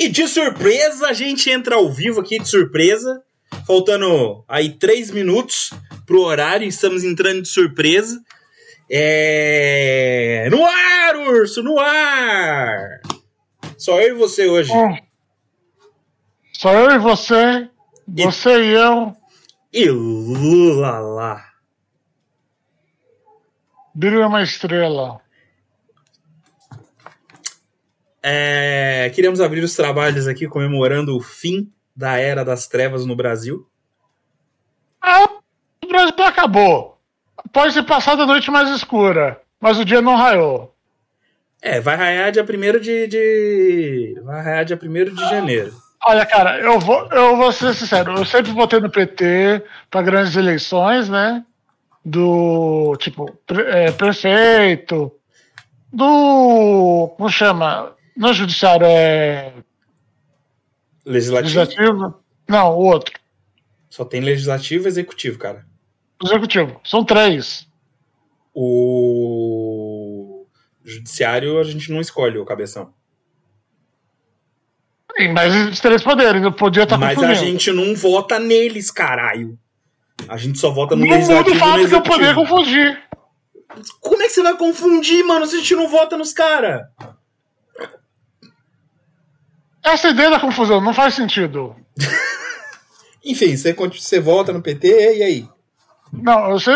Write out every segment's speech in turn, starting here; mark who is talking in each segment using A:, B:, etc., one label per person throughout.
A: E de surpresa, a gente entra ao vivo aqui de surpresa. Faltando aí três minutos pro horário, estamos entrando de surpresa. É. No ar, urso, no ar! Só eu e você hoje.
B: É. Só eu e você, você e, e eu.
A: E Lula lá.
B: Brilha uma estrela.
A: É, queríamos abrir os trabalhos aqui comemorando o fim da Era das Trevas no Brasil.
B: Ah, o Brasil acabou. Pode ser passado a noite mais escura, mas o dia não raiou.
A: É, vai raiar dia 1 de, de. Vai raiar dia 1 de janeiro.
B: Olha, cara, eu vou, eu vou ser sincero, eu sempre votei no PT para grandes eleições, né? Do tipo, é, prefeito, do. Como chama? No judiciário é.
A: Legislativo?
B: legislativo? Não, o outro.
A: Só tem legislativo e executivo, cara.
B: Executivo. São três.
A: O judiciário a gente não escolhe o cabeção.
B: Sim, mas os três poderes, eu podia estar
A: Mas a gente não vota neles, caralho. A gente só vota no
B: não
A: legislativo.
B: Não fato que eu poderia confundir.
A: Como é que você vai confundir, mano, se a gente não vota nos caras?
B: Essa ideia da confusão não faz sentido.
A: Enfim, você, você vota no PT e aí?
B: Não, eu sei.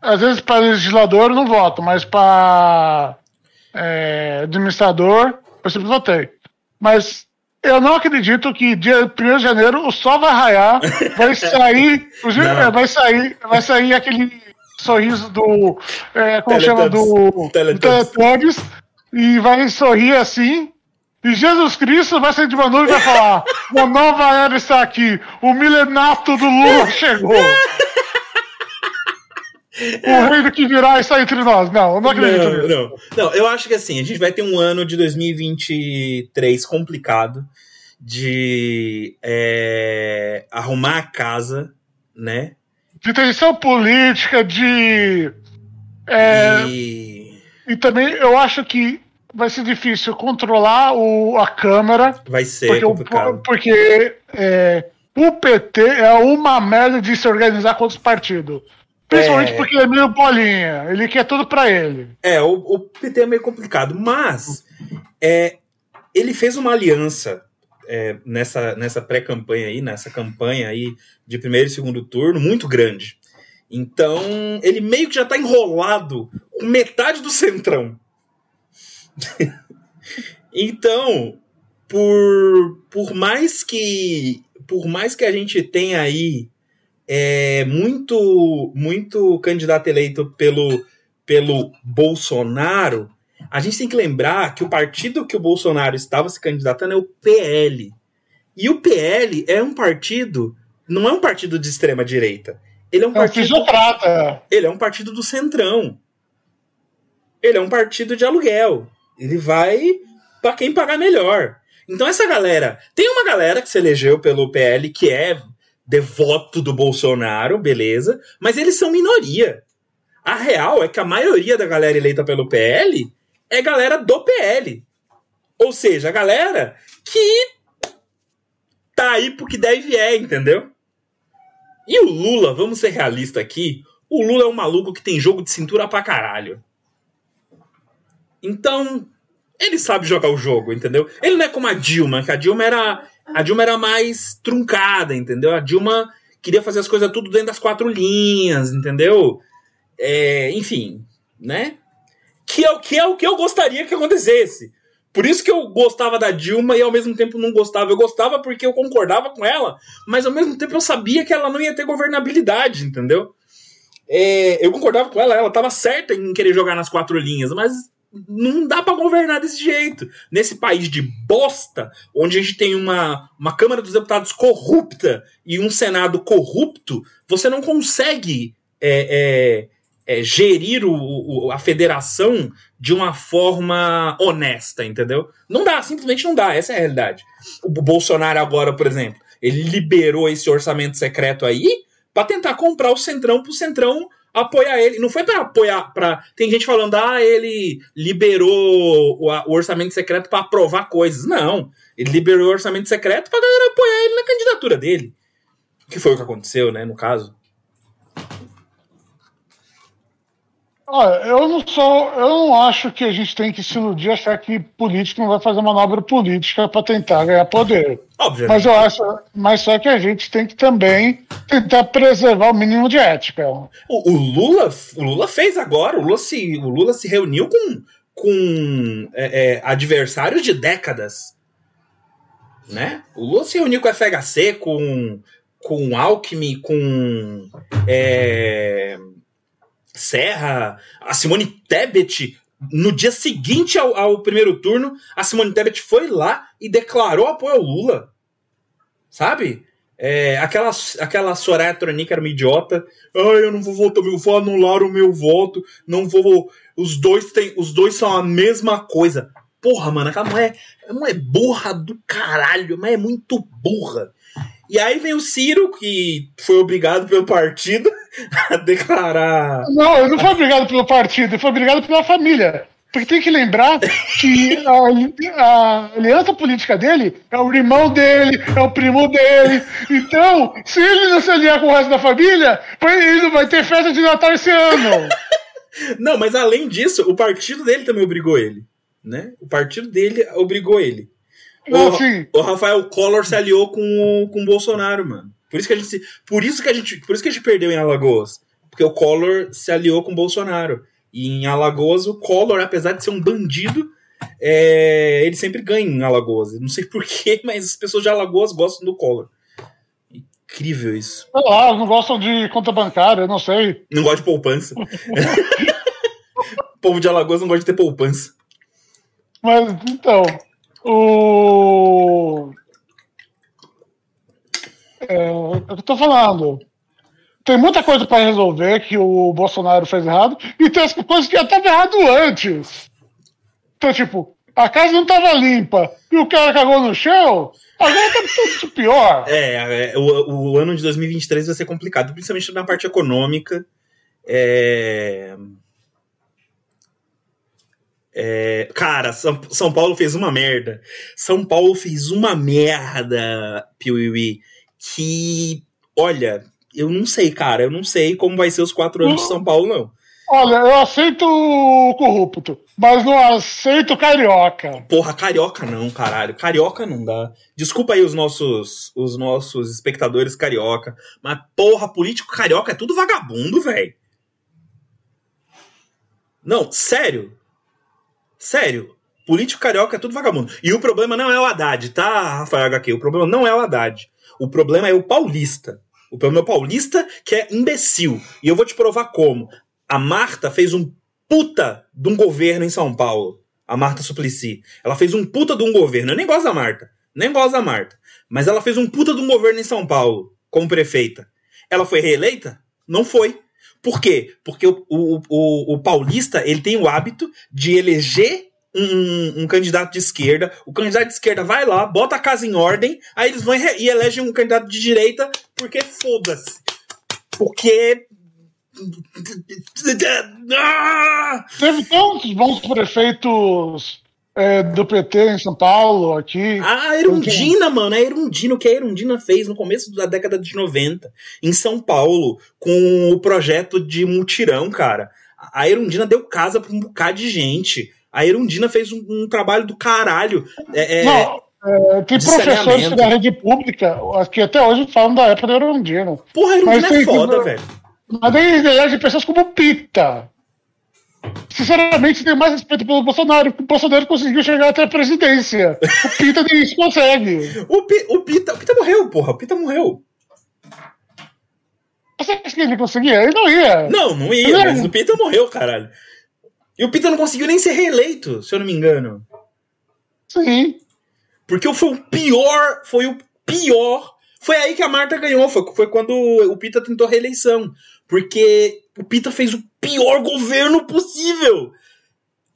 B: Às vezes para legislador eu não voto, mas para é, administrador eu sempre votei. Mas eu não acredito que dia 1 de janeiro o sol vai raiar, vai sair. Vai sair, vai sair aquele sorriso do. É, como chama? Do, Teletubbies. E vai sorrir assim. E Jesus Cristo vai sair de uma nuvem e vai falar: Uma nova era está aqui, o milenato do Lula chegou. O reino que virá está entre nós. Não, eu não acredito
A: não,
B: nisso.
A: Não, não, eu acho que assim, a gente vai ter um ano de 2023 complicado de é, arrumar a casa, né?
B: De tensão política, de. É, e... e também eu acho que vai ser difícil controlar o, a Câmara.
A: Vai ser
B: porque
A: complicado.
B: O, porque é, o PT é uma merda de se organizar contra os partidos. Principalmente é... porque ele é meio bolinha. Ele quer tudo para ele.
A: É, o, o, PT é meio complicado. Mas é, ele fez uma aliança é, nessa, nessa pré-campanha aí, nessa campanha aí de primeiro e segundo turno, muito grande. Então, ele meio que já tá enrolado com metade do centrão. então, por, por mais que por mais que a gente tenha aí é, muito muito candidato eleito pelo pelo Bolsonaro, a gente tem que lembrar que o partido que o Bolsonaro estava se candidatando é o PL. E o PL é um partido, não é um partido de extrema direita. Ele é um partido. Ele é um partido do centrão. Ele é um partido de aluguel. Ele vai para quem pagar melhor. Então essa galera, tem uma galera que se elegeu pelo PL que é devoto do Bolsonaro, beleza, mas eles são minoria. A real é que a maioria da galera eleita pelo PL é galera do PL. Ou seja, a galera que tá aí porque deve é, entendeu? E o Lula, vamos ser realistas aqui, o Lula é um maluco que tem jogo de cintura pra caralho. Então, ele sabe jogar o jogo, entendeu? Ele não é como a Dilma, que a Dilma era a Dilma era mais truncada, entendeu? A Dilma queria fazer as coisas tudo dentro das quatro linhas, entendeu? É, enfim, né? Que é, que é o que eu gostaria que acontecesse. Por isso que eu gostava da Dilma e ao mesmo tempo não gostava. Eu gostava porque eu concordava com ela, mas ao mesmo tempo eu sabia que ela não ia ter governabilidade, entendeu? É, eu concordava com ela, ela estava certa em querer jogar nas quatro linhas, mas não dá para governar desse jeito. Nesse país de bosta, onde a gente tem uma, uma Câmara dos Deputados corrupta e um Senado corrupto, você não consegue é, é, é, gerir o, o, a federação de uma forma honesta, entendeu? Não dá, simplesmente não dá, essa é a realidade. O Bolsonaro agora, por exemplo, ele liberou esse orçamento secreto aí para tentar comprar o Centrão pro Centrão apoiar ele. Não foi para apoiar. Pra... Tem gente falando, ah, ele liberou o, orçamento secreto para aprovar coisas. Não. Ele liberou o orçamento secreto pra galera apoiar ele na candidatura dele. Que foi o que aconteceu, né, no caso.
B: Olha, eu não sou, eu não acho que a gente tem que se iludir achar que político não vai fazer manobra política para tentar ganhar poder.
A: Obviamente.
B: Mas eu acho, mas só que a gente tem que também tentar preservar o mínimo de ética.
A: O, o Lula, o Lula fez agora, o Lula se, o Lula se reuniu com, com é, é, adversários de décadas, né? O Lula se reuniu com a FHC, com com Alckmin, com é, Serra, a Simone Tebet. No dia seguinte ao, ao, primeiro turno, a Simone Tebet foi lá e declarou apoio ao Lula. Sabe? É, aquela, aquela Soraya Tronic era uma idiota. Ai, eu não vou votar, eu vou anular o meu voto. Não vou. Os dois, tem, os dois são a mesma coisa. Porra, mano, aquela mulher, mulher é burra do caralho, mas é muito burra. E aí vem o Ciro, que foi obrigado pelo partido a declarar.
B: Não, ele não foi obrigado pelo partido, ele foi obrigado pela família. Porque tem que lembrar que a, a, aliança política dele é o irmão dele, é o primo dele. Então, se ele não se aliar com o resto da família, ele não vai ter festa de Natal esse ano.
A: não, mas além disso, o partido dele também obrigou ele. Né? O partido dele obrigou ele. O, o, Rafael Collor se aliou com, com o Bolsonaro, mano. Por isso que a gente, por isso que a gente, por isso que a gente perdeu em Alagoas, porque o Collor se aliou com o Bolsonaro. E em Alagoas o Collor, apesar de ser um bandido, é, ele sempre ganha em Alagoas. Não sei porquê, mas as pessoas de Alagoas gostam do Collor. Incrível isso.
B: Sei lá, não gostam de conta bancária, não sei.
A: Não gosta de poupança. o povo de Alagoas não gosta de ter poupança.
B: Mas então, o. É, eu tô falando. Tem muita coisa para resolver que o Bolsonaro fez errado e tem as coisas que já estavam errado antes. Então, tipo, a casa não estava limpa e o cara cagou no chão, agora tá tudo pior.
A: É, é o, o ano de 2023 vai ser complicado, principalmente na parte econômica. É é, cara, São, São Paulo fez uma merda. São Paulo fez uma merda, Piuí, que, olha, eu não sei, cara, eu não sei como vai ser os quatro anos de São Paulo, não.
B: Olha, eu aceito o corrupto, mas não aceito carioca.
A: Porra, carioca não, caralho. Carioca não dá. Desculpa aí os nossos, os nossos espectadores carioca, mas porra, político carioca é tudo vagabundo, velho. Não, sério. Sério, político carioca é tudo vagabundo. E o problema não é o Haddad, tá, Rafael HQ? O problema não é o Haddad. O problema é o paulista. O problema é o paulista que é imbecil. E eu vou te provar como. A Marta fez um puta de um governo em São Paulo. A Marta Suplicy. Ela fez um puta de um governo. Eu nem gosto da Marta. Nem gosto da Marta. Mas ela fez um puta de um governo em São Paulo, como prefeita. Ela foi reeleita? Não foi. Por quê? Porque o, o, o, o paulista ele tem o hábito de eleger um, um, candidato de esquerda, o candidato de esquerda vai lá, bota a casa em ordem, aí eles vão e elegem um candidato de direita, porque foda-se. Porque.
B: Teve tantos bons prefeitos é, do PT em São Paulo, aqui.
A: A Erundina, mano, a Erundina, o que a Erundina fez no começo da década de 90, em São Paulo, com o projeto de mutirão, cara. A Erundina deu casa pra um bocado de gente. A Erundina fez um, um trabalho do caralho. É,
B: é Não, é, tem professores da rede pública que até hoje falam da época da Erundina.
A: Porra, a Erundina é foda, velho.
B: Mas tem elege pessoas como Pita. Sinceramente, tenho mais respeito pelo Bolsonaro, porque o Bolsonaro conseguiu chegar até a presidência. O Pita nem isso consegue.
A: O, P, o, Pita, o Pita morreu, porra. O Pita morreu.
B: Você acha que ele conseguia? Ele não ia.
A: Não, não ia, não mas o Pita morreu, caralho. E o Pita não conseguiu nem ser reeleito, se eu não me engano.
B: Sim.
A: Porque foi o pior, foi o pior. Foi aí que a Marta ganhou, foi, foi quando o Pita tentou reeleição. Porque o Pita fez o pior governo possível.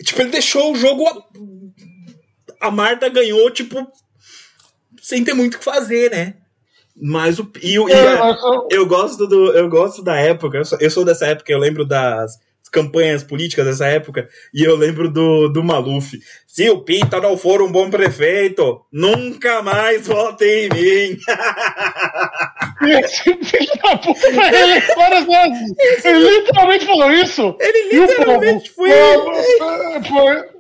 A: Tipo, ele deixou o jogo. A, a Marta ganhou, tipo, sem ter muito o que fazer, né? Mas o. E, e a- eu gosto do. Eu gosto da época. Eu sou, eu sou dessa época, eu lembro das campanhas políticas dessa época, e eu lembro do, do Maluf. Se o Pita não for um bom prefeito, nunca mais votem em mim.
B: Esse filho da puta foi reeleito várias vezes. Ele literalmente falou isso.
A: Ele literalmente foi.
B: foi, foi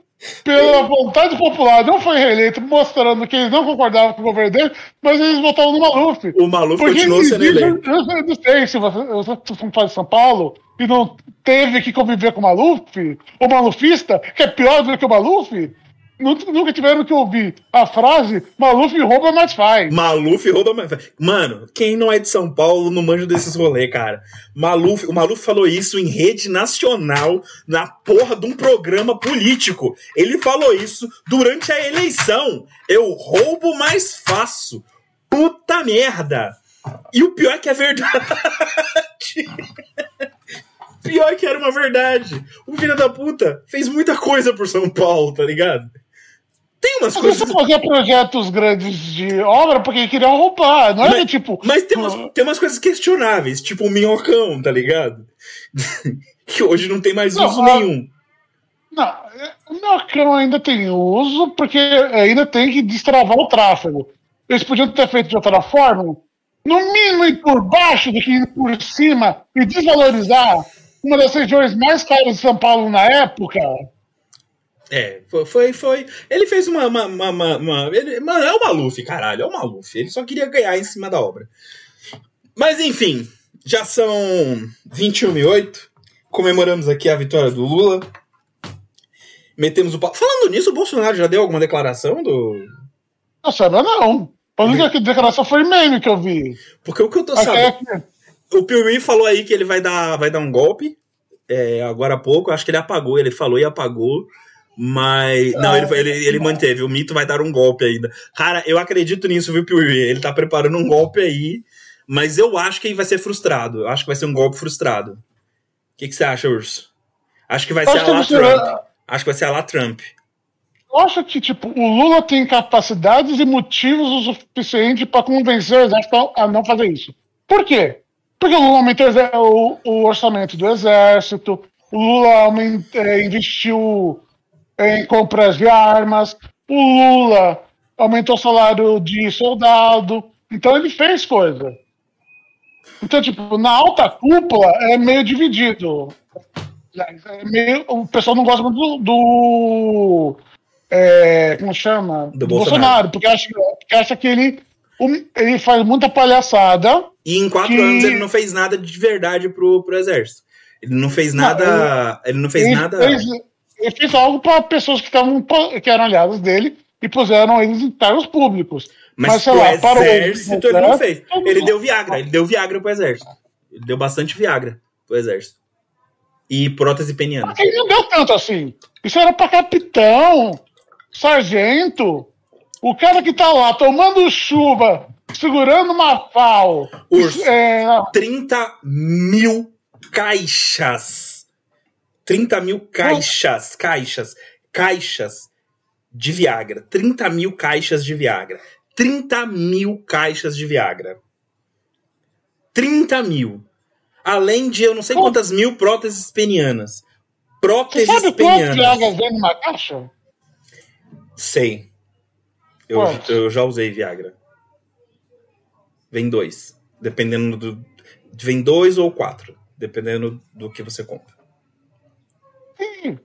B: pela vontade popular, não foi reeleito, mostrando que eles não concordavam com o governo dele, mas eles votaram no Maluf.
A: O Maluf
B: Porque
A: continuou sendo eleito.
B: eu, eu não sei se você, não faz de São Paulo e não teve que conviver com o Maluf, o malufista, que é pior do que o Maluf, nunca, tiveram que ouvir a frase Maluf rouba, mas faz.
A: Maluf rouba mais. Mano, quem não é de São Paulo não manja desses rolês, cara. Maluf, o Maluf falou isso em rede nacional, na porra de um programa político. Ele falou isso durante a eleição. Eu roubo mais faço. Puta merda. E o pior é que é verdade. Pior que era uma verdade. O filho da puta fez muita coisa por São Paulo, tá ligado? Tem umas
B: Mas
A: coisas.
B: você fazia projetos grandes de obra porque queriam roubar, não era
A: Mas-
B: tipo.
A: Mas tem umas, tem umas coisas questionáveis, tipo o minhocão, tá ligado? que hoje não tem mais
B: Não,
A: uso
B: a-
A: nenhum.
B: Não, o Minhocão ainda tem uso, porque ainda tem que destravar o tráfego. Eles podiam ter feito de outra forma, no mínimo ir por baixo do que ir por cima e desvalorizar uma das regiões mais caras de São Paulo na época.
A: É, foi, foi. Ele fez uma. uma, uma, uma- uma- ele, mano, é o Maluf, caralho, é o Maluf. Ele só queria ganhar em cima da obra. Mas enfim, já são 21 e 8. Comemoramos aqui a vitória do Lula. Metemos o pau. Falando nisso, o Bolsonaro já deu alguma declaração do.
B: Nossa, não, não. A única declaração foi meme que eu vi.
A: Porque o que eu tô
B: Até
A: sabendo.
B: que-
A: O Piuí falou aí que ele vai dar, vai dar um golpe. é, agora há pouco, acho que ele apagou, ele falou e apagou. Mas. Não, ele, ele, ele manteve. O mito vai dar um golpe ainda. Cara, eu acredito nisso, viu, Piuí? Ele tá preparando um golpe aí. Mas eu acho que ele vai ser frustrado. Eu acho que vai ser um golpe frustrado. O que, que você acha, Urso? Acho que vai ser
B: Acho
A: a
B: que
A: lá
B: você-
A: Trump. Acho que vai ser a lá Trump.
B: Eu acho que, tipo, o Lula tem capacidades e motivos o suficiente para convencer o exército a não fazer isso. Por quê? Porque o Lula aumentou o exé- o, o orçamento do exército, o Lula aument- eh, investiu em compras de armas, o Lula aumentou o salário de soldado, então ele fez coisa. Então, tipo, na alta cúpula é meio dividido. É meio- o pessoal não gosta muito do, do é, como chama?
A: Do Bolsonaro.
B: porque acha, porque acha que ele, ele faz muita palhaçada.
A: E em quatro
B: Que-
A: anos ele não fez nada de verdade pro, pro exército. Ele não fez
B: Não,
A: nada. ele não fez
B: ele,
A: nada.
B: fez, ele fez algo para pessoas que, estavam, que eram aliadas dele e puseram eles em cargos públicos.
A: Mas,
B: Mas, sei lá, para o
A: exército ele não fez. Ele deu Viagra, ele deu Viagra pro exército. Ele deu bastante Viagra pro exército. E prótese peniana.
B: Ele não deu tanto assim. Isso era para capitão, sargento, o cara que tá lá tomando chuva, segurando uma FAO.
A: Urso.
B: É,
A: 30 mil caixas. 30 mil caixas, caixas, caixas de Viagra. 30 mil caixas de Viagra. 30 mil caixas de Viagra. 30 mil. Além de eu não sei
B: Pô.
A: quantas mil próteses penianas.
B: você
A: Próteses
B: sabe quantos
A: penianas.
B: Viagas vem numa caixa?
A: Sei. Eu, eu já usei Viagra. Vem dois. Dependendo do. Vem dois ou quatro. Dependendo do que você compra.
B: Sim.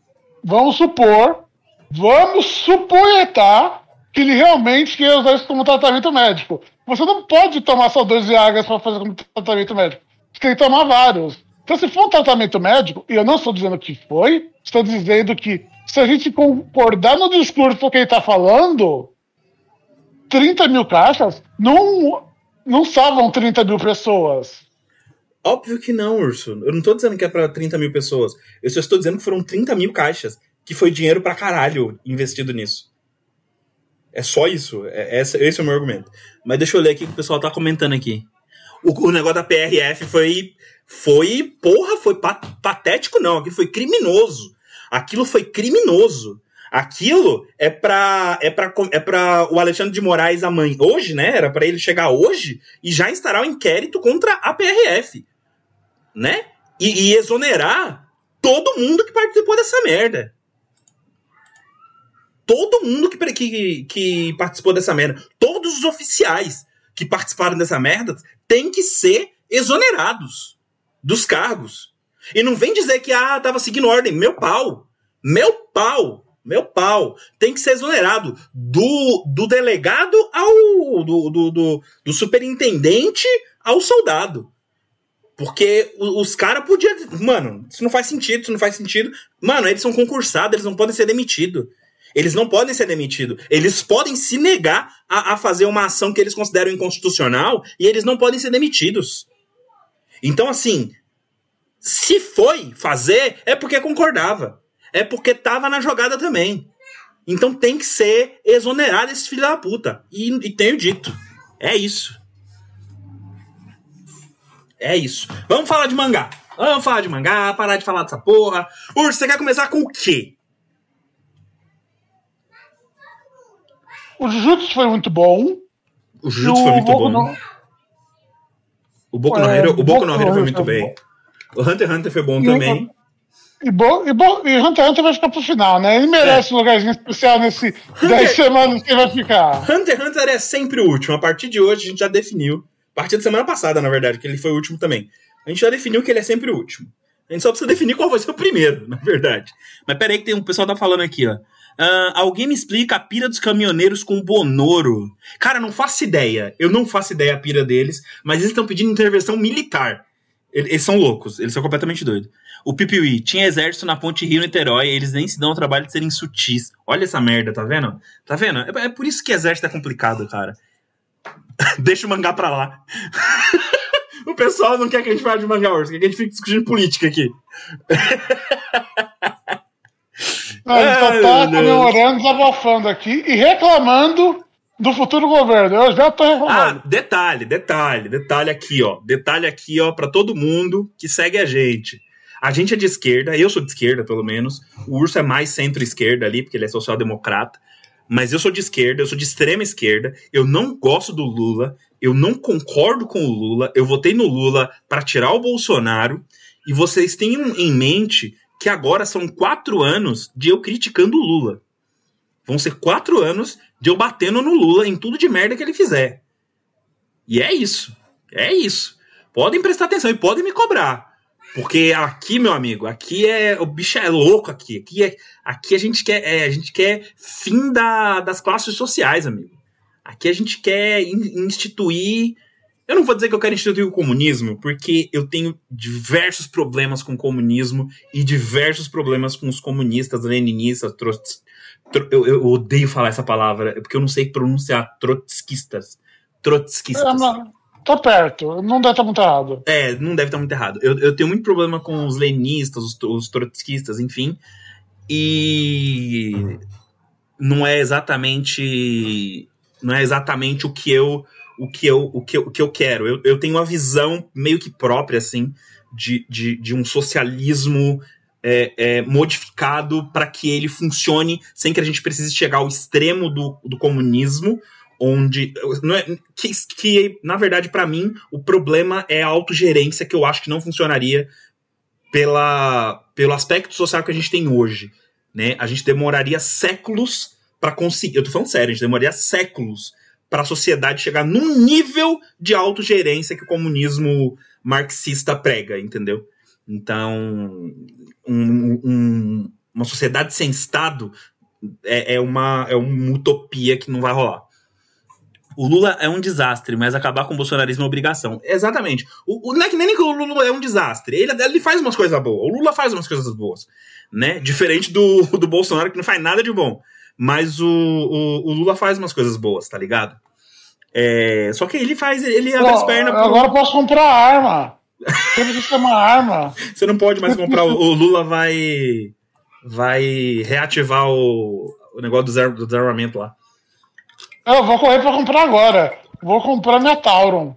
B: Vamos supor, vamos supoetar que ele realmente quer usar isso como tratamento médico. Você não pode tomar só dois Viagas para fazer como tratamento médico. Você tem que tomar vários. Então, se for um tratamento médico, e eu não estou dizendo que foi, estou dizendo que se a gente concordar no discurso que ele está falando, 30 mil caixas não, não salvam 30 mil pessoas.
A: Óbvio que não, Urso. Eu não tô dizendo que é pra 30 mil pessoas. Eu só estou dizendo que foram 30 mil caixas. Que foi dinheiro pra caralho investido nisso. É só isso. É, esse, esse é o meu argumento. Mas deixa eu ler aqui o que o pessoal tá comentando aqui. O, o negócio da PRF foi. Foi. Porra, foi pa- patético, não. Aquilo foi criminoso. Aquilo foi criminoso. Aquilo é pra, é pra, é pra o Alexandre de Moraes amanhã, hoje, né? Era para ele chegar hoje e já instaurar o um inquérito contra a PRF, né? E, e exonerar todo mundo que participou dessa merda. Todo mundo que, que, que participou dessa merda. Todos os oficiais que participaram dessa merda têm que ser exonerados dos cargos. E não vem dizer que, ah, tava seguindo ordem. Meu pau. Meu pau. Meu pau. Tem que ser exonerado. Do, do delegado ao. Do, do, do, do superintendente ao soldado. Porque os caras podiam. Mano, isso não faz sentido, isso não faz sentido. Mano, eles são concursados, eles não podem ser demitidos. Eles não podem ser demitidos. Eles podem se negar a, a, fazer uma ação que eles consideram inconstitucional e eles não podem ser demitidos. Então, assim, se foi fazer, é porque concordava. É porque tava na jogada também. Então tem que ser exonerado esse filho da puta. E, e tenho dito. É isso. É isso. Vamos falar de mangá. Vamos falar de mangá, parar de falar dessa porra. Urso, você quer começar com o quê?
B: O Jujutsu foi muito bom.
A: O Jujutsu foi muito bom. No... O Boku no Hero, o Boku no Hero foi muito bem. O Hunter x Hunter foi bom e também.
B: E, bo, e, bo, e Hunter x Hunter vai ficar pro final, né? Ele merece é. um lugarzinho especial nesse Hunter, 10 semanas que ele vai ficar.
A: Hunter x Hunter é sempre o último. A partir de hoje a gente já definiu. A partir da semana passada, na verdade, que ele foi o último também. A gente já definiu que ele é sempre o último. A gente só precisa definir qual vai ser o primeiro, na verdade. Mas peraí que tem um pessoal tá falando aqui, ó. Uh, alguém me explica a pira dos caminhoneiros com Bonoro? Cara, não faço ideia. Eu não faço ideia a pira deles, mas eles estão pedindo intervenção militar. Eles, eles, são loucos, eles são completamente doidos. O Pipiwi tinha exército na ponte Rio-Niterói, eles nem se dão o trabalho de serem sutis. Olha essa merda, tá vendo? Tá vendo? É, é por isso que exército é complicado, cara. Deixa o mangá pra lá. o pessoal não quer que a gente fale de mangá hoje, quer que a gente fique discutindo política aqui.
B: Não, ele só tá comemorando, desabafando aqui e reclamando do futuro governo. Eu já tô reclamando.
A: Ah, detalhe, detalhe, detalhe aqui, ó. Detalhe aqui, ó, para todo mundo que segue a gente. A gente é de esquerda, eu sou de esquerda, pelo menos. O Urso é mais centro-esquerda ali, porque ele é social-democrata. Mas eu sou de esquerda, eu sou de extrema esquerda. Eu não gosto do Lula, eu não concordo com o Lula. Eu votei no Lula para tirar o Bolsonaro. E vocês tenham em mente que agora são quatro anos de eu criticando o Lula. Vão ser quatro anos de eu batendo no Lula em tudo de merda que ele fizer. E é isso. É isso. Podem prestar atenção e podem me cobrar. Porque aqui, meu amigo, aqui é. O bicho é louco aqui. Aqui, é, aqui a gente quer. É, a gente quer fim da, das classes sociais, amigo. Aqui a gente quer instituir eu não vou dizer que eu quero instituir o comunismo, porque eu tenho diversos problemas com o comunismo e diversos problemas com os comunistas, leninistas, trots, tro, eu, eu, odeio falar essa palavra, porque eu não sei pronunciar trotskistas. Trotskistas. É,
B: não, tá perto, não deve estar muito errado.
A: É, não deve estar muito errado. Eu, eu tenho muito problema com os leninistas, os, os trotskistas, enfim. E não é exatamente não é exatamente o que eu o que eu, o que o que eu quero. Eu, eu tenho uma visão meio que própria, assim, de, de, de um socialismo é, é, modificado para que ele funcione sem que a gente precise chegar ao extremo do, do comunismo, onde. É, que, que, na verdade, para mim, o problema é a autogerência, que eu acho que não funcionaria pela, pelo aspecto social que a gente tem hoje. Né? A gente demoraria séculos para conseguir. Eu tô falando sério, a gente demoraria séculos para a sociedade chegar num nível de autogerência que o comunismo marxista prega, entendeu? Então, um, um, uma sociedade sem Estado é, é, uma, é uma utopia que não vai rolar. O Lula é um desastre, mas acabar com o bolsonarismo é obrigação. Exatamente. O, o, não é que nem que o Lula é um desastre. Ele, ele faz umas coisas boas. O Lula faz umas coisas boas. Né? Diferente do, do Bolsonaro, que não faz nada de bom. Mas o, o, o Lula faz umas coisas boas, tá ligado? É, só que ele faz, ele abre as pernas.
B: Pro... Agora eu posso comprar arma. Eu preciso uma arma.
A: Você não pode mais comprar. o Lula vai. Vai reativar o, o negócio do desarmamento lá.
B: Eu vou correr pra comprar agora. Vou comprar minha Tauron.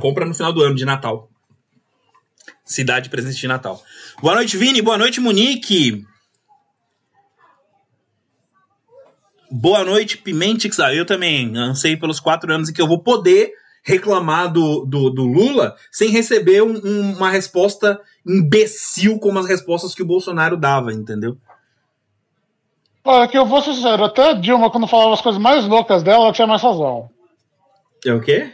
A: Compra no final do ano de Natal. Cidade presente de Natal. Boa noite, Vini. Boa noite, Monique. Boa noite, Pimentix. Ah, eu também ansei pelos quatro anos em que eu vou poder reclamar do, do, do Lula sem receber um, uma resposta imbecil como as respostas que o Bolsonaro dava, entendeu?
B: Olha, que eu vou ser sincero, até a Dilma, quando falava as coisas mais loucas dela, ela tinha mais razão.
A: É o quê?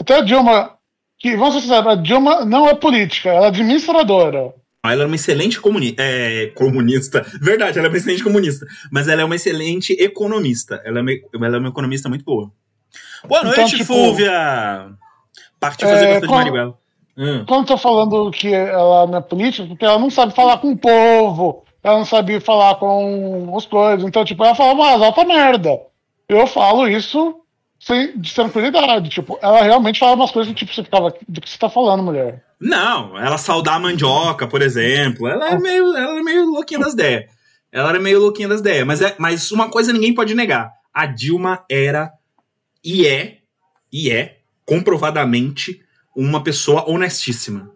B: Até a Dilma, que, vamos ser sinceros, a Dilma não é política, ela é administradora.
A: Ela é uma excelente comuni é, comunista. Verdade, ela é uma excelente comunista. Mas ela é uma excelente economista. Ela é uma, ela é uma economista muito boa. Boa então, noite, tipo, Fúvia! Partiu fazer é, gosta de Marighella.
B: Hum. Quando eu tô falando que ela não é política, porque ela não sabe falar com o povo, ela não sabe falar com os coisas. Então, tipo, ela fala uma alta merda. Eu falo isso sem, de tranquilidade. Tipo, ela realmente fala umas coisas tipo, você ficava. Do que você tá falando, mulher?
A: Não, ela saudar a mandioca, por exemplo. Ela é meio, ela é meio louquinha das ideias. Ela era meio louquinha das ideias. Mas, é, mas uma coisa ninguém pode negar. A Dilma era e é, e é, comprovadamente, uma pessoa honestíssima.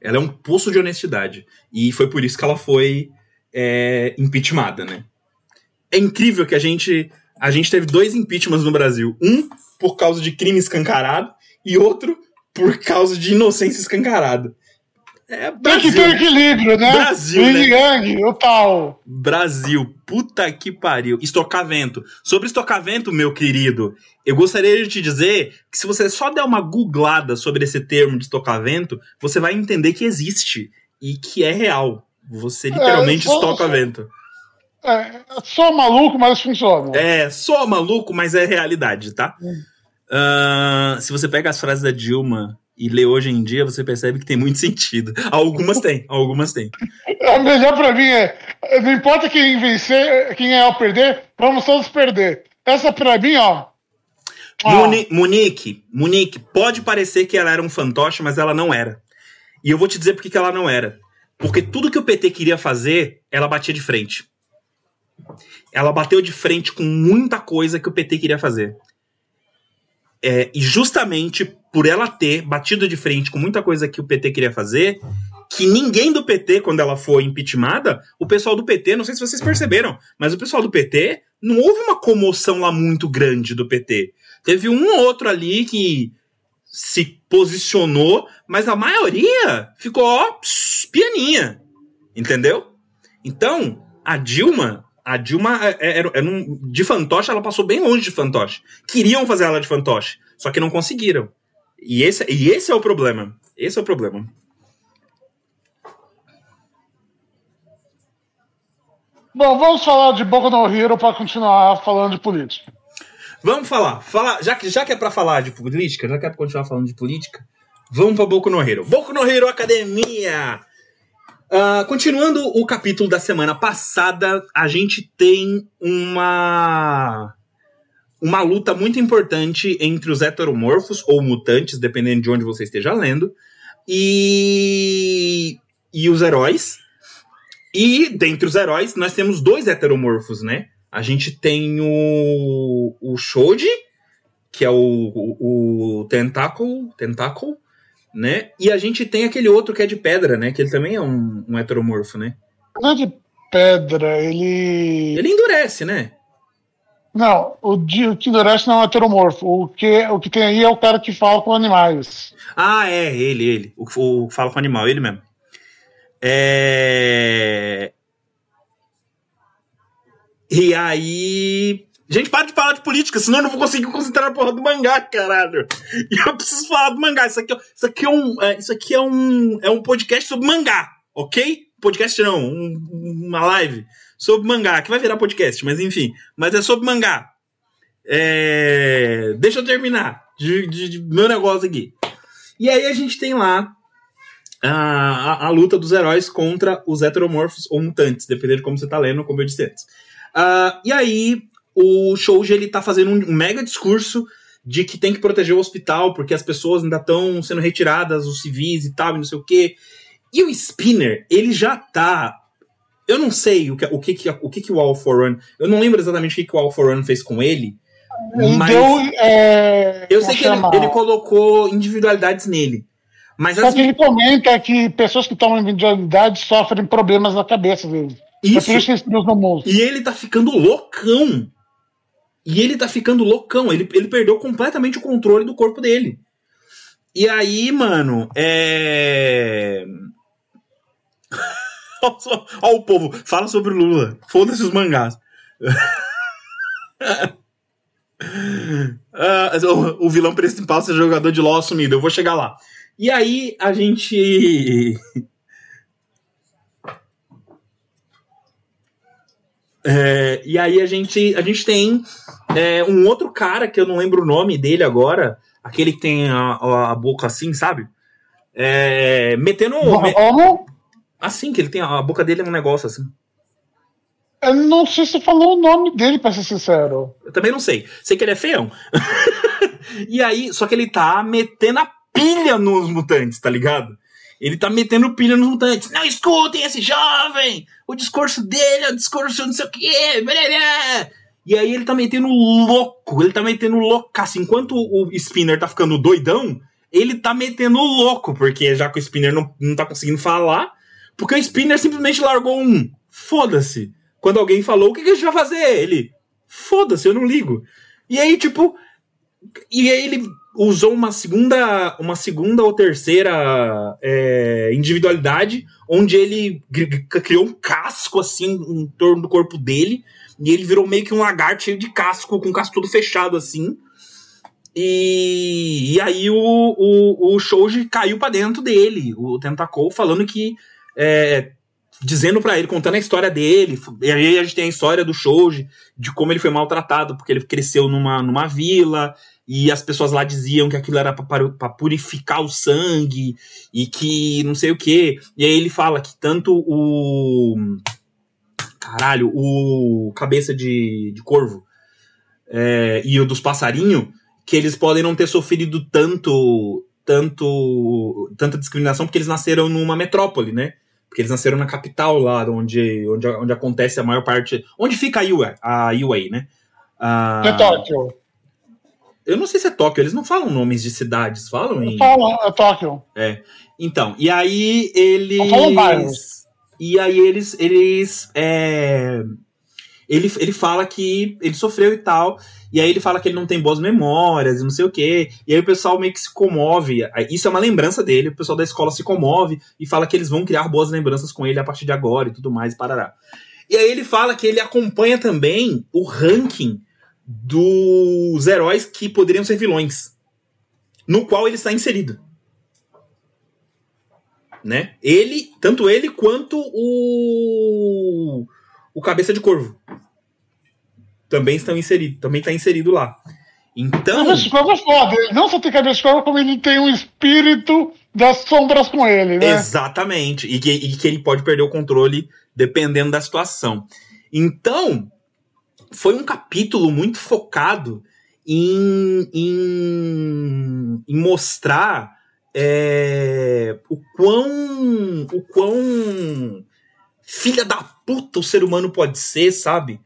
A: Ela é um poço de honestidade. E foi por isso que ela foi é, impeachmentada, né? É incrível que a gente a gente teve dois impeachments no Brasil. Um por causa de crime escancarado e outro por causa de inocência escancarada.
B: É Brasil, Tem que ter equilíbrio, né?
A: Brasil, né?
B: O tal.
A: Brasil, puta que pariu. Estocavento. Sobre estocavento, meu querido, eu gostaria de te dizer que se você só der uma googlada sobre esse termo de estocavento, você vai entender que existe e que é real. Você é, literalmente é, só, estoca vento.
B: É, só maluco, mas funciona.
A: É, só maluco, mas é realidade, tá? Uh, se você pega as frases da Dilma e lê hoje em dia, você percebe que tem muito sentido. Algumas tem, algumas tem.
B: A melhor pra mim é: não importa quem vencer, quem é ao perder, vamos todos perder. Essa pra mim, ó.
A: Moni, Monique, Monique, pode parecer que ela era um fantoche, mas ela não era. E eu vou te dizer por que ela não era. Porque tudo que o PT queria fazer, ela batia de frente. Ela bateu de frente com muita coisa que o PT queria fazer. É, e justamente por ela ter batido de frente com muita coisa que o PT queria fazer, que ninguém do PT, quando ela foi impeachmentada, o pessoal do PT, não sei se vocês perceberam, mas o pessoal do PT, não houve uma comoção lá muito grande do PT. Teve um ou outro ali que se posicionou, mas a maioria ficou ó, pianinha. Entendeu? Então, a Dilma, a Dilma era, é, é, era, era um, de fantoche, ela passou bem longe de fantoche. Queriam fazer ela de fantoche, só que não conseguiram. E esse, e esse é o problema. Esse é o problema.
B: Bom, vamos falar de Boca no Hero para continuar falando de política.
A: Vamos falar. falar já, que, já que é para falar de política, já que é pra continuar falando de política, vamos para Boku no Hero. Boku no Hero Academia! Uh, continuando o capítulo da semana passada, a gente tem uma uma luta muito importante entre os heteromorfos ou mutantes, dependendo de onde você esteja lendo, e e os heróis. E dentre os heróis, nós temos dois heteromorfos, né? A gente tem o, o Shoji, que é o, o, o né? E a gente tem aquele outro que é de pedra, né? Que ele também é um, um heteromorfo, né?
B: Não é de pedra, ele.
A: Ele endurece, né?
B: Não, o, de, o que endurece não é heteromorfo. O que, o que tem aí é o cara que fala com animais.
A: Ah, é, ele, ele. O que fala com animal, ele mesmo. É. E aí. Gente, para de falar de política, senão eu não vou conseguir concentrar na porra do mangá, caralho. E eu preciso falar do mangá. Isso aqui, isso aqui, é, um, é, isso aqui é, um, é um podcast sobre mangá, ok? Podcast não, um, uma live sobre mangá, que vai virar podcast, mas enfim. Mas é sobre mangá. É... Deixa eu terminar de, de, de meu negócio aqui. E aí a gente tem lá a, a, a, luta dos heróis contra os heteromorfos ou mutantes, dependendo de como você tá lendo, como eu disse antes. Uh, e aí, o Shouji ele tá fazendo um, mega discurso de que tem que proteger o hospital porque as pessoas ainda estão sendo retiradas, os civis e tal, e não sei o quê. E o Spinner, ele já tá. Eu não sei o que o que, o, que, que o All for One. Eu não lembro exatamente o que, que o All for One fez com ele. Mas deu, é, eu sei que ele, ele, colocou individualidades nele. Mas
B: Só as... que ele comenta que pessoas que tomam individualidade sofrem problemas na cabeça dele.
A: Isso. É por isso que eles no monstro. E ele tá ficando loucão. E ele tá ficando loucão, ele, ele perdeu completamente o controle do corpo dele. E aí, mano, é. Olha o povo, fala sobre o Lula. Foda-se os mangás. uh, o, vilão principal ser jogador de LOL assumido. Eu vou chegar lá. E aí a gente. É, e aí a gente, a gente tem é, um outro cara que eu não lembro o nome dele agora, aquele que tem a, a boca assim, sabe? É, metendo.
B: Como?
A: Assim, que ele tem. A boca dele é um negócio assim.
B: Eu não sei se falou o nome dele, pra ser sincero.
A: Eu também não sei. Sei que ele é feião. e aí, só que ele tá metendo a pilha nos mutantes, tá ligado? Ele tá metendo pilha nos mutantes. Não escutem esse jovem! O discurso dele é o discurso não sei o quê. E aí ele tá metendo louco. Ele tá metendo loucaço. Enquanto o Spinner tá ficando doidão, ele tá metendo louco. Porque já que o Spinner não, não tá conseguindo falar, porque o Spinner simplesmente largou um. Foda-se. Quando alguém falou, o que, que a gente vai fazer? Ele, foda-se, eu não ligo. E aí, tipo. E aí ele usou uma segunda, uma segunda ou terceira é, individualidade, onde ele criou um casco assim em torno do corpo dele, e ele virou meio que um lagarto cheio de casco, com o casco todo fechado assim. E, e aí o, o, o Shoji caiu para dentro dele, o Tentacou, falando que é, dizendo para ele, contando a história dele. E aí a gente tem a história do Shoji, de como ele foi maltratado, porque ele cresceu numa, numa vila, e as pessoas lá diziam que aquilo era para purificar o sangue, e que não sei o que. E aí ele fala que tanto o. Caralho, o Cabeça de, de Corvo é, e o dos Passarinhos, que eles podem não ter sofrido tanto. Tanto, tanta discriminação porque eles nasceram numa metrópole, né? Porque eles nasceram na capital lá, onde, onde, onde acontece a maior parte. Onde fica a UA, a UA né?
B: Ah, é Tóquio.
A: Eu não sei se é Tóquio, eles não falam nomes de cidades, falam em.
B: Falam, é Tóquio.
A: É. Então, e aí eles. E aí eles. eles é... ele, ele fala que ele sofreu e tal. E aí ele fala que ele não tem boas memórias e não sei o quê. E aí o pessoal meio que se comove. Isso é uma lembrança dele. O pessoal da escola se comove e fala que eles vão criar boas lembranças com ele a partir de agora e tudo mais, e parará. E aí ele fala que ele acompanha também o ranking dos heróis que poderiam ser vilões. No qual ele está inserido. Né? Ele, tanto ele quanto o o Cabeça de Corvo também estão inseridos, também está inserido lá. Então.
B: Cabeça de Corvo é foda. Ele não só tem cabeça de corvo, como ele tem um espírito das sombras com ele, né?
A: Exatamente. E que, e que ele pode perder o controle dependendo da situação. Então, foi um capítulo muito focado em, em, em mostrar é, o quão. o quão filha da puta o ser humano pode ser, sabe?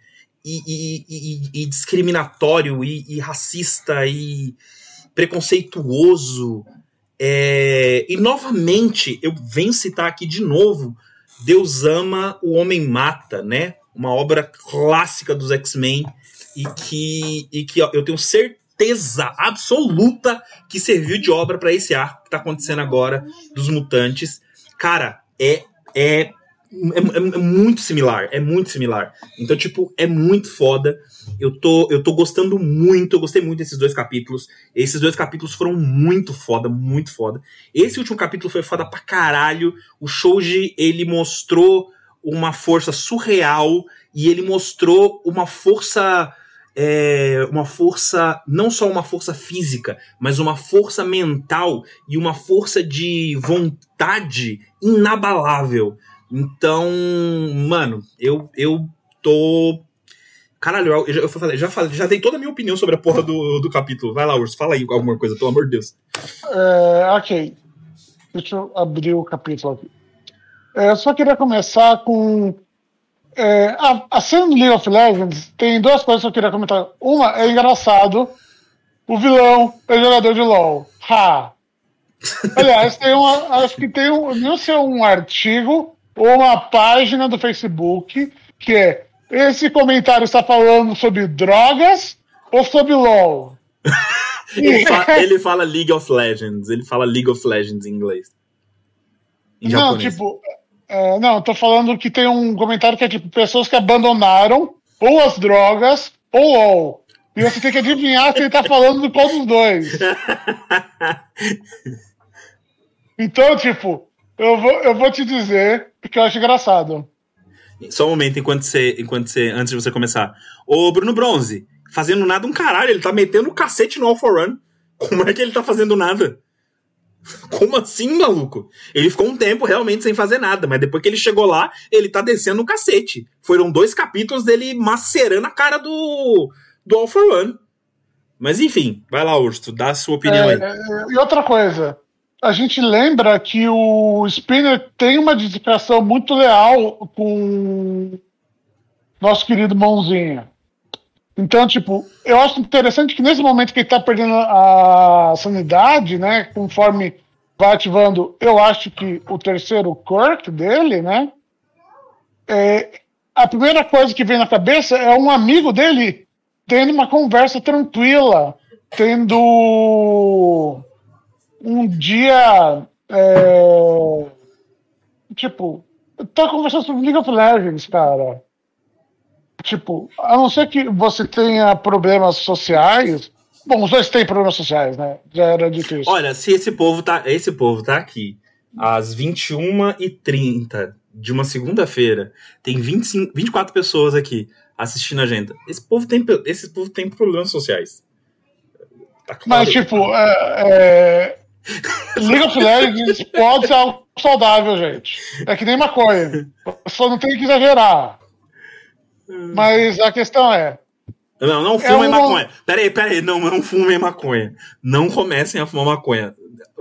A: e, e, e, e discriminatório e, racista e preconceituoso. É, e novamente, eu venho citar aqui de novo: Deus ama, o homem mata, né? Uma obra clássica dos X-Men e que, e que ó, eu tenho certeza absoluta que serviu de obra para esse arco que tá acontecendo agora dos mutantes. Cara, é, é é, é, é, muito similar, é muito similar. Então, tipo, é muito foda. Eu tô, eu tô gostando muito, eu gostei muito desses dois capítulos. Esses dois capítulos foram muito foda, muito foda. Esse último capítulo foi foda pra caralho. O Shoji, ele mostrou uma força surreal e ele mostrou uma força. É, uma força, não só uma força física, mas uma força mental e uma força de vontade inabalável. Então, mano, eu, eu tô. Caralho, eu, eu, falei, já, falei, já dei toda a minha opinião sobre a porra do, do capítulo. Vai lá, Urso, fala aí alguma coisa, pelo amor de Deus.
B: É, ok. Deixa eu abrir o capítulo aqui. É, eu só queria começar com. É, a, a cena League of Legends tem duas coisas que eu queria comentar. Uma é engraçado. O vilão é jogador de LOL. Ha! Aliás, tem uma, acho que tem um. Não sei, um artigo uma página do Facebook que é esse comentário está falando sobre drogas ou sobre LOL?
A: ele, fala, ele, fala, League of Legends. Ele fala League of Legends em inglês.
B: Em não, japonês. tipo. É, não, tô falando que tem um comentário que é tipo pessoas que abandonaram ou as drogas ou LOL. E você tem que adivinhar se ele tá falando do qual dos dois. Então, tipo, eu vou, eu vou te dizer porque eu acho engraçado.
A: Só um momento, enquanto você, enquanto você. Antes de você começar. Ô, Bruno Bronze, fazendo nada um caralho, ele tá metendo o cacete no All for Run. Como é que ele tá fazendo nada? Como assim, maluco? Ele ficou um tempo realmente sem fazer nada, mas depois que ele chegou lá, ele tá descendo o cacete. Foram dois capítulos dele macerando a cara do, do All for One. Mas enfim, vai lá, Urso, dá a sua opinião é, aí.
B: E outra coisa, a gente lembra que o Spinner tem uma dedicação muito leal com nosso querido Mãozinha. Então, tipo, eu acho interessante que nesse momento que ele tá perdendo a sanidade, né, conforme vai ativando, eu acho que o terceiro Kirk dele, né, é, a primeira coisa que vem na cabeça é um amigo dele tendo uma conversa tranquila, tendo um dia. É, tipo, tá conversando sobre League of Legends, cara. Tipo, a não ser que você tenha problemas sociais. Bom, os dois têm problemas sociais, né? Já era difícil.
A: Olha, se esse povo tá. Esse povo tá aqui às 21h30 de uma segunda-feira, tem 25, 24 pessoas aqui assistindo a gente. Esse povo tem, esse povo tem problemas sociais.
B: Tá claro. Mas, tipo, é, é... League of Legends pode ser algo saudável, gente. É que nem maconha. Só não tem que exagerar. Mas a questão é.
A: Não, não fumem é uma... maconha. Peraí, peraí, não, não fumem maconha. Não comecem a fumar maconha.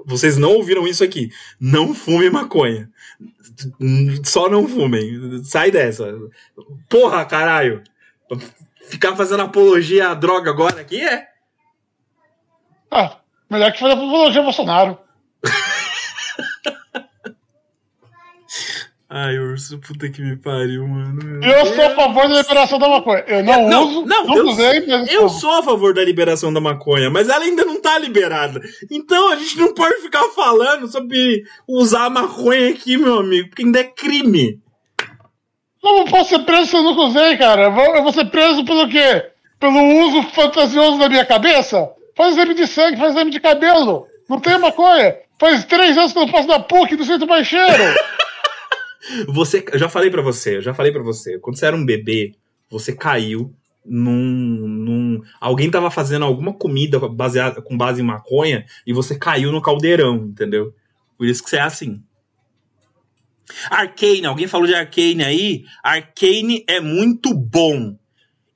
A: Vocês não ouviram isso aqui. Não fumem maconha. Só não fumem. Sai dessa. Porra, caralho. Ficar fazendo apologia à droga agora aqui é.
B: Ah, melhor que fazer apologia ao Bolsonaro.
A: Ai, urso, puta que me pariu, mano.
B: Eu sou a favor da liberação da maconha. Eu não, não uso, não, não eu, usei,
A: mas. Eu sou a favor da liberação da maconha, mas ela ainda não tá liberada. Então a gente não pode ficar falando sobre usar a maconha aqui, meu amigo, porque ainda é crime.
B: Eu não posso ser preso se eu nunca usei, cara. Eu vou ser preso pelo quê? Pelo uso fantasioso da minha cabeça? Faz exame de sangue, faz exame de cabelo. Não tem maconha. Faz três anos que eu não passo da PUC, não sinto mais cheiro.
A: Você, eu já falei para você, eu já falei para você. Quando você era um bebê, você caiu num, num, alguém tava fazendo alguma comida baseada com base em maconha e você caiu no caldeirão, entendeu? Por isso que você é assim. Arcane, alguém falou de Arcane aí? Arcane é muito bom.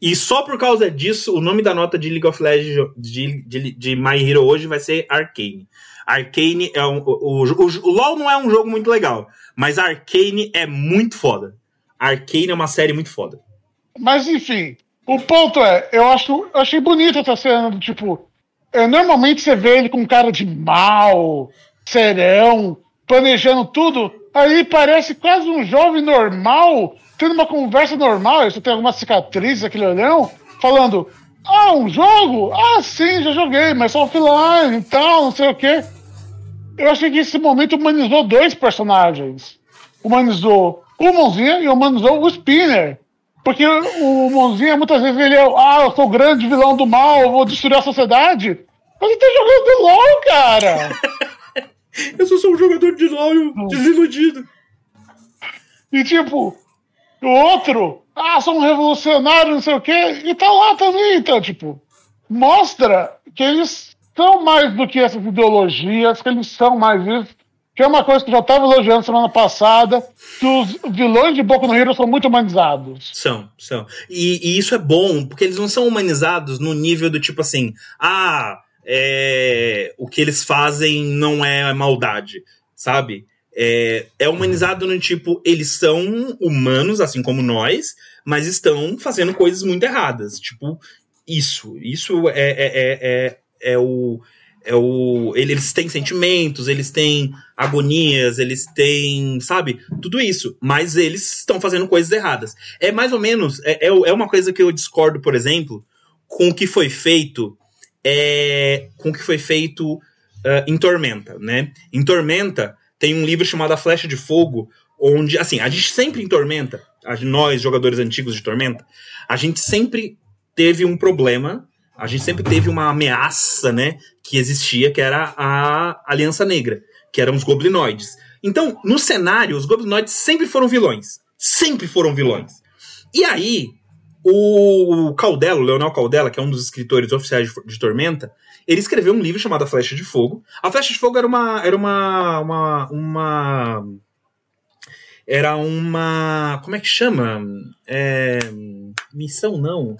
A: E só por causa disso, o nome da nota de League of Legends de, de, de My Hero hoje vai ser Arcane. Arcane é um. O, o, o, LoL não é um jogo muito legal, mas Arcane é muito foda. Arcane é uma série muito foda.
B: Mas enfim, o ponto é, eu acho, eu achei bonita essa cena do tipo. É, normalmente você vê ele com cara de mal, serão, planejando tudo. Aí parece quase um jovem normal, tendo uma conversa normal. Você tem alguma cicatriz, aquele olhão, falando: Ah, um jogo? Ah, sim, já joguei, mas só offline e tal, não sei o quê. Eu achei que esse momento humanizou dois personagens. Humanizou o Mãozinha e humanizou o Spinner. Porque o Mãozinha, muitas vezes, ele é, ah, eu sou o grande vilão do mal, eu vou destruir a sociedade. Mas ele tá jogando LOL, cara!
A: eu só sou um jogador de LOL desiludido.
B: E tipo, o outro, ah, sou um revolucionário, não sei o quê, e tá lá também, então, tipo, mostra que eles são mais do que essas ideologias, que eles são mais isso. Que é uma coisa que eu já estava elogiando semana passada, que os vilões de Boku no Hero são muito humanizados.
A: São, são. E, e, isso é bom, porque eles não são humanizados no nível do tipo assim, ah, é, o que eles fazem não é maldade, sabe? É, é humanizado no tipo, eles são humanos, assim como nós, mas estão fazendo coisas muito erradas. Tipo, isso. Isso é, é, é, é o. É o eles têm sentimentos, eles têm agonias, eles têm, sabe, tudo isso. Mas eles estão fazendo coisas erradas. É mais ou menos, é, é, é uma coisa que eu discordo, por exemplo, com o que foi feito é, com o que foi feito uh, em Tormenta, né? Em Tormenta tem um livro chamado A Flecha de Fogo, onde, assim, a gente sempre em Tormenta, nós, jogadores antigos de Tormenta, a gente sempre teve um problema, a gente sempre teve uma ameaça, né, que existia, que era a Aliança Negra, que eram os goblinoides. Então, no cenário, os goblinoides sempre foram vilões. Sempre foram vilões. E aí, o Caldela, o Leonel Caldela, que é um dos escritores oficiais de, de, Tormenta, ele escreveu um livro chamado A Flecha de Fogo. A Flecha de Fogo era uma. Era uma. uma, uma era uma. Como é que chama? É, missão não.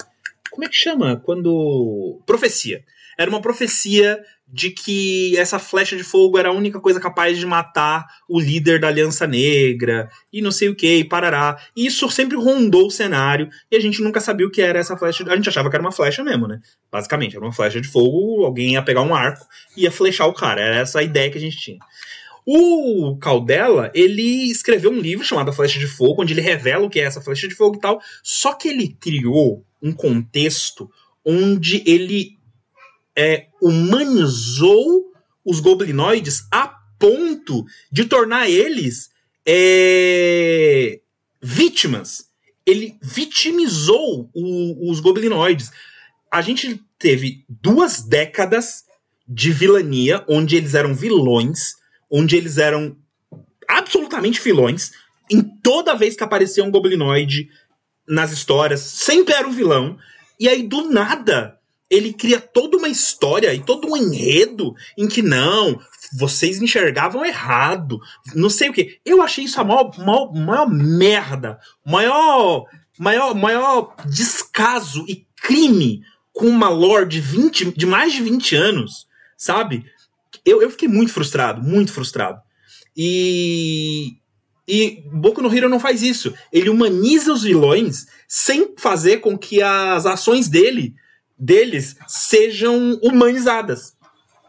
A: Como é que chama? Quando. Profecia. Era uma profecia de que essa flecha de fogo era a única coisa capaz de matar o líder da Aliança Negra, e não sei o que, e parará. E isso sempre rondou o cenário, e a gente nunca sabia o que era essa flecha. A gente achava que era uma flecha mesmo, né? Basicamente, era uma flecha de fogo, alguém ia pegar um arco e ia flechar o cara. Era essa a ideia que a gente tinha. O Caldela, ele escreveu um livro chamado Flecha de Fogo, onde ele revela o que é essa flecha de fogo e tal. Só que ele criou um contexto onde ele é, humanizou os goblinoides a ponto de tornar eles é, vítimas. Ele vitimizou o, os goblinoides. A gente teve duas décadas de vilania, onde eles eram vilões, onde eles eram absolutamente vilões. Em toda vez que aparecia um goblinoide nas histórias, sempre era um vilão. E aí, do nada, ele cria toda uma história e todo um enredo em que não, vocês enxergavam errado, não sei o que. Eu achei isso a maior, maior, maior merda, maior, maior, maior descaso e crime com uma lore de, 20, de mais de 20 anos, sabe? Eu, eu fiquei muito frustrado, muito frustrado. E, e Boku no Hero não faz isso. Ele humaniza os vilões sem fazer com que as ações dele deles sejam humanizadas.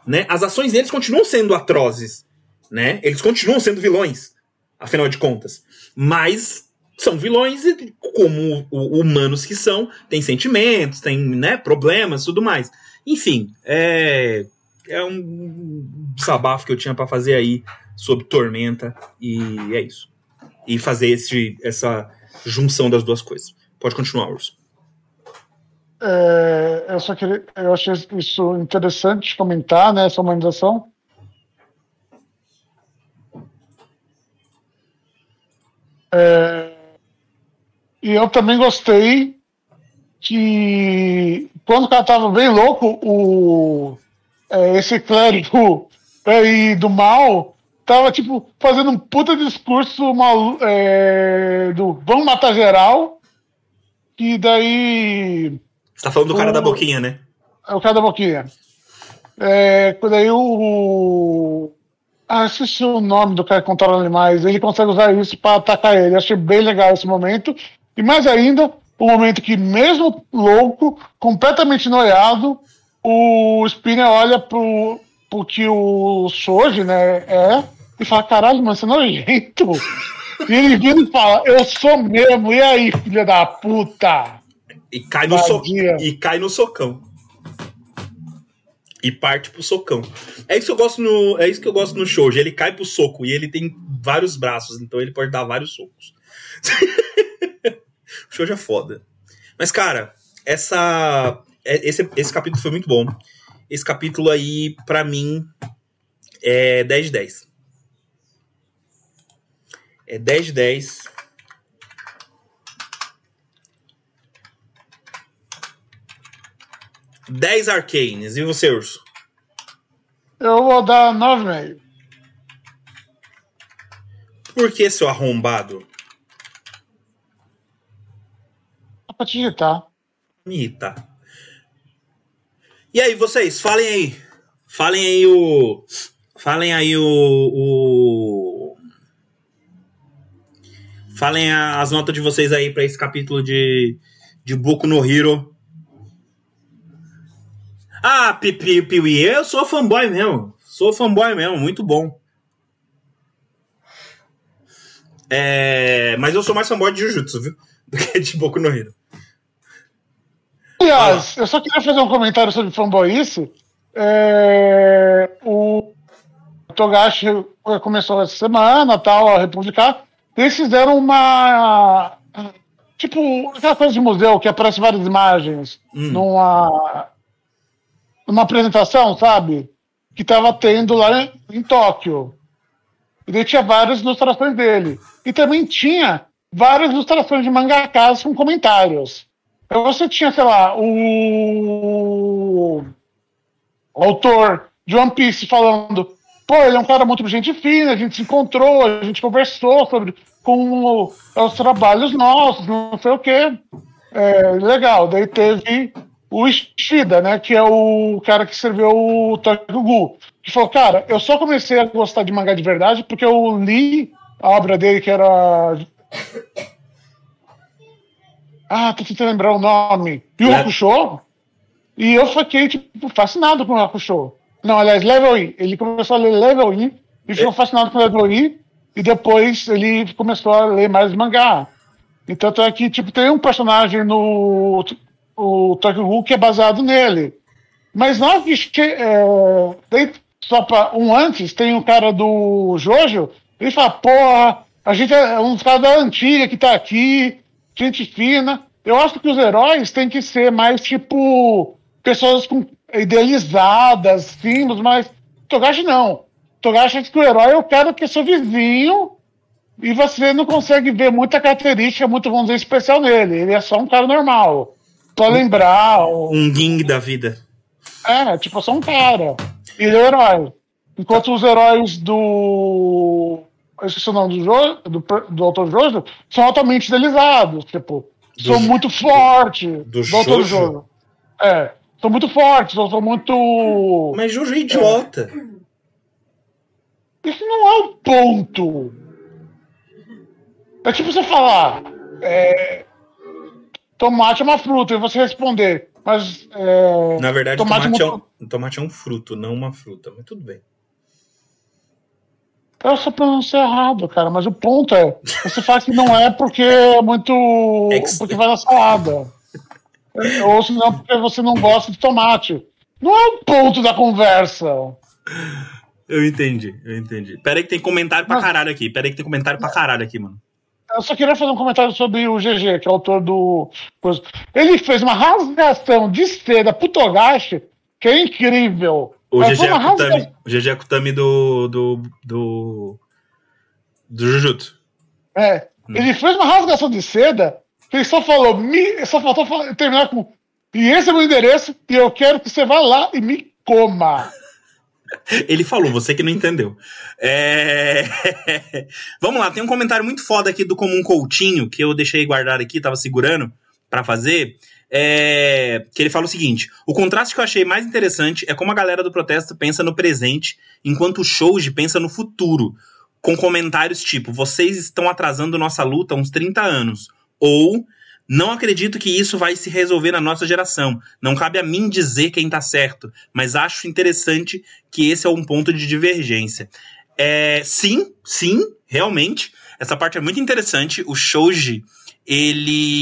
A: Né? As ações deles continuam sendo atrozes. Né? Eles continuam sendo vilões, afinal de contas. Mas são vilões e, como humanos que são, têm sentimentos, têm né, problemas tudo mais. Enfim, é, é um sabafo que eu tinha para fazer aí sobre Tormenta e é isso. E fazer esse, essa junção das duas coisas. Pode continuar, Urso.
B: É, eu só queria, eu achei isso interessante comentar, né, essa humanização. É, e eu também gostei que quando o cara tava bem louco, o é, esse clérigo aí do mal tava tipo fazendo um puta discurso mal, é, do vamos matar geral, que daí
A: você tá falando do cara o... da boquinha, né?
B: É o cara da boquinha. É, quando aí o. Ah, esqueci o nome do cara que controla animais. Ele consegue usar isso para atacar ele. Achei bem legal esse momento. E mais ainda, o momento que, mesmo louco, completamente noiado, o Spinner olha pro, pro que o Soji, né, é, e fala: caralho, mano, você é nojento. e ele vira e fala: eu sou mesmo, e aí, filha da puta?
A: E cai no, so... e cai no socão. E parte pro socão. É isso que eu gosto no, é isso que eu gosto no show. Ele cai pro soco e ele tem vários braços, então ele pode dar vários socos. o show já é foda. Mas cara, essa é, esse, esse capítulo foi muito bom. Esse capítulo aí, para mim, é 10 de 10. É 10 de 10. 10 Arcanes. E você, Urso?
B: Eu vou dar 9,5.
A: Por que, seu arrombado?
B: Pra te irritar.
A: Me irritar. E aí, vocês, falem aí. Falem aí o. Falem aí o. o... Falem as notas de vocês aí para esse capítulo de, de Boku no Hero. Ah, Piuí, eu sou fanboy mesmo. Sou fanboy mesmo, muito bom. É, mas eu sou mais fanboy de Jujutsu, viu? Do que de Boku no Hero.
B: Aliás, eu só queria fazer um comentário sobre fanboyice. É, o Togashi começou essa semana, tal, a republicar. Eles fizeram uma. Tipo, aquela coisa de museu que aparece várias imagens hum. numa. numa apresentação, sabe? Que tava tendo lá em, em Tóquio. E daí tinha várias ilustrações dele. E também tinha várias ilustrações de mangakas com comentários. Então você tinha, sei lá, o, o autor de One Piece falando pô, ele é um cara muito gente fina, a gente se encontrou, a gente conversou sobre como os trabalhos nossos, não sei o quê. É, legal. Daí teve o Ishida, né, que é o cara que escreveu o Tokyo Ghoul, que falou, cara, eu só comecei a gostar de mangá de verdade porque eu li a obra dele que era ah, tô tentando lembrar o nome. Yu é. Hakusho. E eu fiquei, tipo, fascinado com o Hakusho. Não, aliás, Level E. Ele começou a ler Level E e ficou é. fascinado com Level E. E depois ele começou a ler mais mangá. Então, é que, tipo, tem um personagem no o Tokyo Ghoul que é baseado nele. Mas não que é, daí, só para um antes, tem um cara do Jojo, ele fala, porra, a gente é um cara da antiga que tá aqui, gente fina. Eu acho que os heróis têm que ser mais tipo pessoas com idealizadas, símbolos, mas Togashi não. Togashi acha que o herói é o cara que é seu vizinho e você não consegue ver muita característica, muito, vamos dizer, especial nele. Ele é só um cara normal. Pra lembrar.
A: Um ging da vida.
B: É, tipo, só um cara. Ele é o herói. Enquanto os heróis do eu esqueci o nome do, jo, do, do autor Jojo, são altamente idealizados. Tipo, do são muito fortes.
A: Do, do autor Jojo?
B: É. São muito fortes, são muito.
A: Mas Jojo é idiota.
B: É. Isso não é um ponto. É tipo você falar. É, tomate é uma fruta, e você responder. Mas. É,
A: Na verdade, tomate, tomate, é um, tomate é um fruto, não uma fruta. Mas tudo bem.
B: Eu só pronunciei errado, cara, mas o ponto é, você fala que não é porque é muito. porque vai na salada. Ou se não, porque você não gosta de tomate. Não é o ponto da conversa.
A: Eu entendi, eu entendi. Pera aí que tem comentário pra caralho aqui. Pera aí que tem comentário pra caralho aqui, mano.
B: Eu só queria fazer um comentário sobre o GG, que é o autor do. Ele fez uma rasgação de seda pro Togashi, que é incrível.
A: O GG Akutami, o GG Akutami do, do, do, do Jujutsu.
B: É, hum. ele fez uma rasgação de seda ele só falou, me, só faltou falar, terminar com e esse é meu endereço e eu quero que você vá lá e me coma.
A: Ele falou, você que não entendeu. É... Vamos lá, tem um comentário muito foda aqui do Comum Coutinho, que eu deixei guardado aqui, tava segurando para fazer é, que ele fala o seguinte: o contraste que eu achei mais interessante é como a galera do protesto pensa no presente, enquanto o Shouji pensa no futuro, com comentários tipo: vocês estão atrasando nossa luta uns 30 anos, ou não acredito que isso vai se resolver na nossa geração. Não cabe a mim dizer quem tá certo, mas acho interessante que esse é um ponto de divergência. É, sim, sim, realmente. Essa parte é muito interessante. O Shoji, ele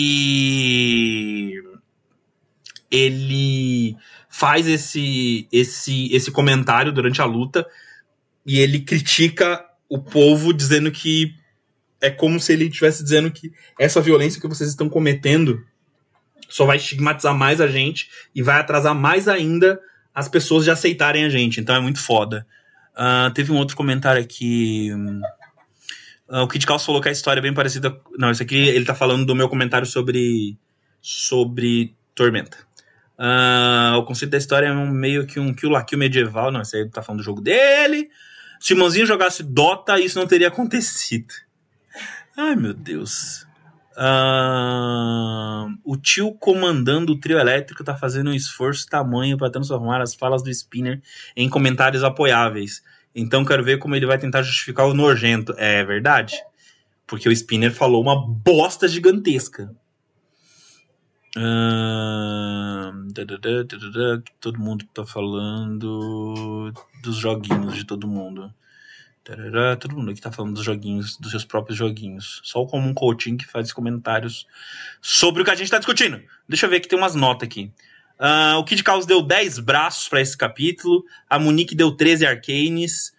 A: ele faz esse, esse, esse comentário durante a luta e ele critica o povo dizendo que é como se ele estivesse dizendo que essa violência que vocês estão cometendo só vai estigmatizar mais a gente e vai atrasar mais ainda as pessoas de aceitarem a gente. Então é muito foda. Uh, teve um outro comentário aqui. Uh, o Kid Caos falou que a história é bem parecida. Não, isso aqui ele tá falando do meu comentário sobre. sobre Tormenta. Uh, o conceito da história é um, meio que um kill la kill medieval. Não, esse aí tá falando do jogo dele. Se o Mãozinho jogasse Dota, isso não teria acontecido. Ai, meu Deus. O tio comandando o trio elétrico tá fazendo um esforço tamanho para transformar as falas do Spinner em comentários apoiáveis. Então quero ver como ele vai tentar justificar o nojento. É verdade? Porque o Spinner falou uma bosta gigantesca. Uh, todo mundo tá falando dos joguinhos de todo mundo. Tarará, todo mundo aqui tá falando dos joguinhos, dos seus próprios joguinhos. Só o comum coaching que faz comentários sobre o que a gente tá discutindo. Deixa eu ver que tem umas notas aqui. Uh, o Kid Caos deu 10 braços para esse capítulo. A Monique deu 13 arcanes.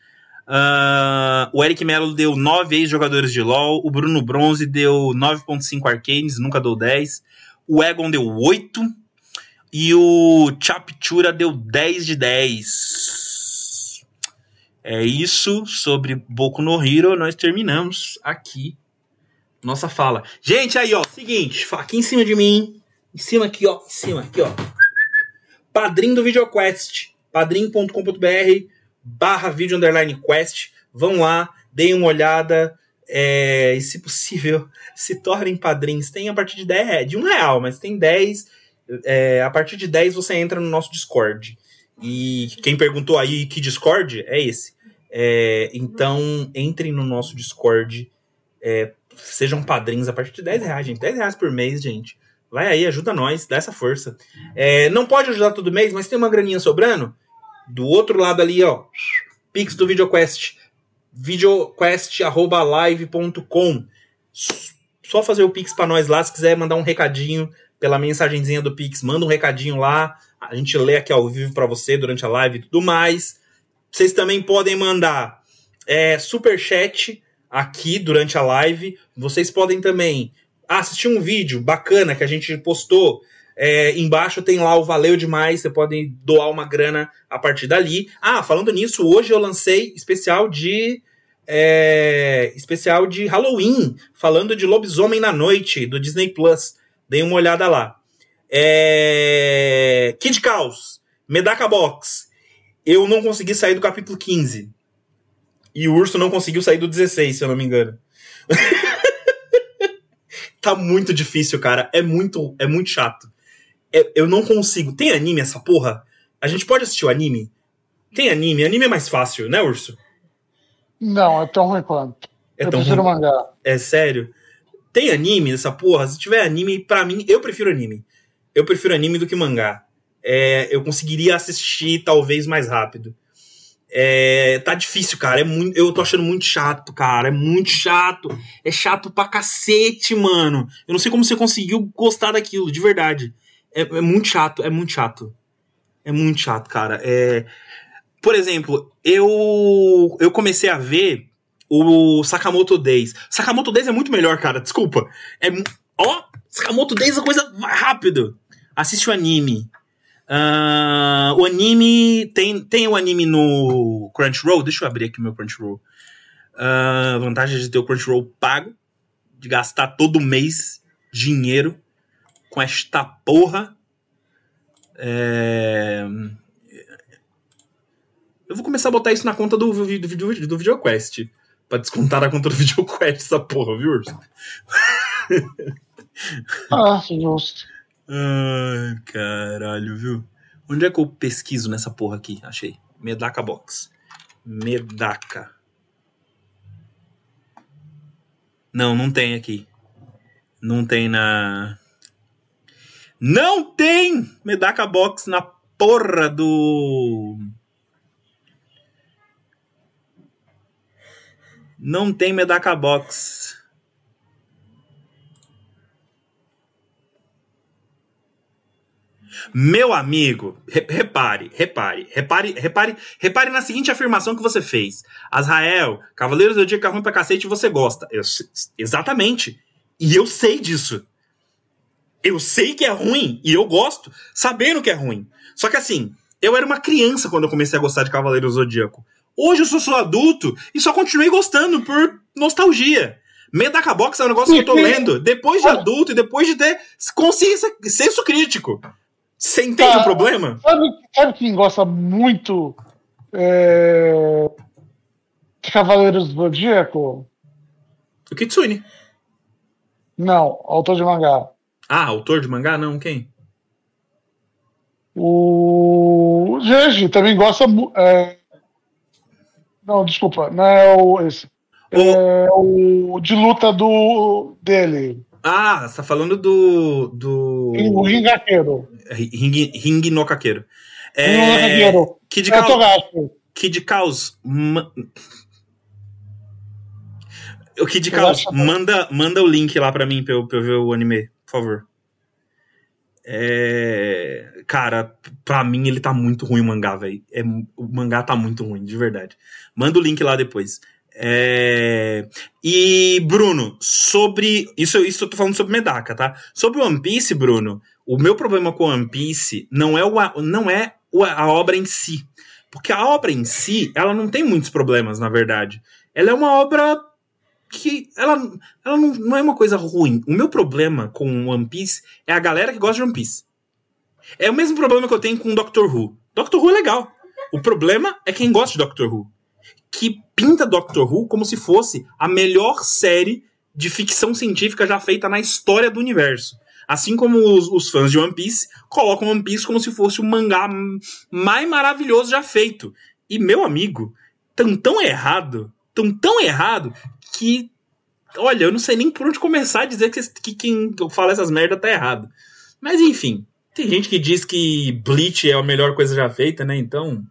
A: Uh, o Eric Melo deu 9 ex-jogadores de LoL. O Bruno Bronze deu 9.5 arcanes, nunca deu 10. O Egon deu 8. E o Chaptura deu 10 de 10. É isso sobre Boku no Hero. Nós terminamos aqui nossa fala. Gente, aí, ó, seguinte, aqui em cima de mim, em cima aqui, ó, em cima aqui, ó. Padrim do VideoQuest, padrim.com.br barra vídeo underline quest. Vão lá, deem uma olhada. É, e se possível, se tornem padrinhos. Tem a partir de 10, de um real, mas tem 10. É, a partir de 10 você entra no nosso Discord. E quem perguntou aí que Discord é esse. É, então, entrem no nosso Discord. É, sejam padrinhos a partir de 10 reais, gente. 10 reais por mês, gente. Vai aí, ajuda nós, dá essa força. É, não pode ajudar todo mês, mas tem uma graninha sobrando. Do outro lado ali, ó. Pix do VideoQuest. videoquest.live.com. Só fazer o Pix para nós lá. Se quiser mandar um recadinho pela mensagenzinha do Pix, manda um recadinho lá. A gente lê aqui ao vivo para você durante a live e tudo mais. Vocês também podem mandar é, super chat aqui durante a live. Vocês podem também assistir um vídeo bacana que a gente postou. É, embaixo tem lá o Valeu Demais. Você pode doar uma grana a partir dali. Ah, falando nisso, hoje eu lancei especial de. É, especial de Halloween, falando de Lobisomem na Noite, do Disney Plus. Dei uma olhada lá. É, Kid Caos, Medaka Box, eu não consegui sair do capítulo 15. E o urso não conseguiu sair do 16, se eu não me engano. tá muito difícil, cara. É muito, é muito chato. É, eu não consigo. Tem anime essa porra? A gente pode assistir o anime? Tem anime? Anime é mais fácil, né, urso?
B: Não, é tão ruim quanto.
A: É
B: eu
A: tão
B: prefiro
A: ruim.
B: mangá.
A: É sério? Tem anime nessa porra? Se tiver anime, pra mim, eu prefiro anime. Eu prefiro anime do que mangá é, eu conseguiria assistir talvez mais rápido. É, tá difícil, cara. É muito, eu tô achando muito chato, cara. É muito chato. É chato pra cacete, mano. Eu não sei como você conseguiu gostar daquilo, de verdade. É, é muito chato, é muito chato. É muito chato, cara. É, por exemplo, eu eu comecei a ver o Sakamoto Days. Sakamoto Days é muito melhor, cara. Desculpa. É ó, Sakamoto Days é coisa rápido. Assiste o anime. Uh, o anime. Tem, tem o anime no Crunchyroll. Deixa eu abrir aqui o meu Crunchyroll. Uh, vantagem de ter o Crunchyroll pago. De gastar todo mês dinheiro com esta porra. É... Eu vou começar a botar isso na conta do, do, do, do VideoQuest. Pra descontar na conta do VideoQuest essa porra, viu, Urso?
B: Ah, justo.
A: Ai, caralho, viu? Onde é que eu pesquiso nessa porra aqui? Achei. Medaka Box. Medaka. Não, não tem aqui. Não tem na. Não tem Medaka Box na porra do. Não tem Medaka Box. Meu amigo, re repare, repare, repare, repare, repare na seguinte afirmação que você fez. Azrael, Cavaleiros do Dia é ruim pra cacete e você gosta. Eu, exatamente. E eu sei disso. Eu sei que é ruim e eu gosto, sabendo que é ruim. Só que assim, eu era uma criança quando eu comecei a gostar de Cavaleiros do Zodíaco. Hoje eu sou, sou adulto e só continuei gostando por nostalgia. Medaka Box é um negócio que eu tô lendo depois de adulto e depois de ter consciência, senso crítico. Você entende tá, o problema?
B: Sabe, sabe quem gosta muito é, de Cavaleiros do Zodíaco?
A: O Kitsune.
B: Não, autor de mangá.
A: Ah, autor de mangá? Não, quem?
B: O Jeji também gosta. É... Não, desculpa, não é o esse. O... É o de luta do dele.
A: Ah, você tá falando do. do...
B: O Ringaqueiro.
A: Ring, ring no Kakeiro.
B: É, Kid,
A: Kid Caos. Kid Caos. O Kid Caos, manda, manda o link lá pra mim pra eu, pra eu ver o anime, por favor. É... Cara, pra mim ele tá muito ruim o mangá, velho. É... O mangá tá muito ruim, de verdade. Manda o link lá depois. É... E, Bruno, sobre. Isso, isso eu tô falando sobre Medaka, tá? Sobre One Piece, Bruno, o meu problema com One Piece não é, o, não é a obra em si. Porque a obra em si, ela não tem muitos problemas, na verdade. Ela é uma obra que ela, ela não, não é uma coisa ruim. O meu problema com One Piece é a galera que gosta de One Piece. É o mesmo problema que eu tenho com Doctor Who. Doctor Who é legal. O problema é quem gosta de Doctor Who. Que pinta Doctor Who como se fosse a melhor série de ficção científica já feita na história do universo. Assim como os, os, fãs de One Piece colocam One Piece como se fosse o mangá mais maravilhoso já feito. E, meu amigo, tão tão errado, tão tão errado, que. Olha, eu não sei nem por onde começar a dizer que, que quem fala essas merdas tá errado. Mas enfim, tem gente que diz que Bleach é a melhor coisa já feita, né? Então.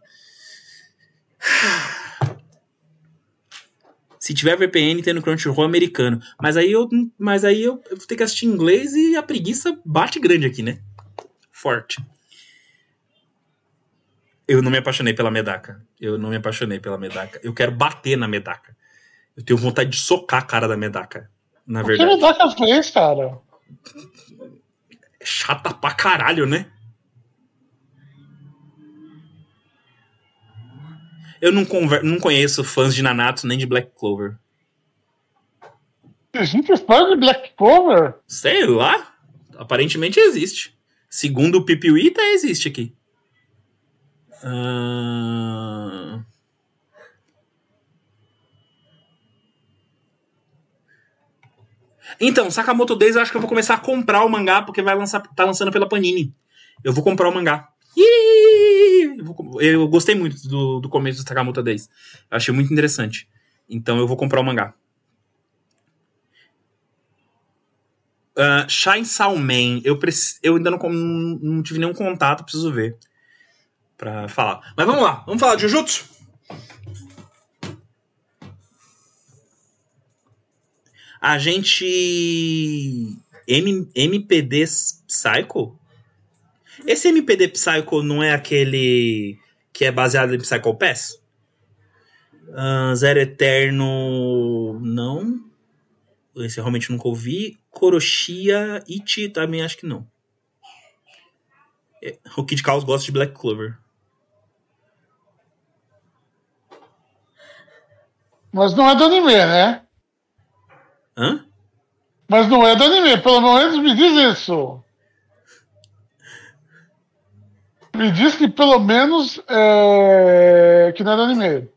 A: Se tiver VPN, tem no Crunchyroll americano. Mas aí eu, mas aí eu, eu vou ter que assistir em inglês e a preguiça bate grande aqui, né? Forte. Eu não me apaixonei pela Medaka. Eu não me apaixonei pela Medaka. Eu quero bater na Medaka. Eu tenho vontade de socar a cara da Medaka. Na verdade.
B: O que a Medaka fez, cara?
A: É chata pra caralho, né? Eu não, não conheço fãs de Nanatsu nem de Black Clover.
B: Existe fã de Black Clover?
A: Sei lá. Aparentemente existe. Segundo o Pipiwita, existe aqui. Uh... Então, Sakamoto Days eu acho que eu vou começar a comprar o mangá, porque vai lançar, tá lançando pela Panini. Eu vou comprar o mangá. Eu, eu gostei muito do, do começo do Sakamoto Days. Achei muito interessante. Então eu vou comprar o mangá. Uh, Shine Man, eu, eu ainda não, não tive nenhum contato, preciso ver. Pra falar. Mas vamos lá, vamos falar de Jujutsu? A gente. M, MPD Psycho? Esse MPD Psycho não é aquele que é baseado em Psycho Pass? Uh, Zero Eterno. Não. Esse eu realmente nunca ouvi. Koroshia Ichi também acho que não. É, o Kid Chaos gosta de Black Clover.
B: Mas não é do anime, né?
A: Hã?
B: Mas não é do anime, pelo menos me diz isso. Me diz que pelo menos é... que não é do anime.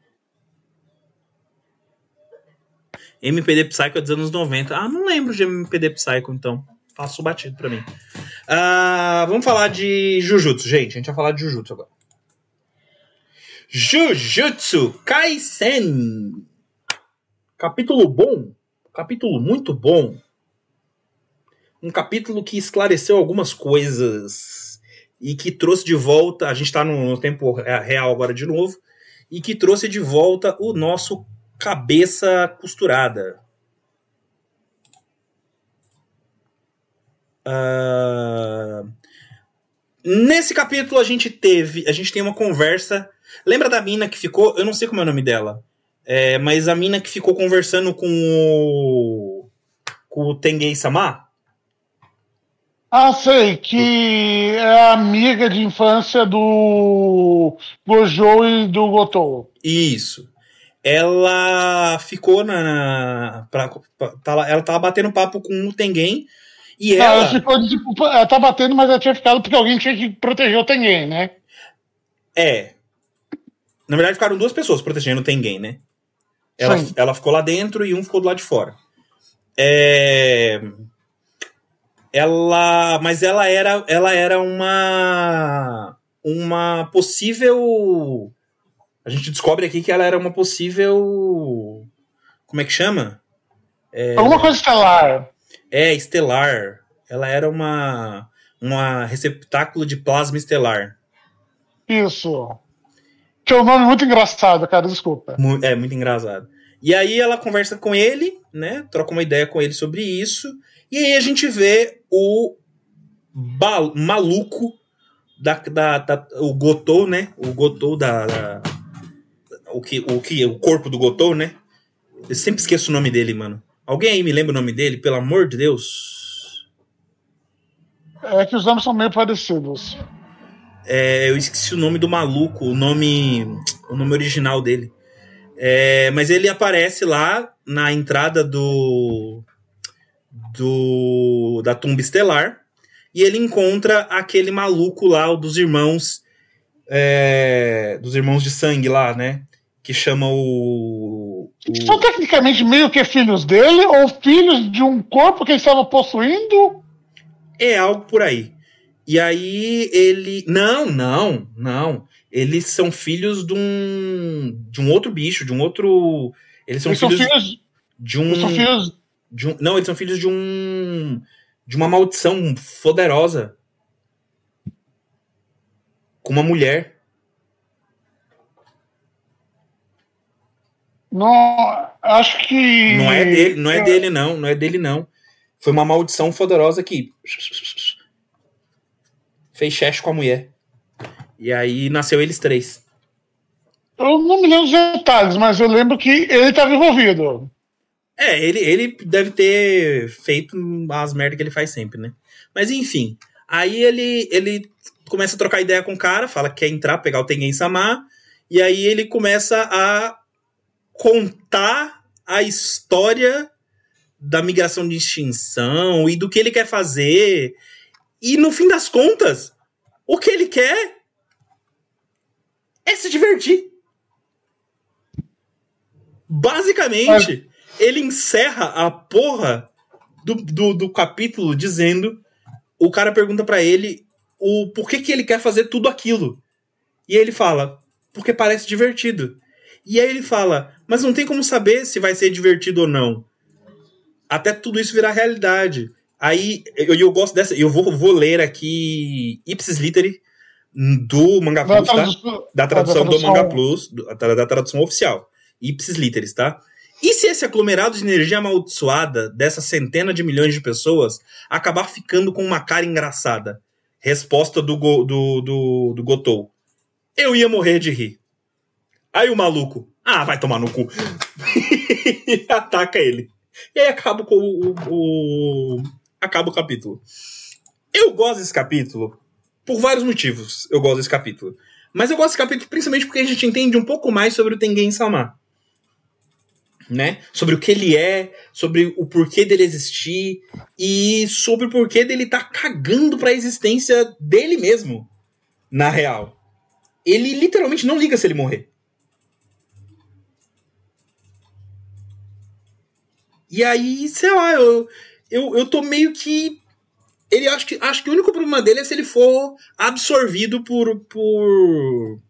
A: MPD Psycho é dos anos 90. Ah, não lembro de MPD Psycho, então. Passo batido pra mim. Uh, vamos falar de Jujutsu, gente. A gente vai falar de Jujutsu agora. Jujutsu Kaisen. Capítulo bom capítulo muito bom. Um capítulo que esclareceu algumas coisas e que trouxe de volta. A gente está no tempo real agora de novo. E que trouxe de volta o nosso cabeça costurada. Uh, nesse capítulo a gente teve. A gente tem uma conversa. Lembra da mina que ficou? Eu não sei como é o nome dela. É, mas a mina que ficou conversando com o. com o?
B: Ah, sei, que é amiga de infância do Gojo e do Gotou.
A: Isso. Ela ficou na. Pra, pra, tá ela tava batendo papo com o Tengen. E ela.
B: ela, ficou, tipo, ela tá batendo, mas ela tinha ficado porque alguém tinha que proteger o Tengen, né?
A: É. Na verdade, ficaram duas pessoas protegendo o Tengen, né? Ela, ela ficou lá dentro e um ficou do lado de fora. É... Ela, mas ela era, ela era uma, uma possível. A gente descobre aqui que ela era uma possível. Como é que chama?
B: É... Alguma coisa estelar.
A: É, estelar. Ela era uma, uma receptáculo de plasma estelar.
B: Isso. Que é um nome muito engraçado, cara, desculpa.
A: É, muito engraçado. E aí ela conversa com ele, né? Troca uma ideia com ele sobre isso. E aí a gente vê o maluco da, da, da, o Gotou, né? O Gotou da, da, o que o que o corpo do Gotou, né? Eu sempre esqueço o nome dele, mano. Alguém aí me lembra o nome dele, pelo amor de Deus?
B: É que os nomes são meio parecidos.
A: É, eu esqueci o nome do maluco, o nome o nome original dele. É, mas ele aparece lá na entrada do do da tumba estelar e ele encontra aquele maluco lá, o dos irmãos. É, dos irmãos de sangue lá, né? Que chama o.
B: o... São tecnicamente meio que filhos dele, ou filhos de um corpo que ele estava possuindo?
A: É algo por aí. E aí ele. Não, não, não. Eles são filhos de um. de um outro bicho, de um outro. Eles são, eles filhos, são filhos. De um. Eles são filhos. De um, não, eles são filhos de um de uma maldição poderosa com uma mulher.
B: Não, acho que.
A: Não é dele, não é, dele, não. Não é dele, não. Foi uma maldição poderosa que. Fez chefe com a mulher. E aí nasceu eles três.
B: Eu não me lembro os detalhes, mas eu lembro que ele estava envolvido.
A: É, ele, ele deve ter feito as merdas que ele faz sempre, né? Mas enfim. Aí ele, ele começa a trocar ideia com o cara, fala que quer entrar, pegar o Tengen Sama. E aí ele começa a contar a história da migração de extinção e do que ele quer fazer. E no fim das contas, o que ele quer é se divertir. Basicamente, ele encerra a porra do, do, do capítulo dizendo. O cara pergunta para ele o por que, que ele quer fazer tudo aquilo. E ele fala, porque parece divertido. E aí ele fala, mas não tem como saber se vai ser divertido ou não. Até tudo isso virar realidade. Aí eu, eu gosto dessa. Eu vou, vou ler aqui Ipsis Literi do Manga Plus, tá? Da tradução, do Manga Plus, da, da tradução oficial. Ipsis Literis, tá? E se esse aglomerado de energia amaldiçoada dessa centena de milhões de pessoas acabar ficando com uma cara engraçada? Resposta do, go, do, do, do Gotou. Eu ia morrer de rir. Aí o maluco, ah, vai tomar no cu. e ataca ele. E aí acaba com o, o, acaba o capítulo. Eu gosto desse capítulo por vários motivos. Eu gosto desse capítulo. Mas eu gosto desse capítulo principalmente porque a gente entende um pouco mais sobre o Tengen Sama né? Sobre o que ele é, sobre o porquê dele existir e sobre o porquê dele tá cagando para a existência dele mesmo, na real. Ele literalmente não liga se ele morrer. E aí, sei lá, eu, eu, eu tô meio que. Ele acho que acho que o único problema dele é se ele for absorvido por. por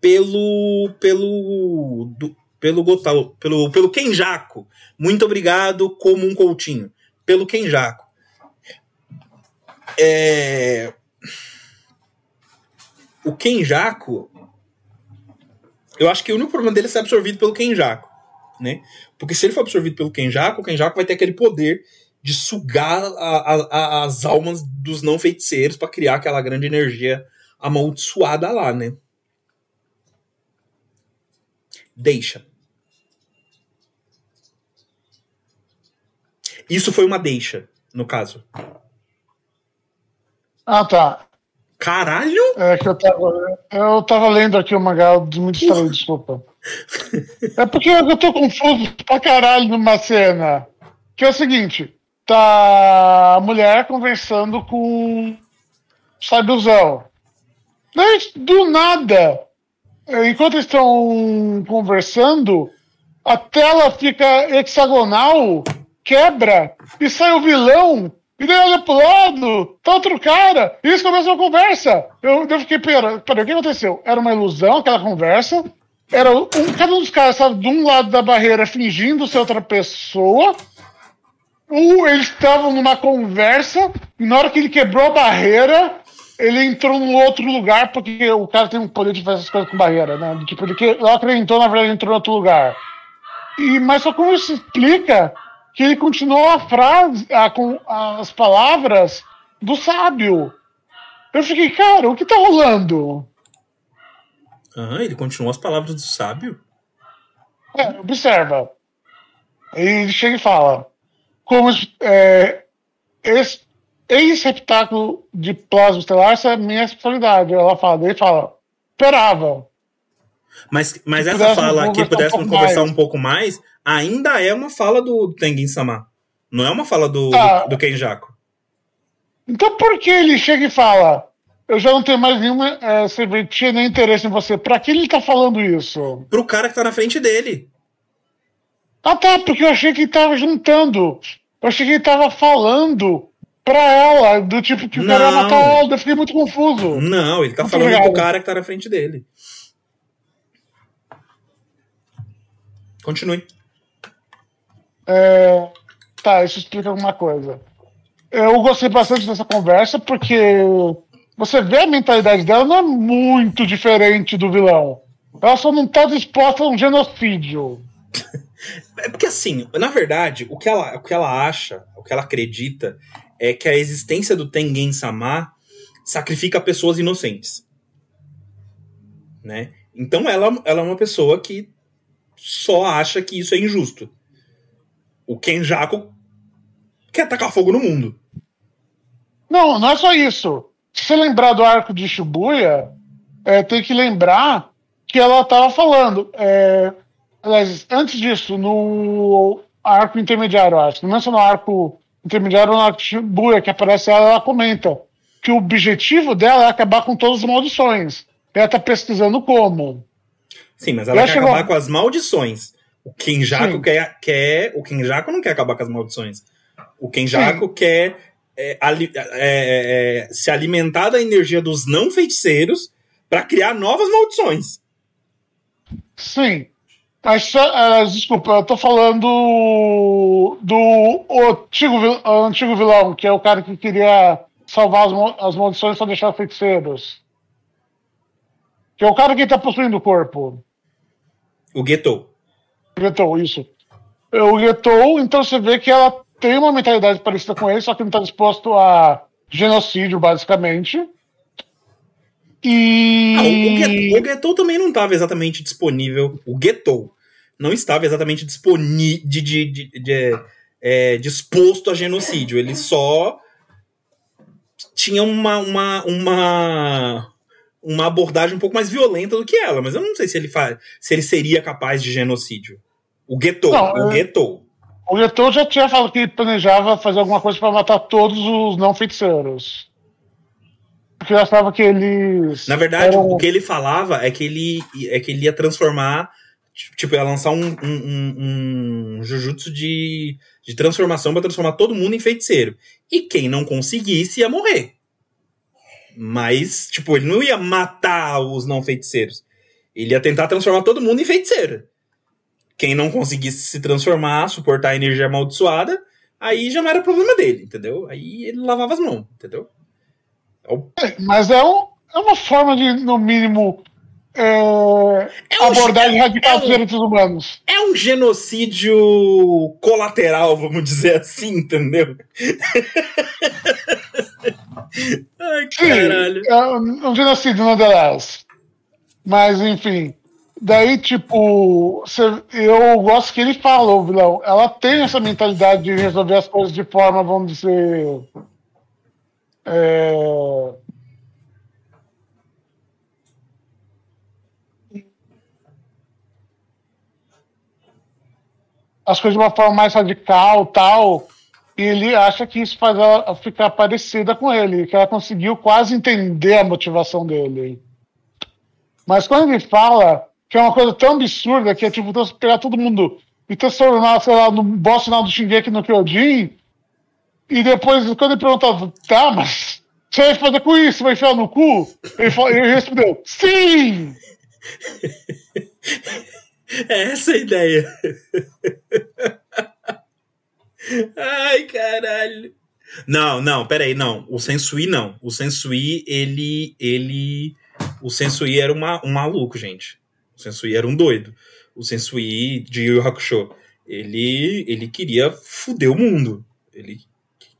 A: pelo. pelo. Do, pelo Gotal, pelo, pelo Kenjaco. Muito obrigado, como um Coutinho. Pelo Kenjaco. É... O Kenjaco. Eu acho que o único problema dele é ser absorvido pelo Kenjaco. Né? Porque se ele for absorvido pelo Kenjaco, o Kenjaco vai ter aquele poder de sugar a, a, as almas dos não feiticeiros para criar aquela grande energia amaldiçoada lá, né? Deixa. Isso foi uma deixa, no caso.
B: Ah, tá.
A: Caralho!
B: É que eu tava, eu tava lendo aqui o mangá muito estranho, desculpa. É porque eu tô confuso pra caralho numa cena. Que é o seguinte: tá a mulher conversando com o Saibuzão. Daí, do nada, enquanto estão conversando, a tela fica hexagonal quebra e sai o vilão. E daí olha pro lado, tá outro cara, e eles começam a conversa. Eu, eu fiquei, pera, pera, o que aconteceu? Era uma ilusão aquela conversa. Era um, cada um dos caras estava de um lado da barreira fingindo ser outra pessoa. Um, eles estavam numa conversa, e na hora que ele quebrou a barreira, ele entrou num outro lugar, porque o cara tem um poder de fazer essas coisas com barreira, né? Tipo, ele logo que ele entrou, na verdade, ele entrou em outro lugar. E, mas só como isso explica que ele continuou a frase, a, com as palavras do sábio. Eu fiquei, cara, o que tá rolando?
A: Ah, ele continuou as palavras do sábio?
B: É, observa. Ele chega e fala: como é, esse, esse receptáculo de plasma estelar, essa é a minha especialidade. Ela fala, ele fala, esperava.
A: Mas, mas essa fala que pudéssemos um conversar mais. um pouco mais, ainda é uma fala do Tengen Sama. Não é uma fala do, tá. do, do Kenjaku.
B: Então por que ele chega e fala, eu já não tenho mais nenhuma é, serventia nem interesse em você. Pra que ele tá falando isso?
A: Pro cara que tá na frente dele.
B: Ah tá, porque eu achei que ele tava juntando. Eu achei que ele tava falando pra ela, do tipo que o cara ia matar ela. Eu fiquei muito confuso.
A: Não, ele tá muito falando legal. pro cara que tá na frente dele. Continue.
B: É... Tá, isso explica alguma coisa. Eu gostei bastante dessa conversa porque você vê a mentalidade dela não é muito diferente do vilão. Ela só não tá disposta a um genocídio.
A: É porque assim, na verdade, o que ela, o que ela acha, o que ela acredita é que a existência do Tengen Sama sacrifica pessoas inocentes. Né? Então ela, ela é uma pessoa que só acha que isso é injusto. O Kenjaku quer tacar fogo no mundo.
B: Não, não é só isso. Se você lembrar do arco de Shibuya, é, tem que lembrar que ela estava falando. É, aliás, antes disso, no arco intermediário, acho, não é só no arco intermediário, no arco de Shibuya, que aparece ela, ela comenta que o objetivo dela é acabar com todas as maldições. Ela está pesquisando como.
A: Sim, mas ela, quer acabar com as maldições. O Kenjaku quer, quer. O Kenjaku não quer acabar com as maldições. O Kenjaku Sim. quer é, é, é, se alimentar da energia dos não feiticeiros para criar novas maldições.
B: Sim. Mas, uh, desculpa, eu tô falando do antigo, antigo vilão, que é o cara que queria salvar as, as maldições para deixar feiticeiros. Que é o cara que tá possuindo o corpo.
A: O Getou.
B: Getou, isso. O Getou, então você vê que ela tem uma mentalidade parecida com ele, só que não está disposto a genocídio, basicamente. E.
A: Ah, o, Getou também não estava exatamente disponível. O Getou não estava exatamente disponível. De, de, de, de é, disposto a genocídio. Ele só tinha uma, uma, uma, uma abordagem um pouco mais violenta do que ela, mas eu não sei se ele, faz, se ele seria capaz de genocídio. O Getou, o é... Getou.
B: O Letou já tinha falado que planejava fazer alguma coisa para matar todos os não feiticeiros. Porque eu achava que eles.
A: Na verdade, eram... o que ele falava é que ele, é que ele ia transformar. Tipo, ia lançar um, um, um, um Jujutsu de, de transformação para transformar todo mundo em feiticeiro. E quem não conseguisse ia morrer. Mas, tipo, ele não ia matar os não feiticeiros. Ele ia tentar transformar todo mundo em feiticeiro. Quem não conseguisse se transformar, suportar a energia amaldiçoada, aí já não era problema dele, entendeu? Aí ele lavava as mãos, entendeu?
B: É, mas é, um, é uma forma de, no mínimo, é, é um, abordagem radical é dos direitos humanos.
A: É um genocídio colateral, vamos dizer assim, entendeu? Ai, caralho. Sim,
B: é genocídio, não delas. Mas, enfim. Daí, tipo, eu gosto que ele fala, o vilão. Ela tem essa mentalidade de resolver as coisas de forma, vamos dizer. É... As coisas de uma forma mais radical tal. E ele acha que isso faz ela ficar parecida com ele, que ela conseguiu quase entender a motivação dele. Mas quando ele fala que é uma coisa tão absurda que é tipo pegar todo mundo e transformar, sei lá, no boss final do Shingeki no Kyojin. E depois, quando ele perguntava, tá, mas você vai fazer com isso? Vai enfiar no cu? Ele, ele respondeu, sim!
A: É essa a ideia. Ai, caralho. Não, não, peraí, não. O Sensui não. O Sensui, ele. ele. O Sensui era uma, um maluco, gente. O Sensui era um doido. o Sensui de Yu Yu Hakusho. Ele, ele queria fuder o mundo. Ele...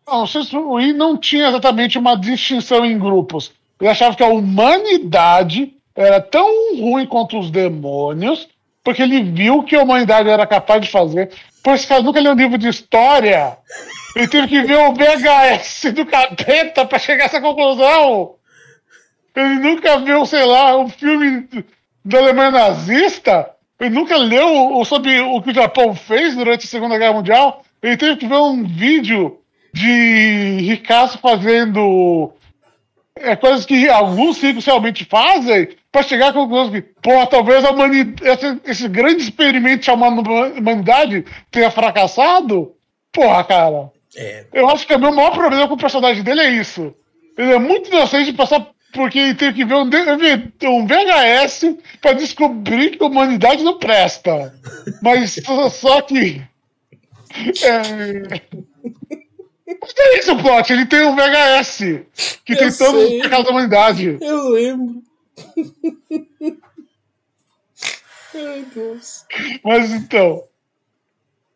B: Não, o Sensui não tinha exatamente uma distinção em grupos. Ele achava que a humanidade era tão ruim quanto os demônios, porque ele viu que a humanidade era capaz de fazer. Cara nunca leu um livro de história. Ele teve que ver o VHS do capeta para chegar a essa conclusão. Ele nunca viu, sei lá, um filme da Alemanha nazista. Ele nunca leu sobre o que o Japão fez durante a Segunda Guerra Mundial. Ele teve que ver um vídeo de Ricasso fazendo é, coisas que alguns ciclos realmente fazem para chegar à conclusão que, pô, talvez a esse, esse, grande experimento chamado humanidade tenha fracassado. Porra, cara. É. Eu acho que o meu maior problema com o personagem dele é isso. Ele é muito inocente de passar porque ele teve que ver um, um VHS para descobrir que a humanidade não presta. Mas só que. É... Mas é isso, plot. Ele tem um VHS que eu tem todos os pecados da humanidade.
A: Eu lembro. Ai, Deus.
B: Mas então.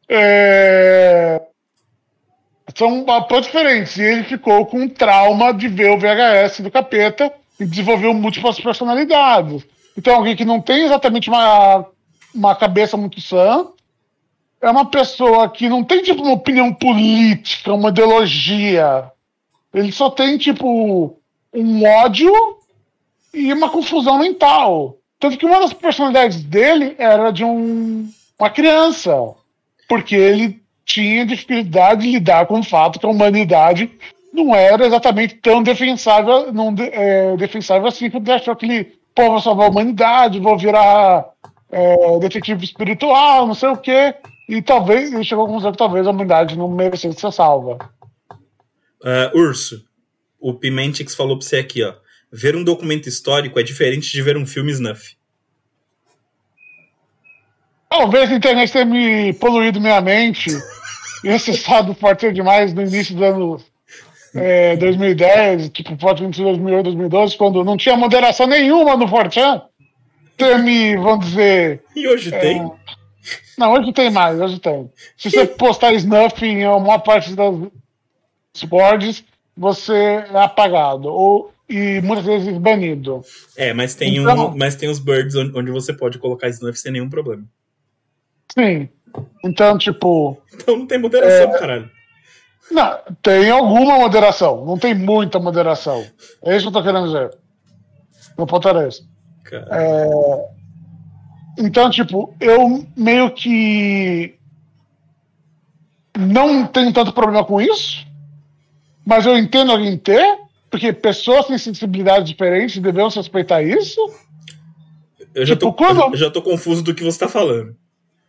B: É... São papéis diferentes. E ele ficou com um trauma de ver o VHS do capeta e desenvolveu múltiplas personalidades. Então, alguém que não tem exatamente uma, uma cabeça muito sã, é uma pessoa que não tem, tipo, uma opinião política, uma ideologia. Ele só tem, tipo, um ódio e uma confusão mental. Tanto que uma das personalidades dele era de um, uma criança. Porque ele tinha dificuldade de lidar com o fato que a humanidade não era exatamente tão defensável, não, é, defensável assim, achou que ele, pô, vou salvar a humanidade, vou virar é, detetive espiritual, não sei o quê. E talvez ele chegou à conclusão que talvez a humanidade não merecesse ser salva.
A: Uh, Urso, o Pimentix falou pra você aqui, ó. Ver um documento histórico é diferente de ver um filme snuff.
B: Talvez a internet tenha me poluído minha mente e acessado forte demais no início do ano é, 2010, tipo, forte 2008, 2012, quando não tinha moderação nenhuma no Fortran. Ter me, vamos dizer.
A: E hoje é, tem?
B: Não, hoje tem mais, hoje tem. Se você postar snuff em uma parte das boards, você é apagado. Ou, e muitas vezes banido.
A: É, mas tem, então, um, mas tem os birds onde você pode colocar snuff sem nenhum problema.
B: Sim. Então, tipo.
A: Então não tem moderação, é... caralho.
B: Não, tem alguma moderação. Não tem muita moderação. É isso que eu tô querendo dizer. No ponto era esse. É... Então, tipo, eu meio que não tenho tanto problema com isso, mas eu entendo alguém ter, porque pessoas têm sensibilidades diferentes e devemos respeitar isso.
A: Eu já, tipo, tô, quando... eu já tô confuso do que você tá falando.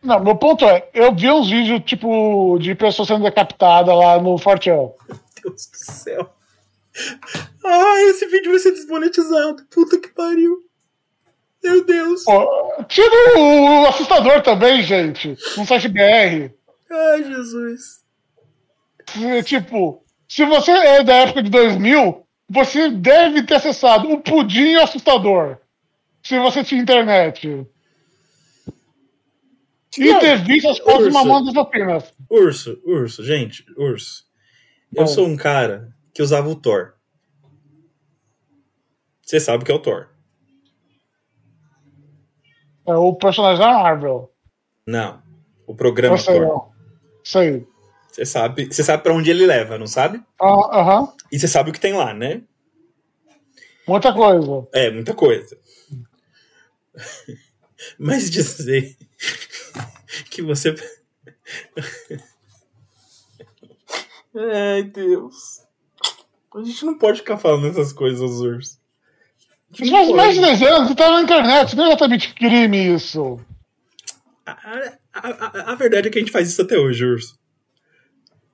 B: Não, meu ponto é, eu vi uns vídeos, tipo, de pessoas sendo decapitadas lá no Fortão.
A: Meu Deus do céu. Ah, esse vídeo vai ser desmonetizado. Puta que pariu. Meu Deus.
B: Pô, tira o assustador também, gente. No site BR.
A: Ai, Jesus.
B: Tipo, se você é da época de 2000, você deve ter acessado o pudim assustador. Se você tinha internet. E ter visto as coisas de Mamonas apenas.
A: Urso, urso, gente, urso. Eu Bom. sou um cara que usava o Thor. Você sabe o que é o Thor.
B: É o personagem da Marvel.
A: Não. O programa
B: sei, Thor. Não. Sei.
A: Você sabe, você sabe para onde ele leva, não sabe?
B: Ah, aham. Uh -huh.
A: E você sabe o que tem lá, né?
B: Muita coisa.
A: É, muita coisa. Mas dizer que você. Ai, Deus. A gente não pode ficar falando essas coisas, Urso.
B: Mas mais de 10 anos, você tá na internet, não é exatamente crime isso.
A: A, a, a, verdade é que a gente faz isso até hoje, Urso.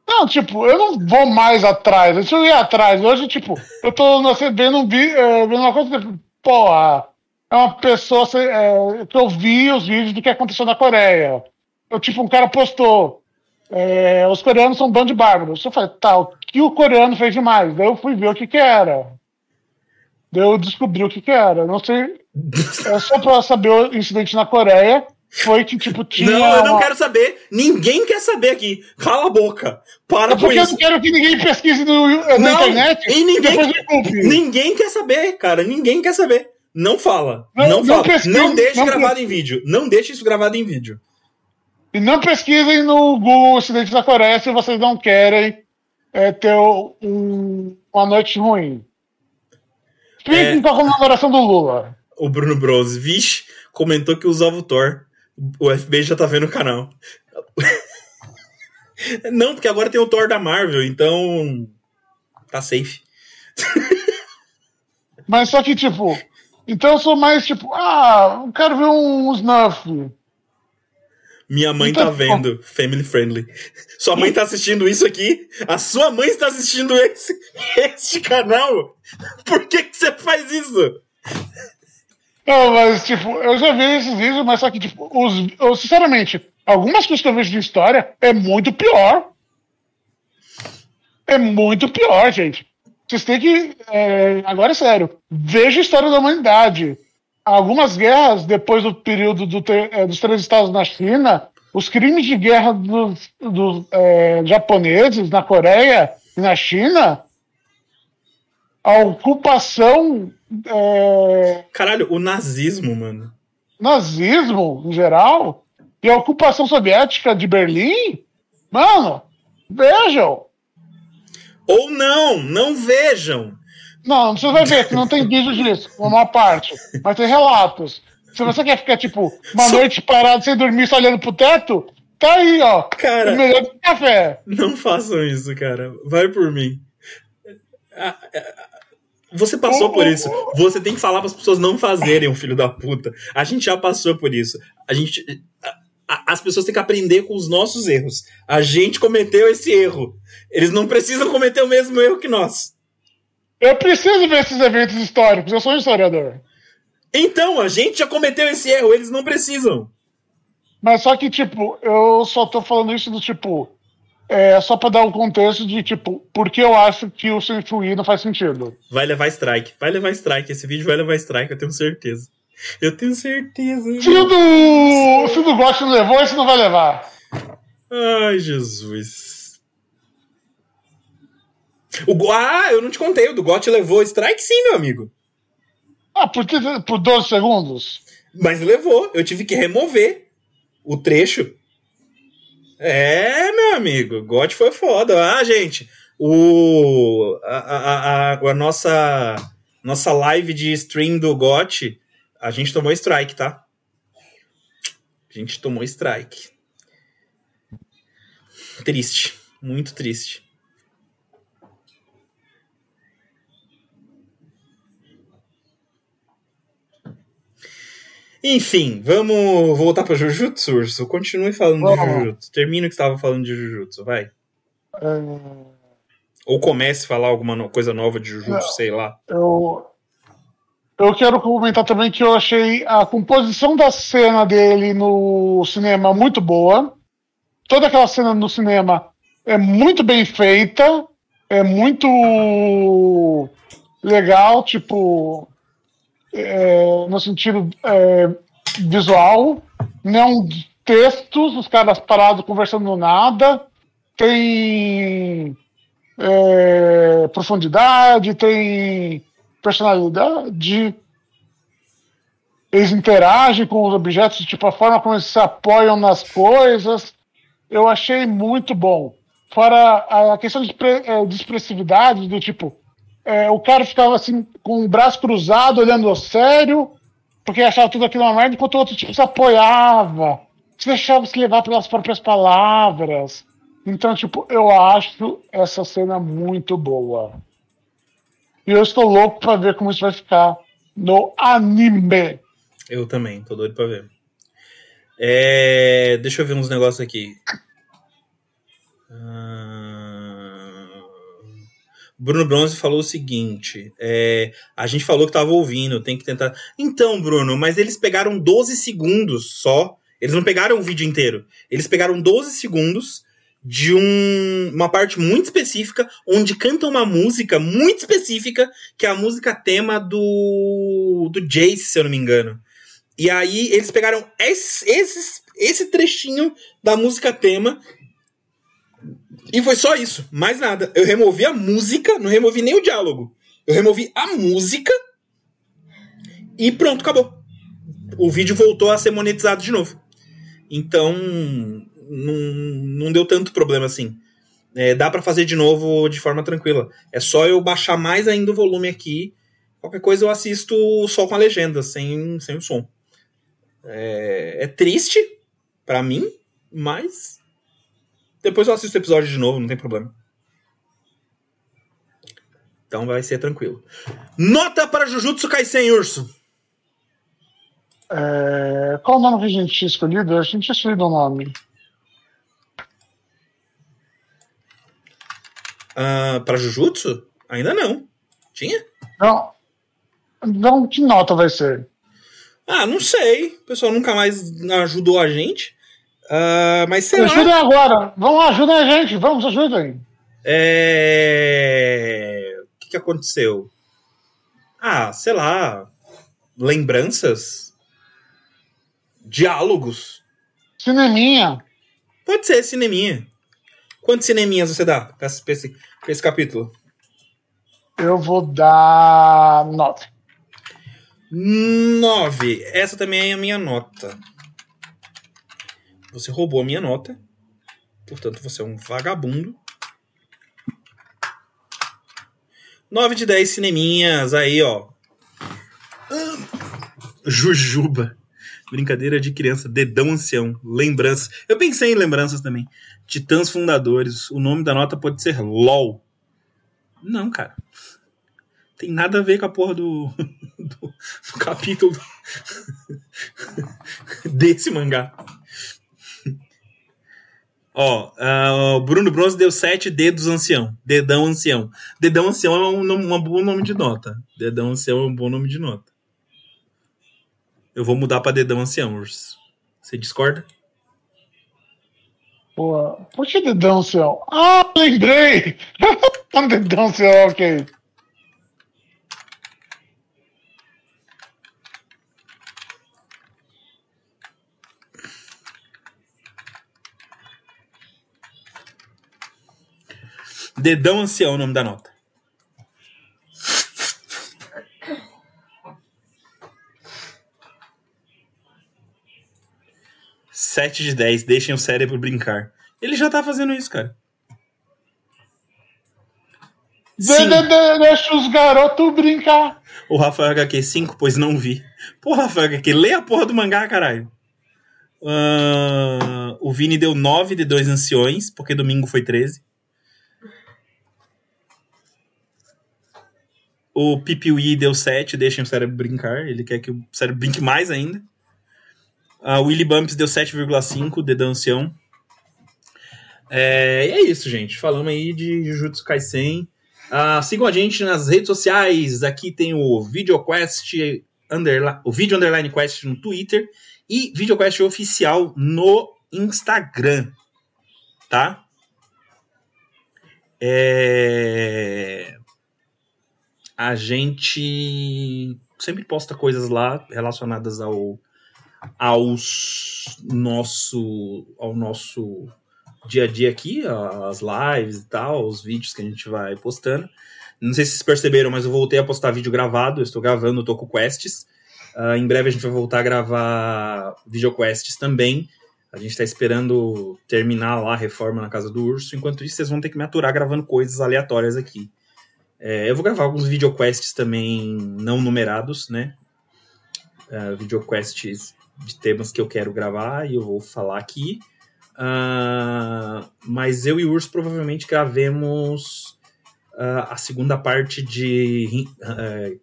B: Não, tipo, eu não vou mais atrás. Deixa eu ir atrás. Hoje, tipo, eu tô vendo, um, é, vendo uma coisa. Porra, é uma pessoa é, que eu vi os vídeos do que aconteceu na Coreia. Eu, tipo, um cara postou. É, os coreanos são um bando de bárbaros. Eu falei, tá, o que o coreano fez demais? Daí eu fui ver o que que era. Eu descobri o que que era. Não sei. É só pra saber o incidente na Coreia. foi que, tipo, tinha.
A: Não, eu não quero saber. Ninguém quer saber aqui. Cala a boca. Para
B: É
A: com
B: porque eu
A: isso.
B: não quero que ninguém pesquise no, na
A: Não,
B: internet
A: e ninguém-. Ninguém quer saber, cara. Ninguém quer saber. Não fala.
B: Não-
A: Não,
B: não
A: fala.
B: pesquise,
A: não deixe
B: não
A: gravado em vídeo. Não deixe isso gravado em vídeo.
B: E não pesquisem no Google Ocidente da Coreia se vocês não querem é, ter um- uma noite ruim. Fiquem
A: É.
B: com a comemoração do Lula.
A: O Bruno Bros, vixe, comentou que usava o Thor. O FBI já tá vendo o canal. Não, porque agora tem o Thor da Marvel, então. Tá safe.
B: Mas só que, tipo, então eu sou mais tipo, ah, eu quero ver um Snuff.
A: Minha mãe
B: Então,
A: tá vendo. Family friendly. Sua mãe tá assistindo isso aqui? A sua mãe está assistindo esse, este canal? Por que, que você faz isso?
B: Não, mas, tipo, eu já vi esses vídeos, mas só que, tipo, os, eu, sinceramente, algumas coisas que eu vejo de história é muito pior. É muito pior, gente. Vocês têm que. é, agora é sério. Veja a história da humanidade. Algumas guerras, depois do período do é, dos três estados na China, os crimes de guerra dos, dos, é, japoneses na Coreia e na China, a ocupação é,
A: Caralho, o nazismo, mano.
B: nazismo em geral e a ocupação soviética de Berlim, mano, vejam.
A: Ou não, não vejam.
B: Não, você vai ver que não tem vídeo disso, uma parte, mas tem relatos. Se você quer ficar, tipo, uma
A: Só-
B: noite parado sem dormir, só olhando pro teto, tá aí, ó.
A: Cara.
B: O melhor do café.
A: Não façam isso, cara. Vai por mim. Ah, ah, Você passou por isso. Você tem que falar para as pessoas não fazerem, filho da puta. A gente já passou por isso. A gente. As pessoas têm que aprender com os nossos erros. A gente cometeu esse erro. Eles não precisam cometer o mesmo erro que nós.
B: Eu preciso ver esses eventos históricos, eu sou um historiador.
A: Então, a gente já cometeu esse erro, eles não precisam.
B: Mas só que, tipo, eu só tô falando isso do tipo. É, só pra dar um contexto de, tipo, por que eu acho que o Sem Fui não faz sentido.
A: Vai levar strike. Vai levar strike. Esse vídeo vai levar strike, eu tenho certeza. Eu tenho certeza.
B: Se o do, se o do Gotti não levou, esse não vai levar.
A: Ai, Jesus. O ah, eu não te contei. O do GOT levou strike sim, meu amigo.
B: Ah, por, que- por 12 segundos?
A: Mas levou. Eu tive que remover o trecho. É, meu amigo. GOT foi foda. Ah, gente. O, a, a, a, a nossa, nossa live de stream do GOT, a gente tomou strike, tá? A gente tomou strike. Triste. Muito triste. Enfim, vamos voltar pra Jujutsu, Urso. Continue falando de. Jujutsu. Termina o que estava falando de Jujutsu, vai.
B: É,
A: Ou comece a falar alguma coisa nova de Jujutsu,
B: Não.
A: sei lá.
B: eu, eu quero comentar também que eu achei a composição da cena dele no cinema muito boa. Toda aquela cena no cinema é muito bem feita, é muito legal, tipo, é, no sentido é, visual, não textos, os caras parados conversando no nada, tem é, profundidade, tem personalidade, eles interagem com os objetos, tipo, a forma como eles se apoiam nas coisas, eu achei muito bom. Fora a questão de, eh, de expressividade, do tipo, eh, o cara ficava assim, com o braço cruzado, olhando sério, porque achava tudo aquilo uma merda, enquanto o outro tipo, se apoiava, se deixava se levar pelas próprias palavras. Então, tipo, eu acho essa cena muito boa. E eu estou louco pra ver como isso vai ficar no anime.
A: Eu também, tô doido pra ver. É, deixa eu ver uns negócios aqui. Ah, Bruno Bronze falou o seguinte: é, a gente falou que tava ouvindo, tem que tentar. Então, Bruno, mas eles pegaram 12 segundos só. Eles não pegaram o vídeo inteiro. Eles pegaram 12 segundos de um- uma parte muito específica, onde canta uma música muito específica, que é a música tema do, do Jace, se eu não me engano. E aí eles pegaram esse, esse, esse trechinho da música tema. E foi só isso, mais nada. Eu removi a música, não removi nem o diálogo. Eu removi a música e pronto, acabou. O vídeo voltou a ser monetizado de novo. Então, não, não deu tanto problema assim. É, dá para fazer de novo de forma tranquila. É só eu baixar mais ainda o volume aqui. Qualquer coisa eu assisto só com a legenda, sem, sem o som. É, é triste para mim, mas depois eu assisto o episódio de novo, não tem problema. Então vai ser tranquilo. Nota para Jujutsu Kaisen, Urso.
B: É... Qual o nome que a gente tinha escolhido? A gente tinha escolhido o nome.
A: Uh, para Jujutsu? Ainda não. Tinha?
B: Não. Então, que nota vai ser?
A: Ah, não sei. O pessoal nunca mais ajudou a gente. Uh, mas sei
B: Ajudem lá. agora. Vamos, ajudem a gente. Vamos, ajudem.
A: É... O que, que aconteceu? Ah, sei lá. Lembranças? Diálogos?
B: Cineminha.
A: Pode ser, cineminha. Quantos cineminhas você dá pra esse, pra esse, pra esse capítulo?
B: Eu vou dar nove.
A: Nove. Essa também é a minha nota. Você roubou a minha nota. Portanto, você é um vagabundo. 9 de 10 cineminhas. Aí, ó. Jujuba. Brincadeira de criança. Dedão ancião. Lembranças. Eu pensei em lembranças também. Titãs fundadores. O nome da nota pode ser LOL. Não, cara. Tem nada a ver com a porra do, do, do capítulo desse mangá. Ó, uh, Bruno Bronze deu 7 dedos ancião. Dedão ancião. Dedão ancião é um, um, um bom nome de nota. Dedão ancião é um bom nome de nota. Eu vou mudar pra dedão ancião, Urs. Você discorda?
B: Pô, por que dedão ancião? Ah, lembrei! dedão ancião, ok.
A: Dedão Ancião é o nome da nota. Sete de dez. Deixem o cérebro brincar. Ele já tá fazendo isso, cara.
B: De, de, de, deixa os garotos brincar.
A: O Rafael HQ 5, pois não vi. Porra, Rafael HQ, lê a porra do mangá, caralho. Uh, o Vini deu 9 de dois anciões, porque domingo foi 13. O Pipiwi deu 7, deixem o cérebro brincar. Ele quer que o cérebro brinque mais ainda. O Willy Bumps deu 7,5, dedão ancião. É, é isso, gente. Falamos aí de Jujutsu Kaisen. Uh, sigam a gente nas redes sociais. Aqui tem o VideoQuest, o Video Underline Quest no Twitter e VideoQuest oficial no Instagram. Tá? É a gente sempre posta coisas lá relacionadas ao aos nosso ao nosso dia a dia aqui, as lives e tal, os vídeos que a gente vai postando. Não sei se vocês perceberam, mas eu voltei a postar vídeo gravado. Eu estou gravando, estou com quests. Uh, em breve a gente vai voltar a gravar videoquests também. A gente está esperando terminar lá a reforma na casa do urso. Enquanto isso, vocês vão ter que me aturar gravando coisas aleatórias aqui. É, eu vou gravar alguns videoquests também não numerados, né? Uh, videoquests de temas que eu quero gravar e eu vou falar aqui. Uh, mas eu e o Urso provavelmente gravemos uh, a segunda parte de uh,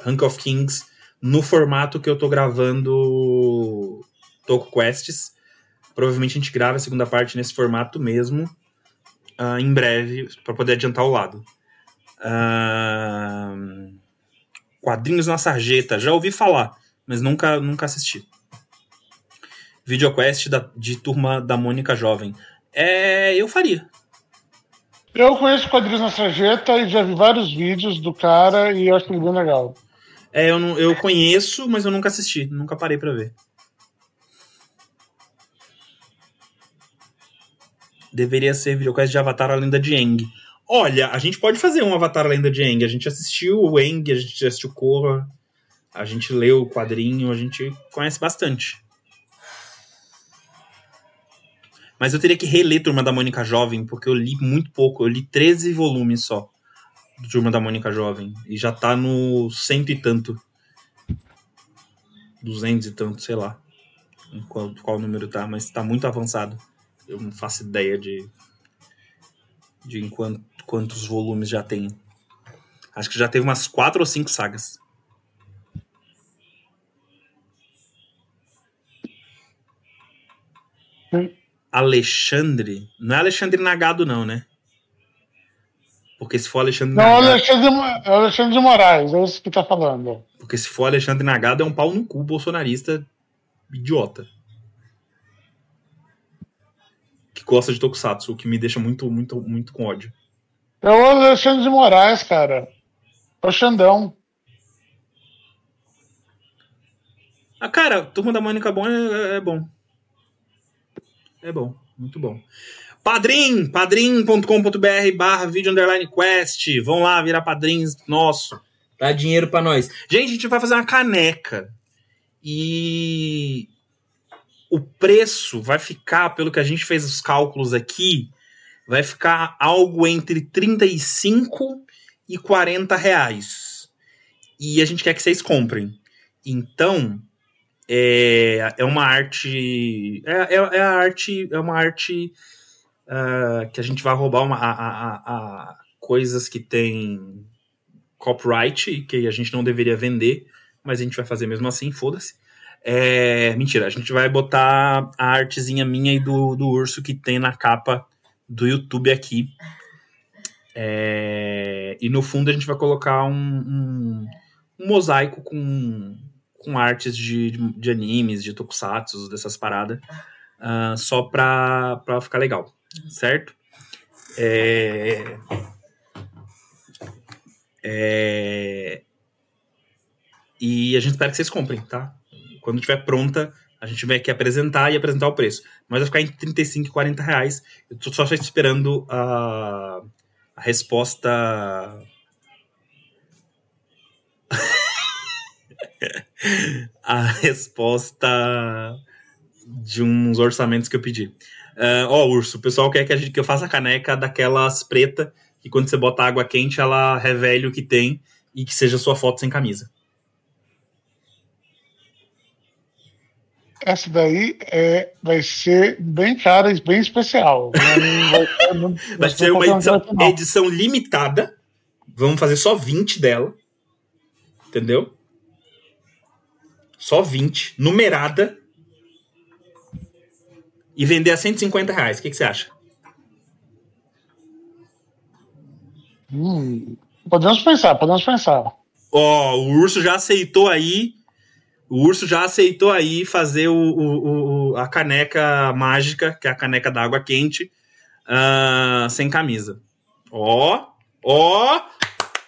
A: Rank of Kings no formato que eu tô gravando Toco Quests. Provavelmente a gente grava a segunda parte nesse formato mesmo em breve para poder adiantar o lado. Quadrinhos na Sarjeta, já ouvi falar, mas nunca, nunca assisti. Videoquest da, de Turma da Mônica Jovem. É, eu faria.
B: Eu conheço quadrinhos na Sarjeta e já vi vários vídeos do cara e eu acho ele bem legal.
A: É, eu, não, eu conheço, mas eu nunca assisti, nunca parei pra ver. Deveria ser videocast de Avatar a Lenda de Aang. Olha, a gente pode fazer um Avatar Lenda de Aang. A gente assistiu o Aang, a gente assistiu Korra, a gente leu o quadrinho, a gente conhece bastante. Mas eu teria que reler Turma da Mônica Jovem, porque eu li muito pouco. Eu li 13 volumes só do Turma da Mônica Jovem. E já tá no cento e tanto. Duzentos e tanto, sei lá. Qual, qual número tá, mas tá muito avançado. Eu não faço ideia de. de enquanto, quantos volumes já tem. Acho que já teve umas quatro ou cinco sagas.
B: Hum.
A: Alexandre. Não é Alexandre Nagado, não, né? Porque se for Alexandre
B: Não,
A: Nagado.
B: Alexandre, é Alexandre de Moraes, é isso que tá falando.
A: Porque se for Alexandre Nagado, é um pau no cu bolsonarista idiota. Que gosta de Tokusatsu, o que me deixa muito, muito, muito com ódio.
B: É o Alexandre de Moraes, cara. É o Xandão.
A: Ah, cara, Turma da Mônica bom é, é bom. É bom, muito bom. Padrim, padrim.com.br barra vídeo underline quest. Vão lá virar padrinhos nosso. Dá dinheiro pra nós. Gente, a gente vai fazer uma caneca. E o preço vai ficar, pelo que a gente fez os cálculos aqui, vai ficar algo entre 35 e 40 reais. E a gente quer que vocês comprem. Então, é, é uma arte. É, é, é a arte. É uma arte uh, que a gente vai roubar uma, a, a, a, coisas que tem copyright que a gente não deveria vender, mas a gente vai fazer mesmo assim, foda-se. É, mentira, a gente vai botar a artezinha minha e do, do urso que tem na capa do YouTube aqui. É, e no fundo a gente vai colocar um, um, um mosaico com com artes de, de, animes, de tokusatsu, dessas paradas, uh, só pra, pra ficar legal, certo? É... É... E a gente espera que vocês comprem, tá? Quando estiver pronta, a gente vai aqui apresentar e apresentar o preço. Mas vai ficar entre 35 e 40 reais. Eu tô só esperando a, a resposta a resposta de uns orçamentos que eu pedi. Uh, ó, Urso, o pessoal quer que, gente, que eu faça a caneca daquelas preta que quando você bota água quente ela revele o que tem e que seja sua foto sem camisa.
B: Essa daí é, vai ser bem cara e bem especial. Não vai,
A: vai ser uma edição, edição limitada. Vamos fazer só 20 dela. Entendeu? Só 20, numerada. E vender a 150 reais. O que, que você acha?
B: Hum, podemos pensar, podemos pensar.
A: Ó, o urso já aceitou aí. O urso já aceitou aí fazer o, o, o a caneca mágica, que é a caneca da água quente, uh, sem camisa. Ó, ó,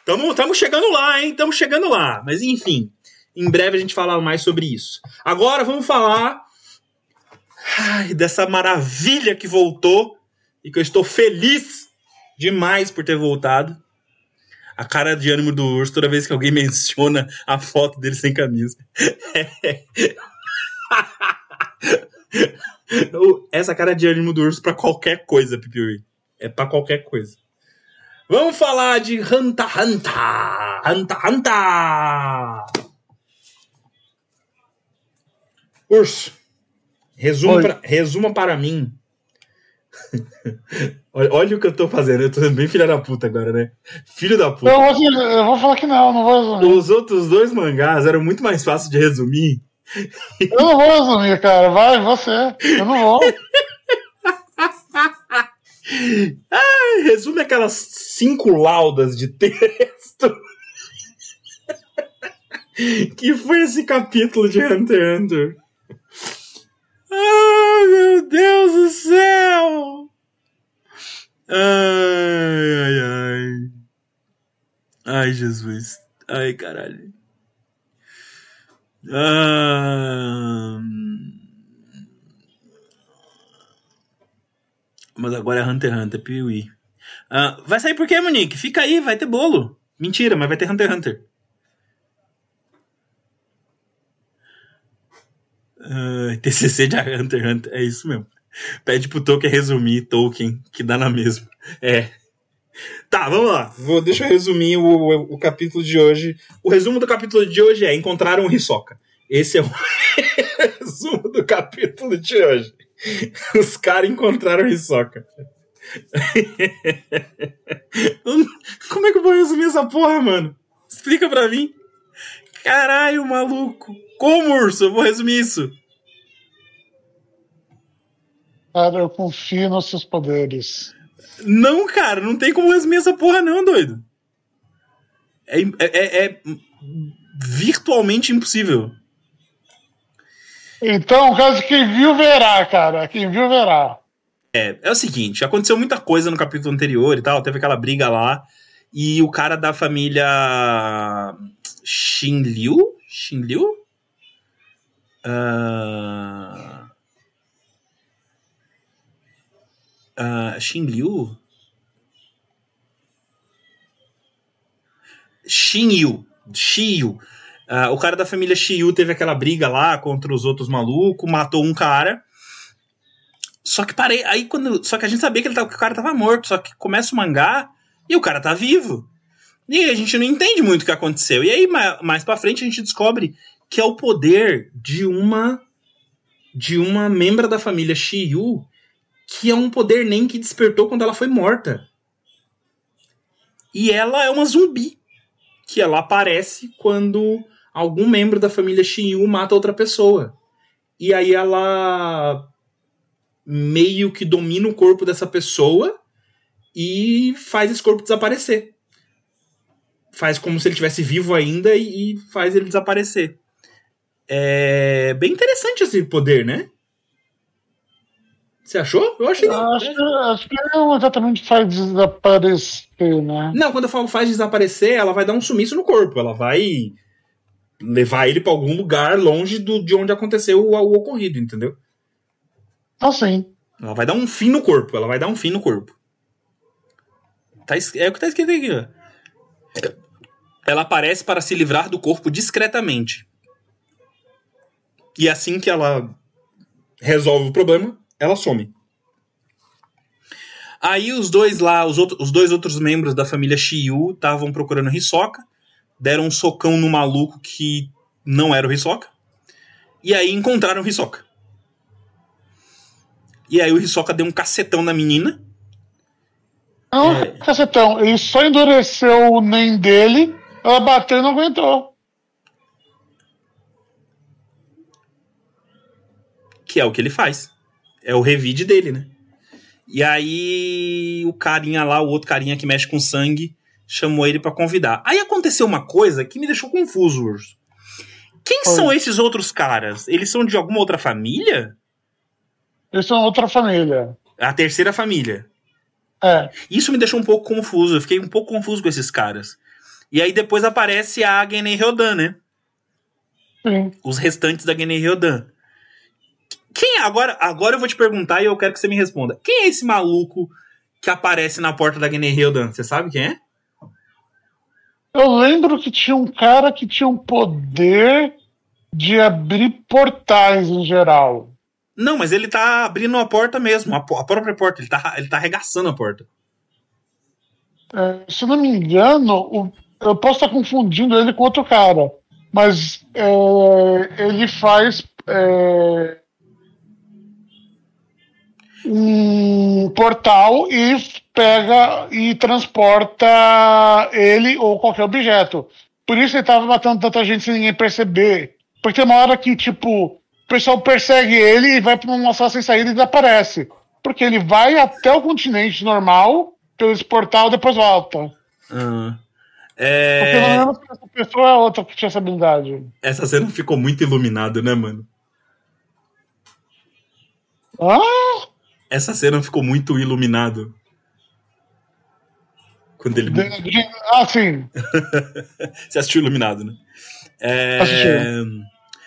A: tamo, tamo chegando lá, hein? Tamo chegando lá. Mas enfim, em breve a gente fala mais sobre isso. Agora vamos falar ai, dessa maravilha que voltou e que eu estou feliz demais por ter voltado. A cara de ânimo do urso toda vez que alguém menciona a foto dele sem camisa. Essa cara de ânimo do urso para qualquer coisa, Pipiuri. É para qualquer coisa. Vamos falar de Hanta Hanta! Hanta Hanta! Urso, resuma, pra, resuma para mim. olha, olha, o que eu tô fazendo. Eu tô sendo bem filha da puta agora, né? Filho da puta.
B: Eu vou, eu vou falar que não, não vou resumir.
A: Os outros dois mangás eram muito mais fáceis de resumir.
B: Eu não vou resumir, cara. Vai, você. Eu não vou.
A: Ai, resume aquelas cinco laudas de texto. que foi esse capítulo de Hunter x Hunter. Ai, meu Deus do céu! Ai, ai, ai. Ai, Jesus. Ai, caralho. Ah, Mas agora é Hunter x Hunter, Piuí. Ah, vai sair por quê, Monique? Fica aí, vai ter bolo. Mentira, mas vai ter Hunter x Hunter. Uh, TCC de Hunter x Hunter, é isso mesmo. Pede pro Tolkien resumir Tolkien, que dá na mesma. É. Tá, vamos lá. Vou, deixa eu resumir o, o, o, capítulo de hoje. O resumo do capítulo de hoje é: encontraram o Hisoka. Esse é o resumo do capítulo de hoje. Os caras encontraram o Hisoka. Como é que eu vou resumir essa porra, mano? Explica pra mim. Caralho, maluco. Como, urso? Eu vou resumir isso.
B: Cara, eu confio nos seus poderes.
A: Não, cara, não tem como resumir essa porra, não, doido. É, é, é, é virtualmente impossível.
B: Então, caso quem viu verá, cara. Quem viu verá.
A: É, é o seguinte, aconteceu muita coisa no capítulo anterior e tal, teve aquela briga lá, e o cara da família Xinliu? Xinliu? Uh... Uh, Xinliu? Xinyu. Xiyu. Uh, o cara da família Xiu teve aquela briga lá contra os outros malucos, matou um cara. Só que parei. Aí quando. Só que a gente sabia que, ele tava, que o cara tava morto. Só que começa o mangá e o cara tá vivo. E a gente não entende muito o que aconteceu. E aí, mais, mais pra frente, a gente descobre que é o poder de uma. De uma membra da família Xiu, que é um poder nem que despertou quando ela foi morta. E ela é uma zumbi. Que ela aparece quando algum membro da família Shinyu mata outra pessoa. E aí ela meio que domina o corpo dessa pessoa e faz esse corpo desaparecer. Faz como se ele estivesse vivo ainda e, faz ele desaparecer. É bem interessante esse poder, né? Você achou? Eu achei.
B: Acho, acho que não exatamente faz desaparecer, né?
A: Não, quando eu falo faz desaparecer, ela vai dar um sumiço no corpo. Ela vai levar ele para algum lugar longe do, de onde aconteceu o, o ocorrido, entendeu?
B: Ah, sim.
A: Ela vai dar um fim no corpo. Ela vai dar um fim no corpo. Tá, é o que tá escrito aqui, ó. Ela aparece para se livrar do corpo discretamente. E assim que ela resolve o problema, ela some. Aí os dois lá, os, outros, os dois outros membros da família Shiyu estavam procurando Hisoka deram um socão no maluco que não era o Hisoka. E aí encontraram o Hisoka. E aí o Hisoka deu um cacetão na menina.
B: Não, é... cacetão. Ele só endureceu o nem dele, ela bateu e não aguentou.
A: Que é o que ele faz. É o revide dele, né? E aí o carinha lá, o outro carinha que mexe com sangue, chamou ele para convidar. Aí aconteceu uma coisa que me deixou confuso, Urso. Quem Oi. são esses outros caras? Eles são de alguma outra família?
B: Eles são outra família.
A: A terceira família.
B: É.
A: Isso me deixou um pouco confuso. Eu fiquei um pouco confuso com esses caras. E aí depois aparece a Genei Ryodan, né?
B: Sim.
A: Os restantes da Genei Ryodan. Quem é? Agora, agora eu vou te perguntar e eu quero que você me responda. Quem é esse maluco que aparece na porta da Ryodan? Você sabe quem é?
B: Eu lembro que tinha um cara que tinha um poder de abrir portais em geral.
A: Não, mas ele tá abrindo a porta mesmo, a, a própria porta, ele tá, ele tá arregaçando a porta.
B: É, se não me engano, o, eu posso estar confundindo ele com outro cara, mas é, ele faz é, um portal e pega e transporta ele ou qualquer objeto. Por isso ele tava matando tanta gente sem ninguém perceber. Porque tem uma hora que, tipo, o pessoal persegue ele e vai pra uma sala sem saída e desaparece. Porque ele vai até o continente normal, pelo esse portal, depois volta.
A: Uhum. É...
B: Porque pelo menos essa pessoa é outra que tinha essa habilidade.
A: Essa cena ficou muito iluminada, né, mano?
B: Ah!
A: Essa cena ficou muito iluminado. Quando ele.
B: Ah, sim.
A: Você assistiu Iluminado, né? É...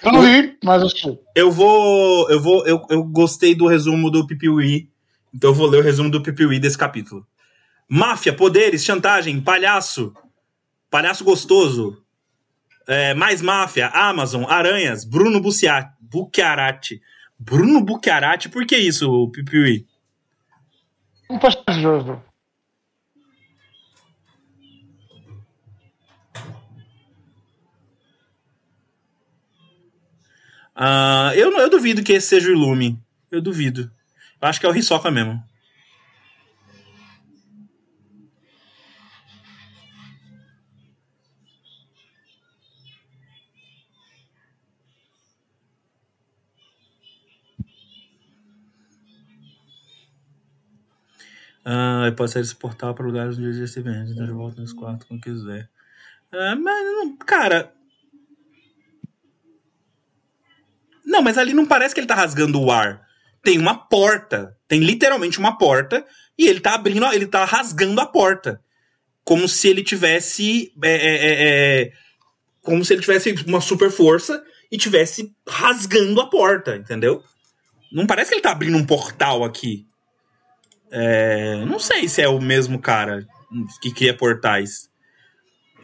B: Eu não li, mas assisti.
A: Eu vou. Eu vou. Eu, eu gostei do resumo do Pipiwi. Então eu vou ler o resumo do Pipiwi desse capítulo. Máfia, poderes, chantagem, palhaço. Palhaço gostoso. É, mais máfia, Amazon, aranhas, Bruno Bucchiarati. Bruno Bucchiarati, por que isso, Pipiwi?
B: Um passageiro.
A: Uh, eu, eu duvido que esse seja o Ilume. Eu duvido. Eu acho que é o Hisoka mesmo. Ah, sair desse portal para lugares onde existe evento, então eu volto nos quartos quando quiser. Ah, mas, não, cara, Não, mas ali não parece que ele tá rasgando o ar. Tem uma porta. Tem literalmente uma porta. E ele tá abrindo, ele tá rasgando a porta. Como se ele tivesse. É, é, é, é como se ele tivesse uma super força e tivesse rasgando a porta, entendeu? Não parece que ele tá abrindo um portal aqui. É, não sei se é o mesmo cara que cria portais.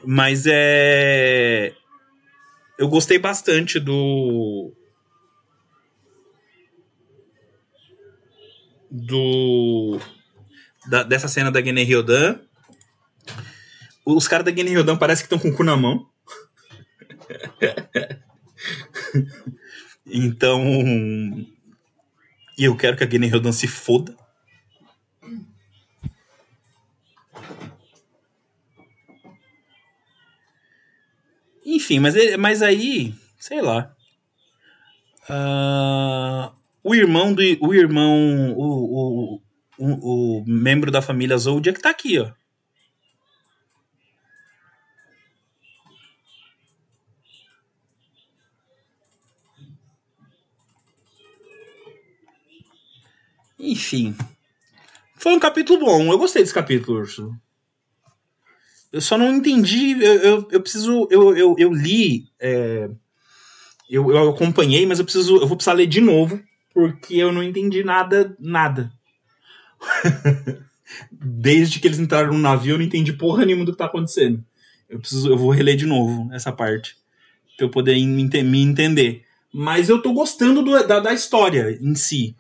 A: Mas é. Eu gostei bastante do. do da, dessa cena da Gene Ryodan. Os caras da Gene Ryodan parece que estão com o cu na mão. então. E eu quero que a Gene Ryodan se foda. Enfim, mas, mas aí, sei lá. Uh, o irmão do. O irmão. O, o, o, o membro da família Zodiac tá aqui, ó. Enfim. Foi um capítulo bom. Eu gostei desse capítulo, Urso. Eu só não entendi. Eu, eu, eu preciso. Eu, eu, eu li. É, eu, eu acompanhei, mas eu preciso. Eu vou precisar ler de novo porque eu não entendi nada, nada. Desde que eles entraram no navio, eu não entendi porra nenhuma do que tá acontecendo. Eu preciso, eu vou reler de novo essa parte pra eu poder me, entender. Mas eu tô gostando do, da, da história em si.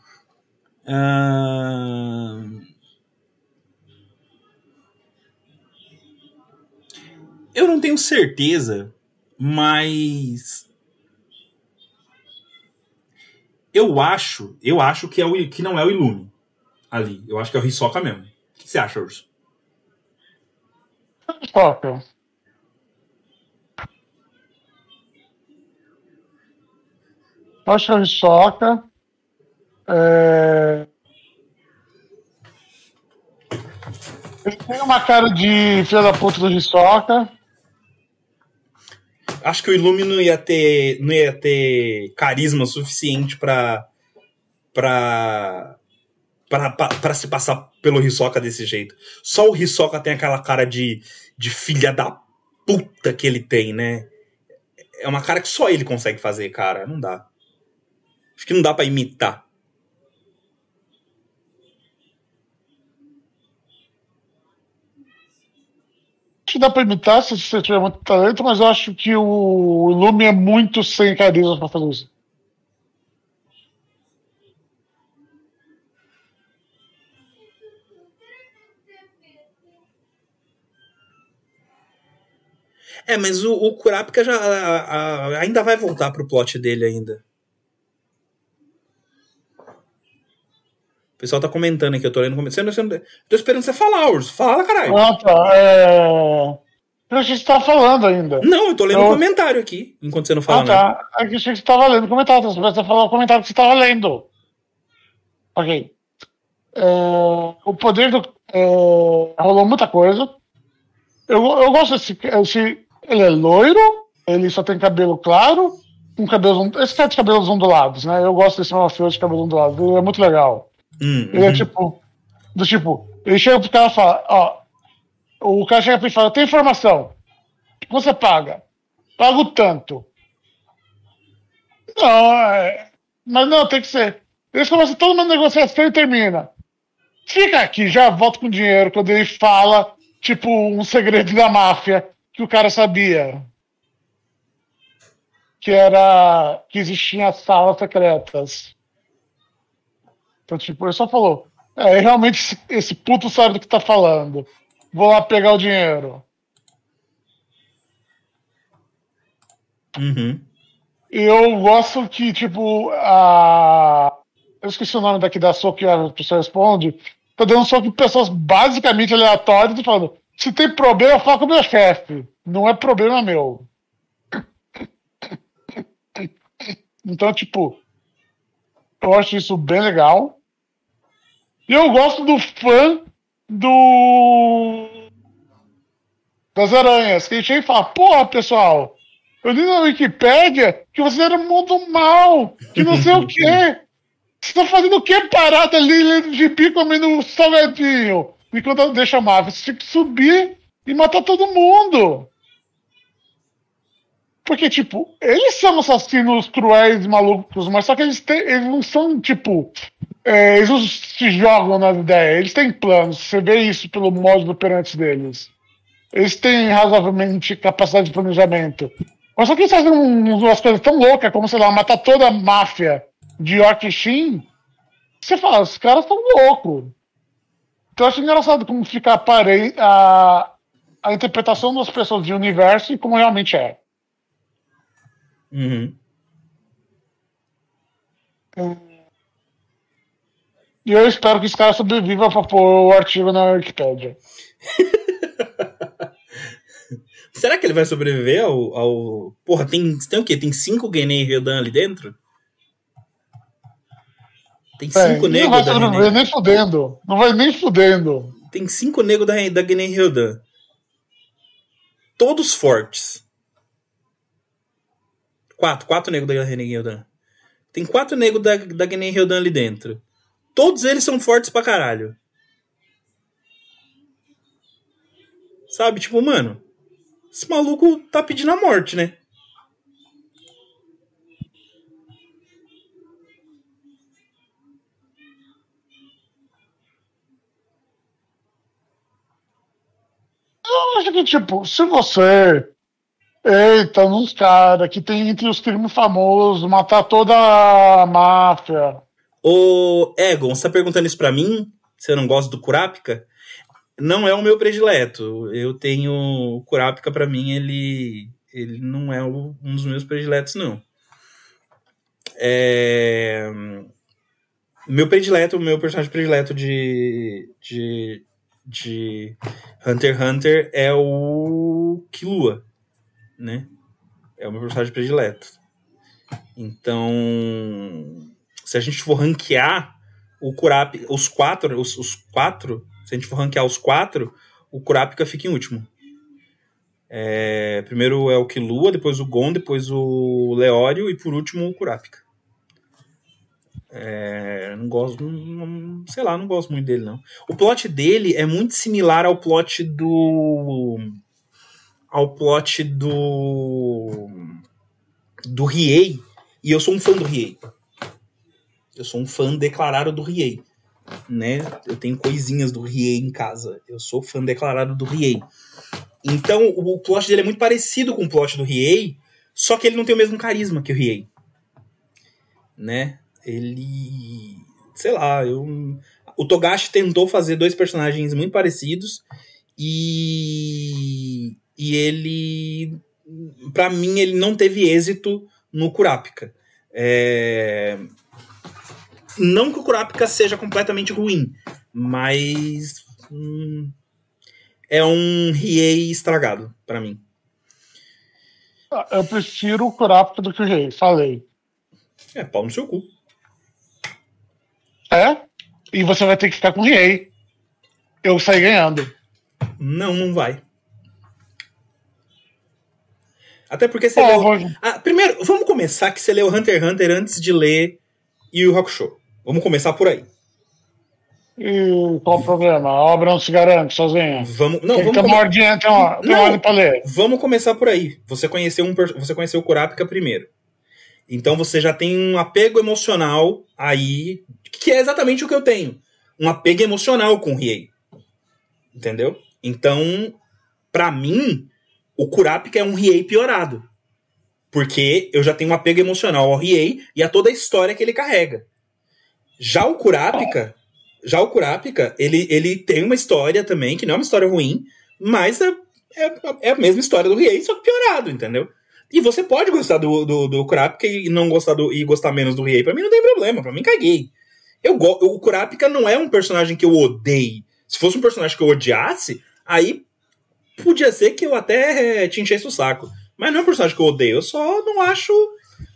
A: Uh... Eu não tenho certeza, mas eu acho, eu acho que, é o, que não é o Ilume ali. Eu acho que é o Hisoka mesmo. O que você acha, Urso?
B: Hisoka. Acho que é o Hisoka. É... Ele tem uma cara de filha da puta do Hisoka
A: acho que o Ilume não ia ter, não ia ter carisma suficiente para para para se passar pelo Hisoka desse jeito. Só o Hisoka tem aquela cara de, de filha da puta que ele tem, né? É uma cara que só ele consegue fazer, cara. Não dá. Acho que não dá para imitar.
B: Que dá pra imitar se você tiver muito talento, mas eu acho que o Lume é muito sem carisma pra fazer isso.
A: É, mas o, o Kurapika já a, a, ainda vai voltar pro plot dele ainda. Pessoal tá comentando aqui, eu tô lendo comentando. Você, tô esperando você falar, Urso. Fala, caralho.
B: Ah, tá. É... Eu achei que você tava falando ainda.
A: Não, eu tô lendo eu... um comentário aqui, enquanto você não fala
B: ah, tá. nada. É eu achei que você tava lendo comentário. Você falou o comentário que você tava lendo. Ok. É... O poder do. É... Rolou muita coisa. Eu, eu gosto desse, esse. Ele é loiro, ele só tem cabelo claro, com cabelos. Esse cara de cabelos ondulados, né? Eu gosto desse mafioso de cabelo ondulado. Ele é muito legal. Hum, ele é uhum. tipo. Do tipo, ele chega pro cara e fala, ó. O cara chega pra ele e fala, tem informação. Você paga. Pago tanto. Não, é... mas não, tem que ser. Eles começam toda uma negociação e termina. Fica aqui, já volta com dinheiro quando ele fala, tipo, um segredo da máfia que o cara sabia. Que era que existiam salas secretas. Então, tipo, ele só falou. É, realmente esse, esse puto sabe do que tá falando. Vou lá pegar o dinheiro.
A: Uhum.
B: Eu gosto que, tipo, a. Eu esqueci o nome daqui da soco que a pessoa responde. Tá dando soco em pessoas basicamente aleatórias e falando: se tem problema, fala com o meu chefe. Não é problema meu. Então, tipo, eu acho isso bem legal. E eu gosto do fã do. Das aranhas. Que chega e fala: porra, pessoal, eu li na Wikipédia que você era mundo mal, que não sei o quê. Você tá fazendo o que parado ali lendo de pico comendo salgadinho? Enquanto deixa a máfia, você tem que subir e matar todo mundo. Porque, tipo, eles são assassinos cruéis, malucos, mas só que eles, têm, eles não são, tipo. É, eles não se jogam na ideia, eles têm planos. Você vê isso pelo modo operante deles. Eles têm razoavelmente capacidade de planejamento. Mas só que eles fazem umas coisas tão loucas, como, sei lá, matar toda a máfia de York Shin. Você fala, os caras estão loucos. Então eu acho engraçado como fica aparente a, a interpretação das pessoas de universo e como realmente é.
A: Uhum.
B: E eu espero que esse cara sobreviva para pôr o artigo na Wikipedia.
A: Será que ele vai sobreviver ao. ao... Porra, tem, tem o quê? Tem cinco Genei Ryodan ali dentro? Tem cinco
B: é,
A: negros
B: não vai
A: da
B: sobreviver
A: Genei.
B: nem fudendo. Não vai nem fudendo.
A: Tem cinco negros da, da Genei Ryodan. Todos fortes. Quatro, quatro negros da Genei Ryodan. Tem quatro negros da, da Genei Ryodan ali dentro. Todos eles são fortes pra caralho. Sabe, tipo, mano, esse maluco tá pedindo a morte, né?
B: Eu acho que, tipo, se você. Eita, nos caras que tem entre os crimes famosos, matar toda a máfia.
A: Ô, Egon, você tá perguntando isso pra mim? Você não gosta do Kurapika? Não é o meu predileto. Eu tenho. O Kurapika, pra mim, ele. Ele não é um dos meus prediletos, não. É... Meu predileto, o meu personagem predileto de. de. de Hunter x Hunter é o Killua, né? É o meu personagem predileto. Então, se a gente for ranquear o Kurapika, os quatro, os, os quatro, se a gente for ranquear os quatro, o Kurapika fica em último. É, primeiro é o Killua, depois o Gon, depois o Leório e por último o Kurapika. É, não gosto, não- sei lá, não gosto muito dele não. O plot dele é muito similar ao plot do ao plot do do Riei, e eu sou um fã do Riei. Eu sou um fã declarado do Riei, né? Eu tenho coisinhas do Riei em casa. Eu sou fã declarado do Riei. Então, o plot dele é muito parecido com o plot do Riei, só que ele não tem o mesmo carisma que o Riei. Né? Ele. Sei lá, eu. O Togashi tentou fazer dois personagens muito parecidos e. E ele. Pra mim, ele não teve êxito no Kurapika. É... Não que o Kurapika seja completamente ruim, mas. hum, é um Riei estragado pra mim.
B: Eu prefiro o Kurapika do que o Rei, falei.
A: É, pau no seu cu.
B: É? E você vai ter que ficar com o Rei. Eu saí ganhando.
A: Não, não vai. Até porque você
B: Ó,
A: leu. Ah, primeiro, vamos começar que você leu Hunter x Hunter antes de ler Yu Yu Hakusho. Vamos começar por aí.
B: E qual o problema? A obra não se garante sozinha.
A: Vamos, não,
B: tem
A: vamos, come-
B: ordem, tem uma, tem
A: Não.
B: pra ler.
A: vamos começar por aí. Você conheceu um você conheceu o Kurapika primeiro. Então você já tem um apego emocional aí, que é exatamente o que eu tenho. Um apego emocional com o Riei. Entendeu? Então, para mim, o Kurapika é um Riei piorado. Porque eu já tenho um apego emocional ao Riei e a toda a história que ele carrega. Já o Kurapika, já o Kurapika, ele, ele tem uma história também, que não é uma história ruim, mas é, é, é a mesma história do Riei, só que piorado, entendeu? E você pode gostar do, do, do Kurapika e não gostar do, e gostar menos do Riei. Pra mim não tem problema, pra mim caguei. Eu, o Kurapika não é um personagem que eu odeio. Se fosse um personagem que eu odiasse, aí podia ser que eu até é, te enchesse o saco. Mas não é um personagem que eu odeio, eu só não acho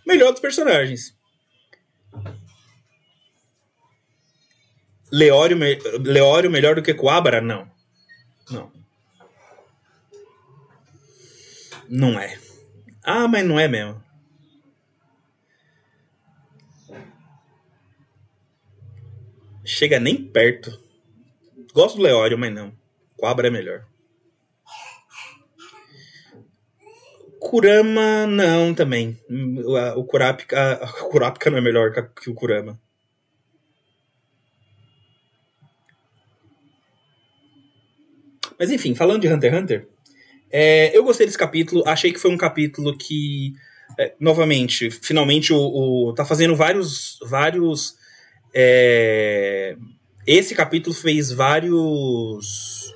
A: melhor dos personagens. Leório, me... Leório melhor do que Coabra? Não. Não. Não é. Ah, mas não é mesmo. Chega nem perto. Gosto do Leório, mas não. Quabra é melhor. Kurama, não, também. O Kurapika, o Kurapika não é melhor que o Kurama. Mas enfim, falando de Hunter x Hunter, é, eu gostei desse capítulo, achei que foi um capítulo que, é, novamente, finalmente o, o, tá fazendo vários. vários é, esse capítulo fez vários.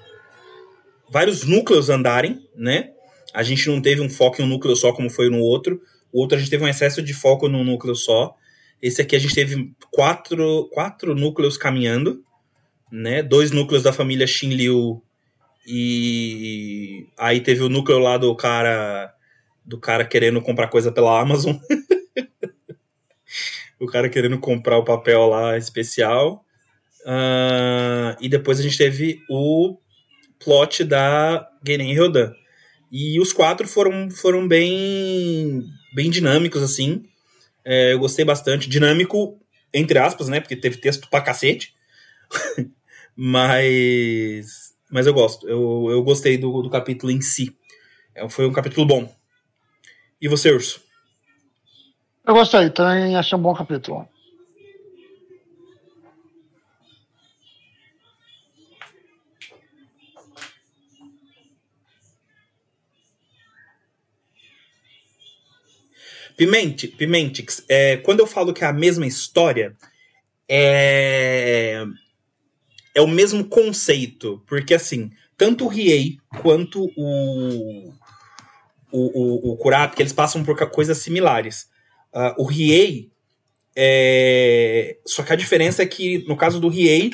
A: vários núcleos andarem, né? A gente não teve um foco em um núcleo só como foi no outro. O outro a gente teve um excesso de foco num núcleo só. Esse aqui a gente teve quatro, quatro núcleos caminhando, né? Dois núcleos da família Shinryu e aí teve o núcleo lá do cara do cara querendo comprar coisa pela Amazon. o cara querendo comprar o papel lá especial. Uh, e depois a gente teve o plot da Genen Ryodan. E os quatro foram, foram bem, bem dinâmicos, assim. É, eu gostei bastante. Dinâmico, entre aspas, né? Porque teve texto pra cacete. Mas mas eu gosto. Eu, eu gostei do, do capítulo em si. É, foi um capítulo bom. E você, Urso?
B: Eu gostei, também achei um bom capítulo.
A: Pimente, Pimentix, é, quando eu falo que é a mesma história, é, é o mesmo conceito, porque assim, tanto o Riei quanto o, o, o, o Kurapika, eles passam por coisas similares. Uh, o Riei, é... só que a diferença é que, no caso do Riei,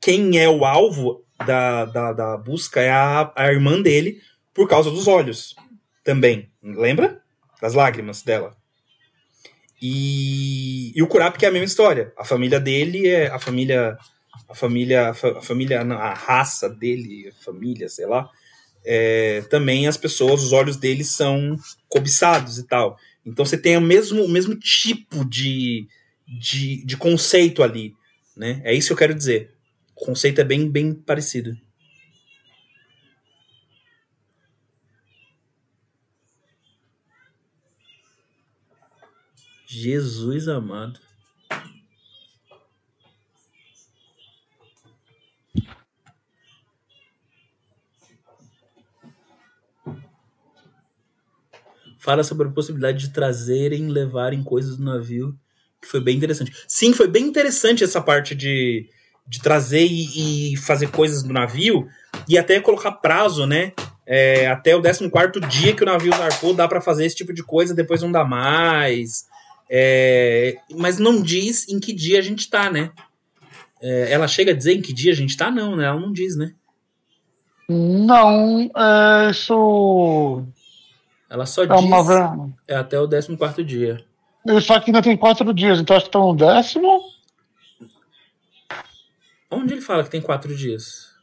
A: quem é o alvo da, da, da busca é a, a irmã dele, por causa dos olhos também. Lembra? Das lágrimas dela. E, e o Kurapika é a mesma história. A família dele é a família a família, a família, a raça dele, a família, sei lá, é, também as pessoas, os olhos deles são cobiçados e tal. Então você tem o mesmo, o mesmo tipo de, de, de conceito ali, né? É isso que eu quero dizer. O conceito é bem, bem parecido. Jesus amado. fala sobre a possibilidade de trazerem, levarem coisas do navio, que foi bem interessante. Sim, foi bem interessante essa parte de, de trazer e, e fazer coisas do navio e até colocar prazo, né? É, até o 14 dia que o navio zarpou dá para fazer esse tipo de coisa, depois não dá mais. É, mas não diz em que dia a gente tá, né? É, ela chega a dizer em que dia a gente tá? Não, né? Ela não diz, né?
B: Não, é, isso
A: ela só é diz uma... é até o 14 dia.
B: Isso aqui ainda tem quatro dias, então acho que estão no décimo.
A: Onde ele fala que tem quatro dias?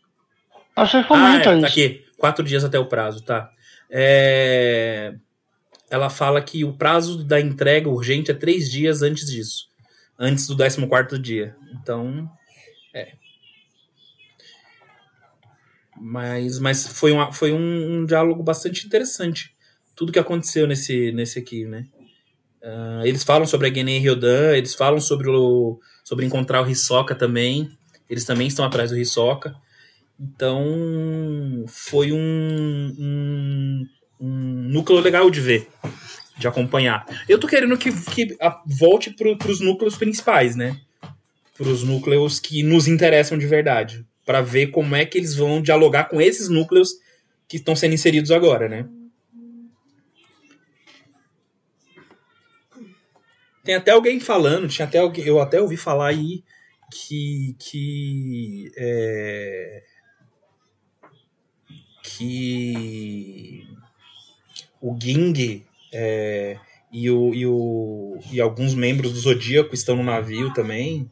B: Acho que comenta
A: ah,
B: é,
A: tá isso. aqui, quatro dias até o prazo, tá. É... Ela fala que o prazo da entrega urgente é três dias antes disso. Antes do 14 dia. Então, é. Mas, mas foi, uma, foi um, um diálogo bastante interessante tudo que aconteceu nesse, nesse aqui, né? Uh, eles falam sobre a Genen Ryodan, eles falam sobre, o, sobre encontrar o Hisoka também. Eles também estão atrás do Hisoka. Então, foi um, um, um núcleo legal de ver, de acompanhar. Eu tô querendo que, que volte para os núcleos principais, né? Para os núcleos que nos interessam de verdade. Para ver como é que eles vão dialogar com esses núcleos que estão sendo inseridos agora, né? Tem até alguém falando, tinha até alguém, eu até ouvi falar aí que que é, que o Ging é, e, o, e, o, e alguns membros do Zodíaco estão no navio também.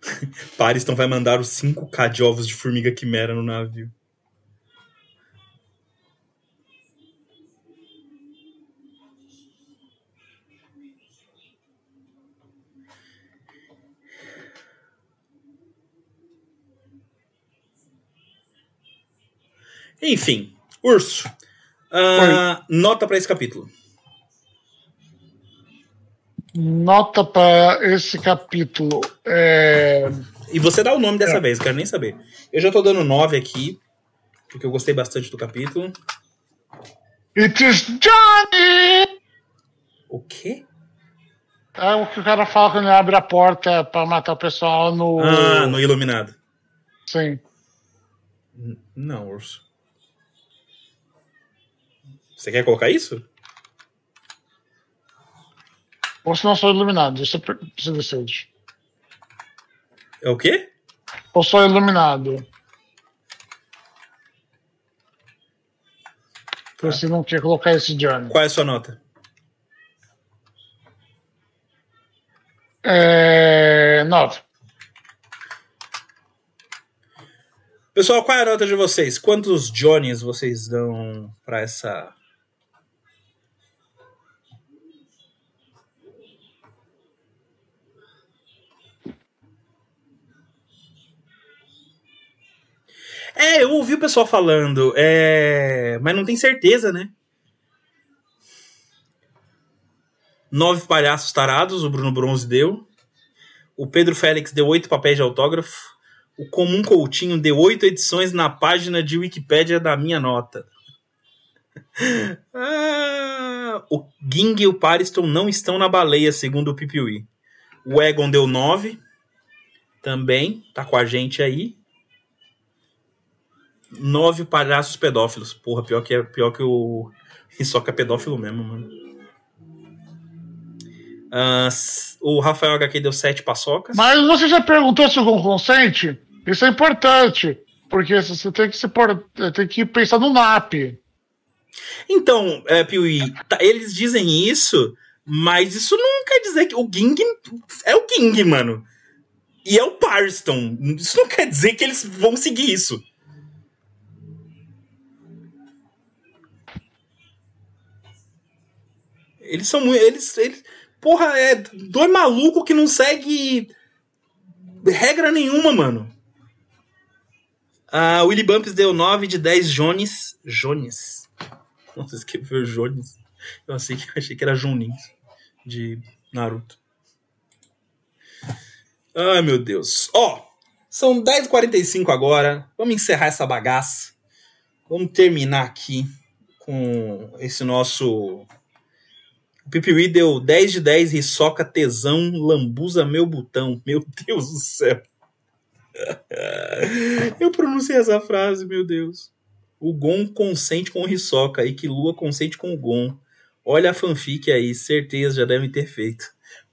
A: Pariston vai mandar os 5k de ovos de formiga quimera no navio. Enfim, Urso. Uh, nota para esse capítulo.
B: Nota para esse capítulo. É...
A: E você dá o nome dessa é. vez, quero nem saber. Eu já tô dando 9 aqui, porque eu gostei bastante do capítulo.
B: It is Johnny!
A: O quê?
B: É o que o cara fala quando ele abre a porta para matar o pessoal no.
A: Ah, no Iluminado.
B: Sim.
A: Não, urso. Você quer colocar isso?
B: Ou se não sou iluminado, isso você decide.
A: É o quê?
B: Ou sou iluminado. Tá. Você não quer colocar esse Johnny.
A: Qual é a sua nota?
B: É. 9.
A: Pessoal, qual é a nota de vocês? Quantos Johnnies vocês dão para essa É, eu ouvi o pessoal falando, é... mas não tem certeza, né? Nove palhaços tarados, o Bruno Bronze deu. O Pedro Félix deu oito papéis de autógrafo. O Comum Coutinho deu oito edições na página de Wikipédia da minha nota. ah, o Ging e o Pariston não estão na baleia, segundo o Pipiwi. O Egon deu nove. Também, tá com a gente aí nove palhaços pedófilos. Porra, pior que, é, pior que o Hisoka é pedófilo mesmo, mano. Uh, o Rafael HQ deu sete paçocas.
B: Mas você já perguntou se o Gon consente? Isso é importante. Porque você tem que, se por, tem que pensar no NAP.
A: Então, é, Piuí, tá, eles dizem isso, mas isso não quer dizer que o Ging é o Ging, mano. E é o Parston. Isso não quer dizer que eles vão seguir isso. Eles são muito. Eles, eles, porra, é dois malucos que não segue regra nenhuma, mano. A uh, Willy Bumps deu 9 de 10 Jones. Jones. Nossa, escreveu Jones. Eu achei que, achei que era Junin de Naruto. Ai, meu Deus. Ó, são 10h45 agora. Vamos encerrar essa bagaça. Vamos terminar aqui com esse nosso o Pipiwi deu 10 de 10, risoca, tesão, lambuza meu botão. Meu Deus do céu. Eu pronunciei essa frase, meu Deus. O Gon consente com o Hisoka e que Lua consente com o Gon. Olha a fanfic aí, certeza já devem ter feito.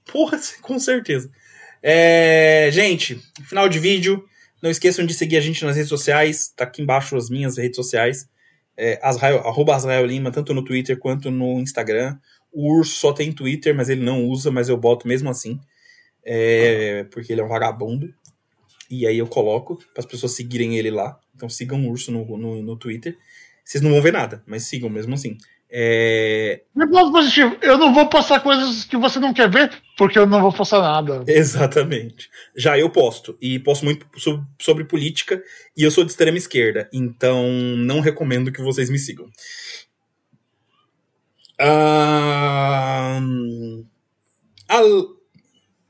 A: Porra, com certeza. É, gente, final de vídeo. Não esqueçam de seguir a gente nas redes sociais. Tá aqui embaixo as minhas redes sociais. É, Azrael, arroba Azrael Lima, tanto no Twitter quanto no Instagram. O Urso só tem Twitter, mas ele não usa, mas eu boto mesmo assim. É, porque ele é um vagabundo. E aí eu coloco para as pessoas seguirem ele lá. Então sigam o Urso no, no, no, Twitter. Vocês não vão ver nada, mas sigam mesmo assim. É...
B: Ponto positivo, eu não vou postar coisas que você não quer ver, porque eu não vou postar nada.
A: Exatamente. Já eu posto, e posto muito sobre, sobre política, e eu sou de extrema esquerda, então não recomendo que vocês me sigam. Ah,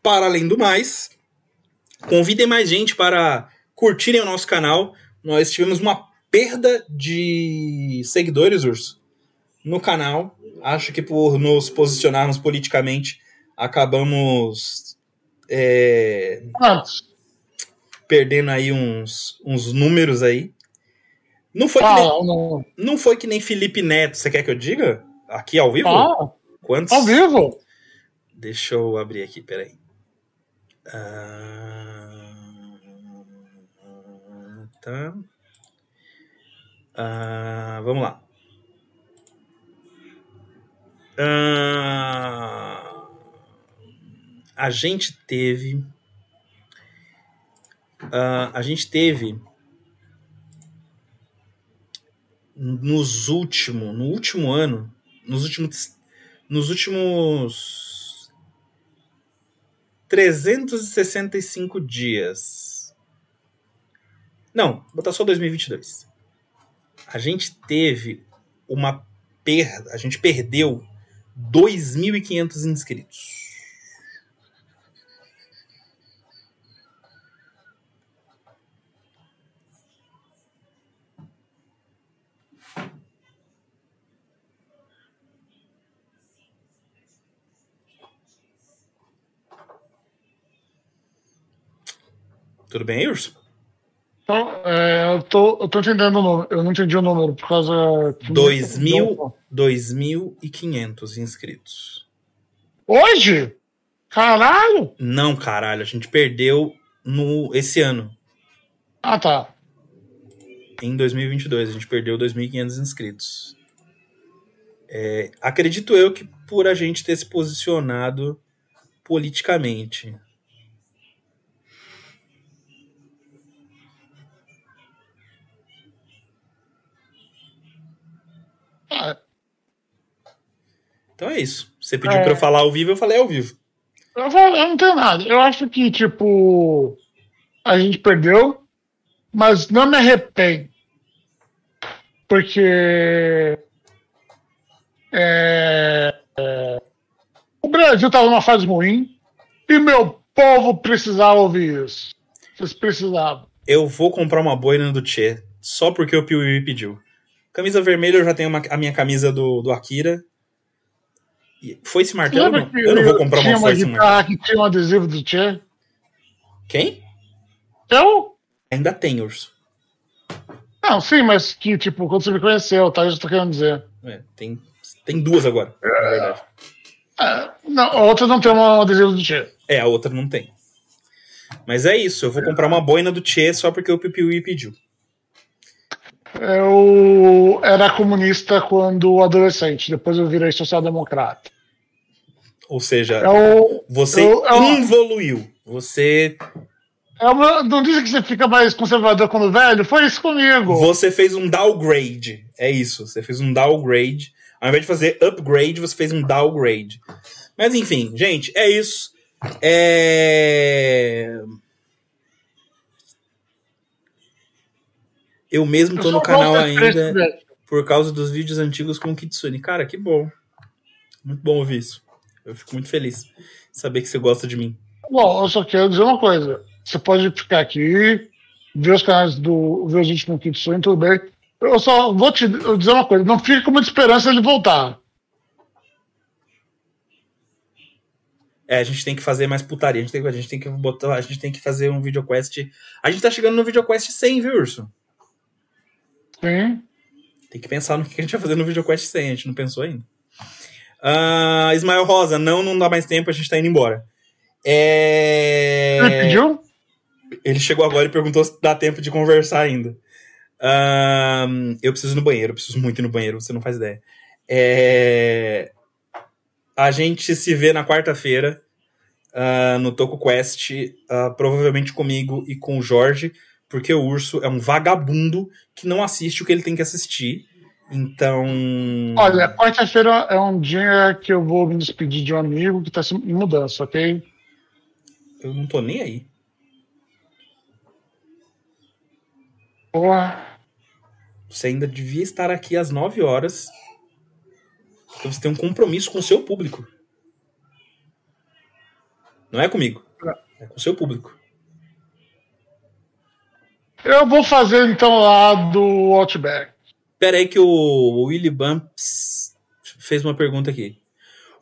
A: para além do mais, convidem mais gente para curtirem o nosso canal. Nós tivemos uma perda de seguidores, Urso no canal. Acho que por nos posicionarmos politicamente, acabamos é, perdendo aí uns, uns números aí. Não foi, ah, que nem, não. não foi que nem Felipe Neto, você quer que eu diga? Aqui ao vivo?
B: Ah, Quantos? Ao vivo?
A: Deixa eu abrir aqui, peraí. Ah, tá. Ah, vamos lá. Uh, a gente teve. Uh, a gente teve. Nos últimos. No último ano. Nos últimos. Nos últimos. 365 dias. Não, botar só 2022. A gente teve uma perda. A gente perdeu 2.500 inscritos. Tudo bem, Urso?
B: Então, é, eu, tô, eu tô entendendo o número. Eu não entendi o número por causa.
A: 2.500 inscritos.
B: Hoje? Caralho!
A: Não, caralho. A gente perdeu no esse ano.
B: Ah, tá.
A: Em 2022, a gente perdeu 2.500 inscritos. É, acredito eu que por a gente ter se posicionado politicamente. Então é isso. Você pediu é... pra eu falar ao vivo, eu falei ao vivo.
B: Eu, não tenho nada. Eu acho que, tipo, a gente perdeu, mas não me arrependo. Porque. É, é, o Brasil estava numa fase ruim e meu povo precisava ouvir isso. Vocês precisavam.
A: Eu vou comprar uma boina do Tchê, só porque o Piuí pediu. Camisa vermelha, eu já tenho uma, a minha camisa do, do Akira. Foi esse martelo? Não? Eu não vou comprar uma
B: foice martelo. que tinha um adesivo do Tchê.
A: Quem?
B: Eu?
A: Ainda tem, Urso.
B: Não, sim, mas que, tipo, quando você me conheceu, tá? Eu tô querendo dizer.
A: É, tem, tem duas agora, é. na verdade.
B: É, não, a outra não tem um adesivo do Tchê.
A: É, a outra não tem. Mas é isso, eu vou comprar uma boina do Tchê só porque o Pipiui pediu.
B: Eu era comunista quando adolescente, depois eu virei social-democrata.
A: Ou seja, eu, você eu, eu, evoluiu. Você.
B: É não diz que você fica mais conservador quando velho? Foi isso comigo.
A: Você fez um downgrade. É isso. Você fez um downgrade. Ao invés de fazer upgrade, você fez um downgrade. Mas enfim, gente, é isso. É. Eu mesmo tô eu no canal ainda por causa dos vídeos antigos com o Kitsune. Cara, que bom. Muito bom ouvir isso. Eu fico muito feliz saber que você gosta de mim.
B: Bom, eu só quero dizer uma coisa. Você pode ficar aqui, ver os canais do ver a gente no Kitsune, tudo bem. Eu só vou te dizer uma coisa. Não fique com muita esperança de voltar.
A: É, a gente tem que fazer mais putaria. A gente tem, a gente tem que botar, a gente tem que fazer um videoquest. A gente tá chegando no videoquest 100, viu, Urso?
B: Sim.
A: Tem que pensar no que a gente vai fazer no VideoQuest 100, a gente não pensou ainda. Uh, Ismael Rosa, não, não dá mais tempo, a gente tá indo embora. É...
B: Ele pediu?
A: Ele chegou agora e perguntou se dá tempo de conversar ainda. Uh, eu preciso ir no banheiro, eu preciso muito ir no banheiro, você não faz ideia. É... A gente se vê na quarta-feira uh, no Toco Quest, provavelmente comigo e com o Jorge porque o urso é um vagabundo que não assiste o que ele tem que assistir. Então.
B: Olha, quarta-feira é um dia que eu vou me despedir de um amigo que tá em mudança, ok?
A: Eu não tô nem aí.
B: Porra.
A: Você ainda devia estar aqui às 9 horas. Porque você tem um compromisso com o seu público. Não é comigo. É com o seu público.
B: Eu vou fazer então lá do Outback.
A: Pera aí que o Willy Bumps fez uma pergunta aqui.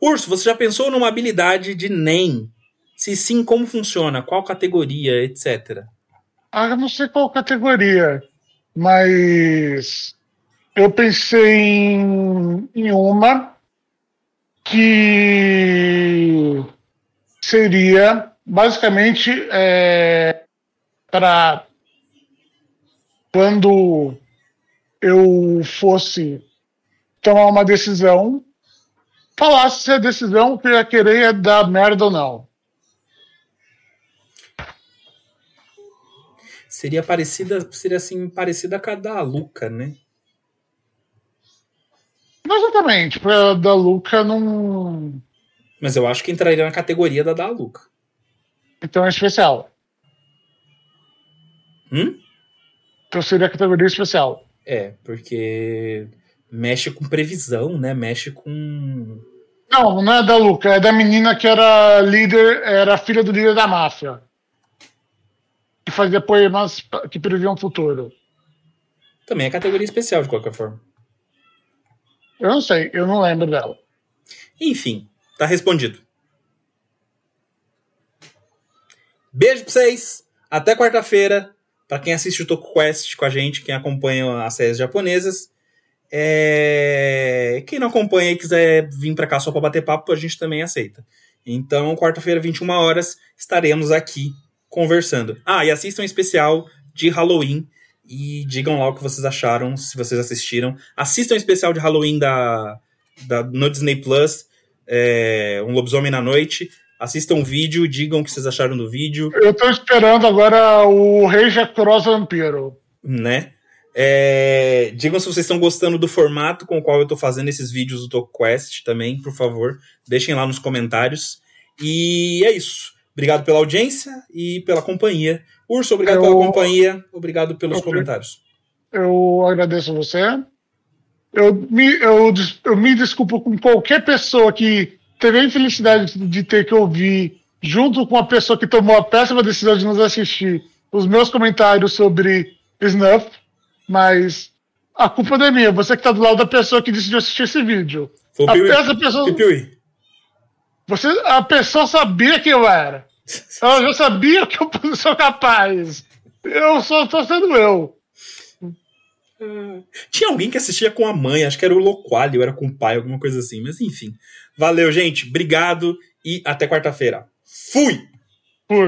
A: Urso, você já pensou numa habilidade de NEM? Se sim, como funciona? Qual categoria, etc.
B: Ah, eu não sei qual categoria, mas eu pensei em, em uma que seria basicamente é, para quando eu fosse tomar uma decisão, falasse se a decisão que eu ia querer é dar merda ou não.
A: Seria parecida, seria assim, parecida com a da Luca, né?
B: Exatamente, a da Luca não.
A: Mas eu acho que entraria na categoria da da Luca.
B: Então é especial.
A: Hum?
B: Então seria a categoria especial.
A: É, porque mexe com previsão, né? Mexe com.
B: Não, não é da Luca, é da menina que era líder, era filha do líder da máfia. Que fazia poemas que previam o futuro.
A: Também é categoria especial, de qualquer forma.
B: Eu não sei, eu não lembro dela.
A: Enfim, tá respondido. Beijo pra vocês. Até quarta-feira. Para quem assiste o Toku Quest com a gente, quem acompanha as séries japonesas. É... Quem não acompanha e quiser vir para cá só para bater papo, a gente também aceita. Então, quarta-feira, 21 horas, estaremos aqui conversando. Ah, e assistam um especial de Halloween e digam lá o que vocês acharam, se vocês assistiram. Assistam o especial de Halloween da, da, no Disney Plus, é, Um Lobisomem na Noite. Assistam o vídeo, digam o que vocês acharam do vídeo.
B: Eu tô esperando agora o Rei Cross Vampiro.
A: Né? É, digam se vocês estão gostando do formato com o qual eu tô fazendo esses vídeos do TokuQuest também, por favor. Deixem lá nos comentários. E é isso. Obrigado pela audiência e pela companhia. Urso, obrigado eu... pela companhia. Obrigado pelos eu... comentários.
B: Eu agradeço você. Eu me, eu, eu me desculpo com qualquer pessoa que teve a infelicidade de ter que ouvir, junto com a pessoa que tomou a péssima decisão de nos assistir, os meus comentários sobre Snuff, mas a culpa não é minha, você que está do lado da pessoa que decidiu assistir esse vídeo.
A: Foi a essa pessoa.
B: Você, a pessoa sabia que eu era. Ela já sabia que eu sou capaz. Eu só estou sendo eu.
A: Tinha alguém que assistia com a mãe, acho que era o Loqualho, era com o pai, alguma coisa assim, mas enfim. Valeu, gente. Obrigado e até quarta-feira. Fui!
B: Fui.